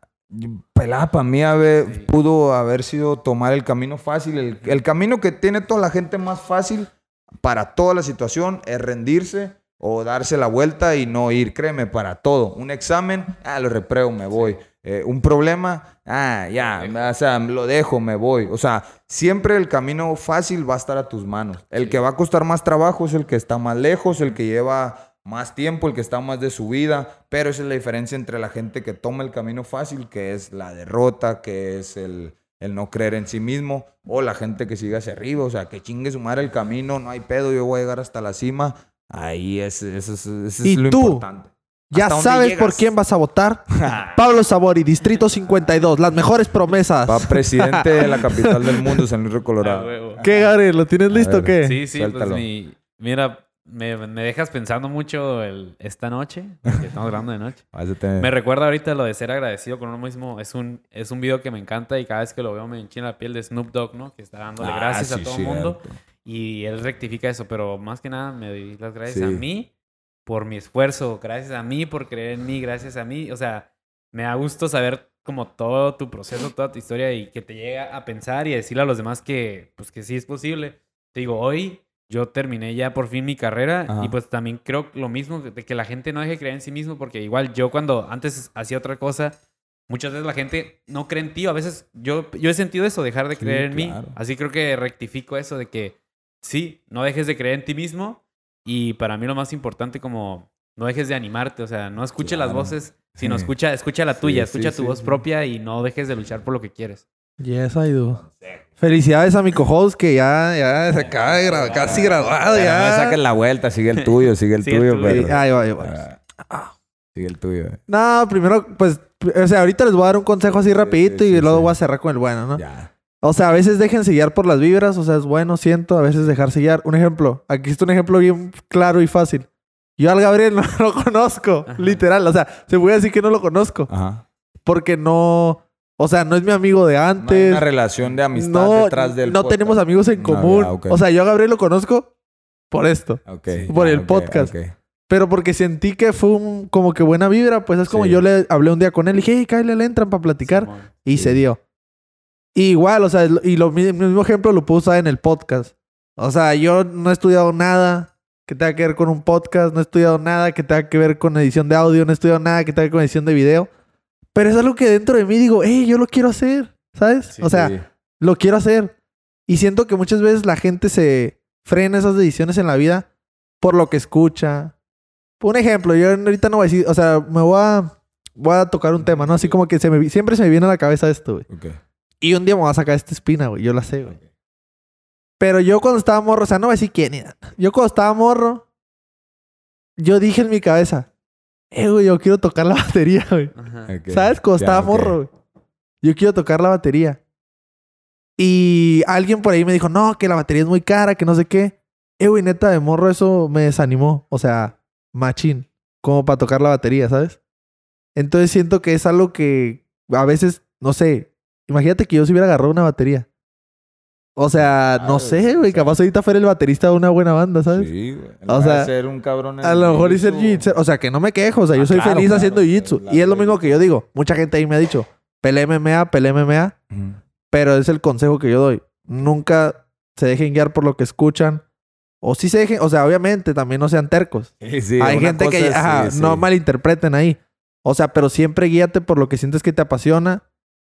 pelada para mí haber- Sí. pudo haber sido tomar el camino fácil. El, el camino que tiene toda la gente más fácil para toda la situación es rendirse o darse la vuelta y no ir, créeme, para todo. Un examen, ah, lo repreo, me voy. Eh, un problema, ah, ya, o sea, lo dejo, me voy. O sea, siempre el camino fácil va a estar a tus manos. El que va a costar más trabajo es el que está más lejos, el que lleva más tiempo, el que está más de su vida, pero esa es la diferencia entre la gente que toma el camino fácil, que es la derrota, que es el, el no creer en sí mismo, o la gente que sigue hacia arriba, o sea, que chingue su madre el camino, no hay pedo, yo voy a llegar hasta la cima. Ahí es, eso es, eso es ¿Y lo tú? importante. Ya ¿Hasta dónde sabes por quién vas a votar. Pablo Sabori, Distrito 52, las mejores promesas. Va presidente de la capital del mundo, San Luis Ah, Colorado. huevo. ¿Qué, Gary? ¿Lo tienes listo o qué? Sí, sí, pues mi... Mira, me, me dejas pensando mucho el, esta noche, porque estamos grabando de noche. Me recuerda ahorita lo de ser agradecido con uno mismo. Es un, es un video que me encanta y cada vez que lo veo me enchina la piel de Snoop Dogg, ¿no? Que está dándole Ah, gracias sí, a todo el mundo. Y él rectifica eso, pero más que nada me doy las gracias Sí. a mí por mi esfuerzo, gracias a mí por creer en mí, gracias a mí. O sea, me da gusto saber como todo tu proceso, toda tu historia y que te llega a pensar y a decirle a los demás que, pues, que sí es posible. Te digo, hoy yo terminé ya por fin mi carrera Ajá. y pues también creo lo mismo, de que la gente no deje de creer en sí mismo porque igual yo cuando antes hacía otra cosa, muchas veces la gente no cree en ti. A veces yo, yo he sentido eso, dejar de Sí, creer en claro. mí. Así creo que rectifico eso de que sí, no dejes de creer en ti mismo. Y para mí lo más importante como no dejes de animarte. O sea, no escuche las Claro. voces, sino Sí. escucha, escucha la tuya, sí, escucha sí, tu voz sí. propia y no dejes de luchar por lo que quieres. Yes, I do. Felicidades a mi co-host que ya, ya se acaba de graduar, casi graduado Pero No ya. saques la vuelta, sigue el tuyo, sigue el Sigue el tuyo, tuyo. pero- ahí va, ahí va. Ah, Sigue el tuyo. eh. No, primero, pues, o sea, ahorita les voy a dar un consejo así rapidito sí, y sí, luego sí. voy a cerrar con el bueno, ¿no? Ya. O sea, a veces déjense guiar por las vibras, o sea, es bueno, siento, a veces dejarse guiar. Un ejemplo, aquí está un ejemplo bien claro y fácil. Yo al Gabriel no lo conozco, Ajá. literal, o sea, se puede decir que no lo conozco, Ajá. porque no, o sea, no es mi amigo de No hay antes. una relación de amistad no, detrás del no podcast. tenemos amigos en No, común. ya. O sea, yo a Gabriel lo conozco por esto. Por ya, el ok, podcast. Pero porque sentí que fue un- como que buena vibra, pues es como Sí. yo le hablé un día con él y dije, hey, Kyle, le entran para platicar. Simón. Y Sí. se dio. Y igual, o sea, y lo mismo ejemplo lo puedo usar en el podcast. O sea, yo no he estudiado nada que tenga que ver con un podcast, no he estudiado nada que tenga que ver con edición de audio, no he estudiado nada que tenga que ver con edición de video. Pero es algo que dentro de mí digo, hey, yo lo quiero hacer, ¿sabes? Sí, o sea, Sí. lo quiero hacer. Y siento que muchas veces la gente se, frena esas decisiones en la vida por lo que escucha. Un ejemplo, yo ahorita no voy a decir, o sea, me voy a, voy a tocar un tema, ¿no? Así como que se me, siempre se me viene a la cabeza esto, güey. Ok. Y un día me voy a sacar esta espina, güey. Yo la sé, güey. Pero yo cuando estaba morro, o sea, no voy a decir quién era. Yo cuando estaba morro, yo dije en mi cabeza, eh, güey, yo quiero tocar la batería, güey. ¿Sabes? Cuando estaba morro, güey. Yo quiero tocar la batería. Y alguien por ahí me dijo, no, que la batería es muy cara, que no sé qué. Eh, güey, neta, de morro eso me desanimó. O sea, machín. Como para tocar la batería, ¿sabes? Entonces siento que es algo que a veces, no sé. Imagínate que yo se hubiera agarrado una batería. O sea, no sé, güey. Capaz ahorita fuera el baterista de una buena banda, ¿sabes? Sí, güey. O sea, ser un cabrón en A lo mejor hice jiu-jitsu. O sea, que no me quejo. O sea, yo Ah, soy claro, feliz claro, haciendo jiu-jitsu. Y es lo mismo que yo digo. Mucha gente ahí me ha dicho, pelea MMA, pelea MMA. Pero es el consejo que yo doy. Nunca se dejen guiar por lo que escuchan. O sí se dejen, o sea, obviamente también no sean tercos. Sí, sí, Hay gente que cosa es- ajá, sí, sí. no malinterpreten ahí. O sea, pero siempre guíate por lo que sientes que te apasiona.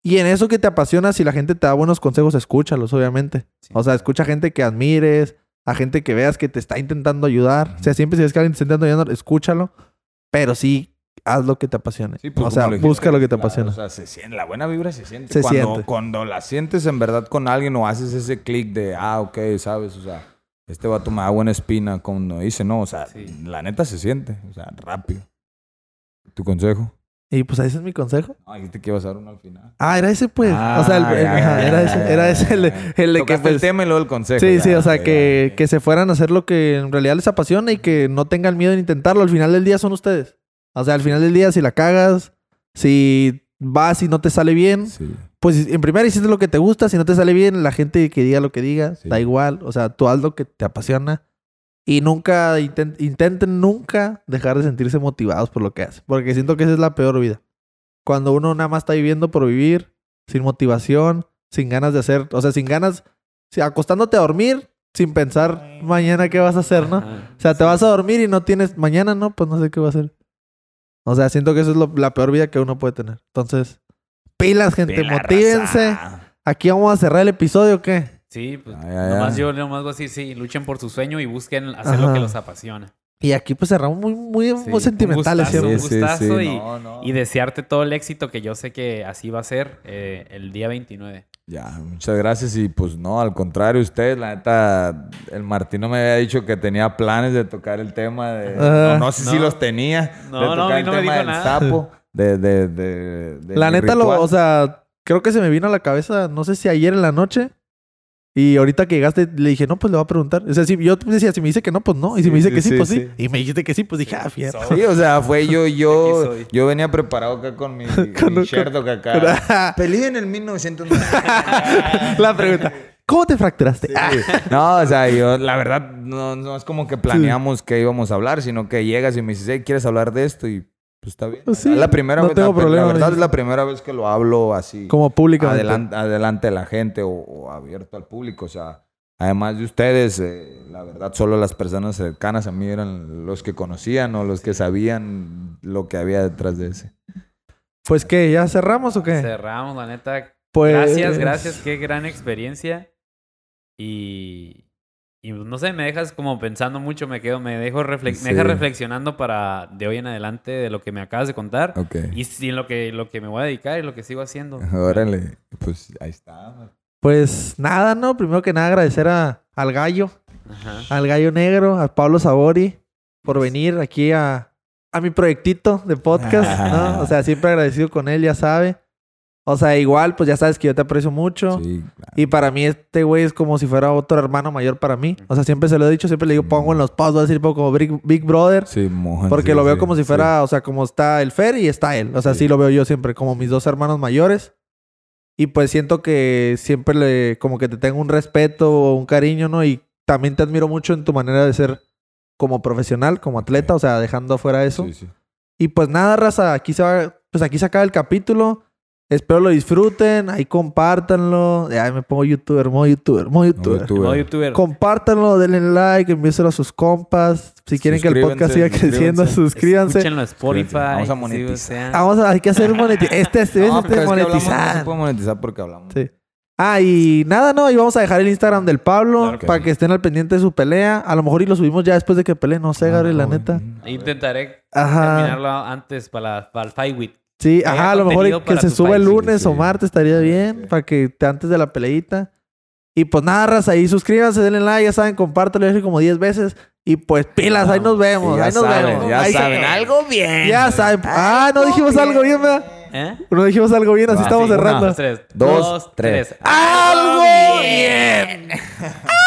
Y en eso que te apasiona, si la gente te da buenos consejos, escúchalos, obviamente. Sí. O sea, escucha a gente que admires, a gente que veas que te está intentando ayudar. O sea, siempre si ves que alguien te está intentando ayudar, escúchalo. Pero sí, haz lo que te apasione. Sí, pues, o sea, busca lo que te claro, apasiona. O sea, se siente, la buena vibra se siente. Se cuando, siente. Cuando la sientes en verdad con alguien o haces ese clic de, ah, ok, sabes, o sea, este vato me da buena espina, como dice, no, o sea, Sí. la neta se siente, o sea, rápido. ¿Tu consejo? Y pues ese es mi consejo. No, dijiste que ibas a dar uno al final. Ah, era ese, pues. Ah, o sea, el- el- ya, ajá, ya, era ese, era ese el, el de que. Tocaste el pues, tema y luego el consejo. sí, sí, o sea, que, que se fueran a hacer lo que en realidad les apasiona y que no tengan miedo en intentarlo. Al final del día son ustedes. O sea, al final del día, si la cagas, si vas y no te sale bien, Sí. pues en primera hiciste lo que te gusta. Si no te sale bien, la gente que diga lo que diga, Sí. da igual. O sea, tú haz lo que te apasiona. Y nunca, inten- intenten nunca dejar de sentirse motivados por lo que hacen. Porque siento que esa es la peor vida. Cuando uno nada más está viviendo por vivir, sin motivación, sin ganas de hacer, o sea, sin ganas, acostándote a dormir, sin pensar mañana qué vas a hacer, ¿no? Ajá. O sea, te vas a dormir y no tienes mañana, ¿no? Pues no sé qué va a hacer. O sea, siento que eso es lo- la peor vida que uno puede tener. Entonces, pilas, gente, Pela, motívense. raza. Aquí vamos a cerrar el episodio, ¿o ¿qué? Sí, pues nomás yo nomás voy a decir, sí, luchen por su sueño y busquen hacer Ajá. lo que los apasiona. Y aquí pues cerramos muy, muy, Sí, muy sentimentales, un gustazo, un gustazo y- no, no. Y desearte todo el éxito que yo sé que así va a ser eh, el día 29. Ya, muchas gracias y pues no, al contrario, ustedes, la neta, el Martino me había dicho que tenía planes de tocar el tema de... Ajá. no, no sé si No. los tenía. No, de no, tocar a mí el no me tema dijo del nada. sapo, de, de, de, de La neta, lo, o sea, creo que se me vino a la cabeza, no sé si ayer en la noche. Y ahorita que llegaste, le dije, no, pues le voy a preguntar. O sea, si yo decía, si me dice que no, pues no. Y si Sí, me dice que sí, sí, pues sí. sí. Y me dijiste que sí, pues dije, ah, fierro. Sí, o sea, fue yo, yo, yo venía preparado acá con mi, Con- mi Sherlock acá. Peleé en el 1990. la pregunta, ¿cómo te fracturaste? Ah, No, o sea, yo, la verdad, no, no es como que planeamos que íbamos a hablar, sino que llegas y me dices, hey, ¿quieres hablar de esto? Y pues está bien. Pues sí, la primera no vez, tengo la, problema, la verdad es la primera vez que lo hablo así. Como públicamente. adelante, adelante de la gente o, o abierto al público. O sea, además de ustedes, eh, la verdad, solo las personas cercanas a mí eran los que conocían o los que sabían lo que había detrás de ese. Pues qué, ¿ya cerramos o qué? Cerramos, la neta. Pues... Gracias, gracias. Qué gran experiencia. Y, y no sé, me dejas como pensando mucho, me quedo, me dejo reflex- Sí. me dejas reflexionando para de hoy en adelante de lo que me acabas de contar. Ok. Y sí, lo que, lo que me voy a dedicar y lo que sigo haciendo. Órale, pues ahí está. Pues nada, ¿no? Primero que nada agradecer a, al gallo, Ajá. al gallo negro, a Pablo Sabori, por venir aquí a, a mi proyectito de podcast, ¿no? O sea, siempre agradecido con él, ya sabe. O sea, igual, pues ya sabes que yo te aprecio mucho. Sí, claro. Y para mí este güey es como si fuera otro hermano mayor para mí. O sea, siempre se lo he dicho, siempre le digo, pongo en los posts, voy a decir pongo como Big, Big Brother. Sí, mojan, Porque sí, lo veo sí, como si fuera, o sea, como está el Fer y está él. O sea, sí. Lo veo yo siempre, como mis dos hermanos mayores. Y pues siento que siempre le, como que te tengo un respeto o un cariño, ¿no? Y también te admiro mucho en tu manera de ser como profesional, como atleta, o sea, dejando afuera eso. Sí, sí. Y pues nada, raza, aquí se va, pues aquí se acaba el capítulo. Espero lo disfruten, ahí compártanlo. Ay, me pongo youtuber, modo youtuber, modo youtuber. youtuber. Modo youtuber. Compártanlo, denle like, envíenselo a sus compas. Si quieren que el podcast siga creciendo, suscríbanse. Escúchenlo a Spotify. Vamos a sí, monetizar. o sea, Vamos a, hay que hacer monetizar. Este, este, No, este pero es hablamos, no monetizar. se puede monetizar porque hablamos. Sí. Ah, y nada, no, y vamos a dejar el Instagram del Pablo Claro que para sí. que estén al pendiente de su pelea. A lo mejor y lo subimos ya después de que pelee, no sé, Gabriel, la neta. Intentaré Ajá. terminarlo antes para, la- para el Fight Week. Sí, ajá, a lo mejor que se tu suba el lunes Sí, o martes estaría bien para que te antes de la peleita. Y pues nada, raza, ahí suscríbanse, denle like, ya saben, compártelo, ya como 10 veces. Y pues pilas, ahí nos vemos, ahí nos saben, vemos. ya Ahí se- saben. Algo bien. Ya saben. Ah, no dijimos algo bien, ¿verdad? ¿Eh? No dijimos algo bien, así Ah, estamos sí, una, cerrando. Dos, tres. Dos, tres. ¡Algo bien!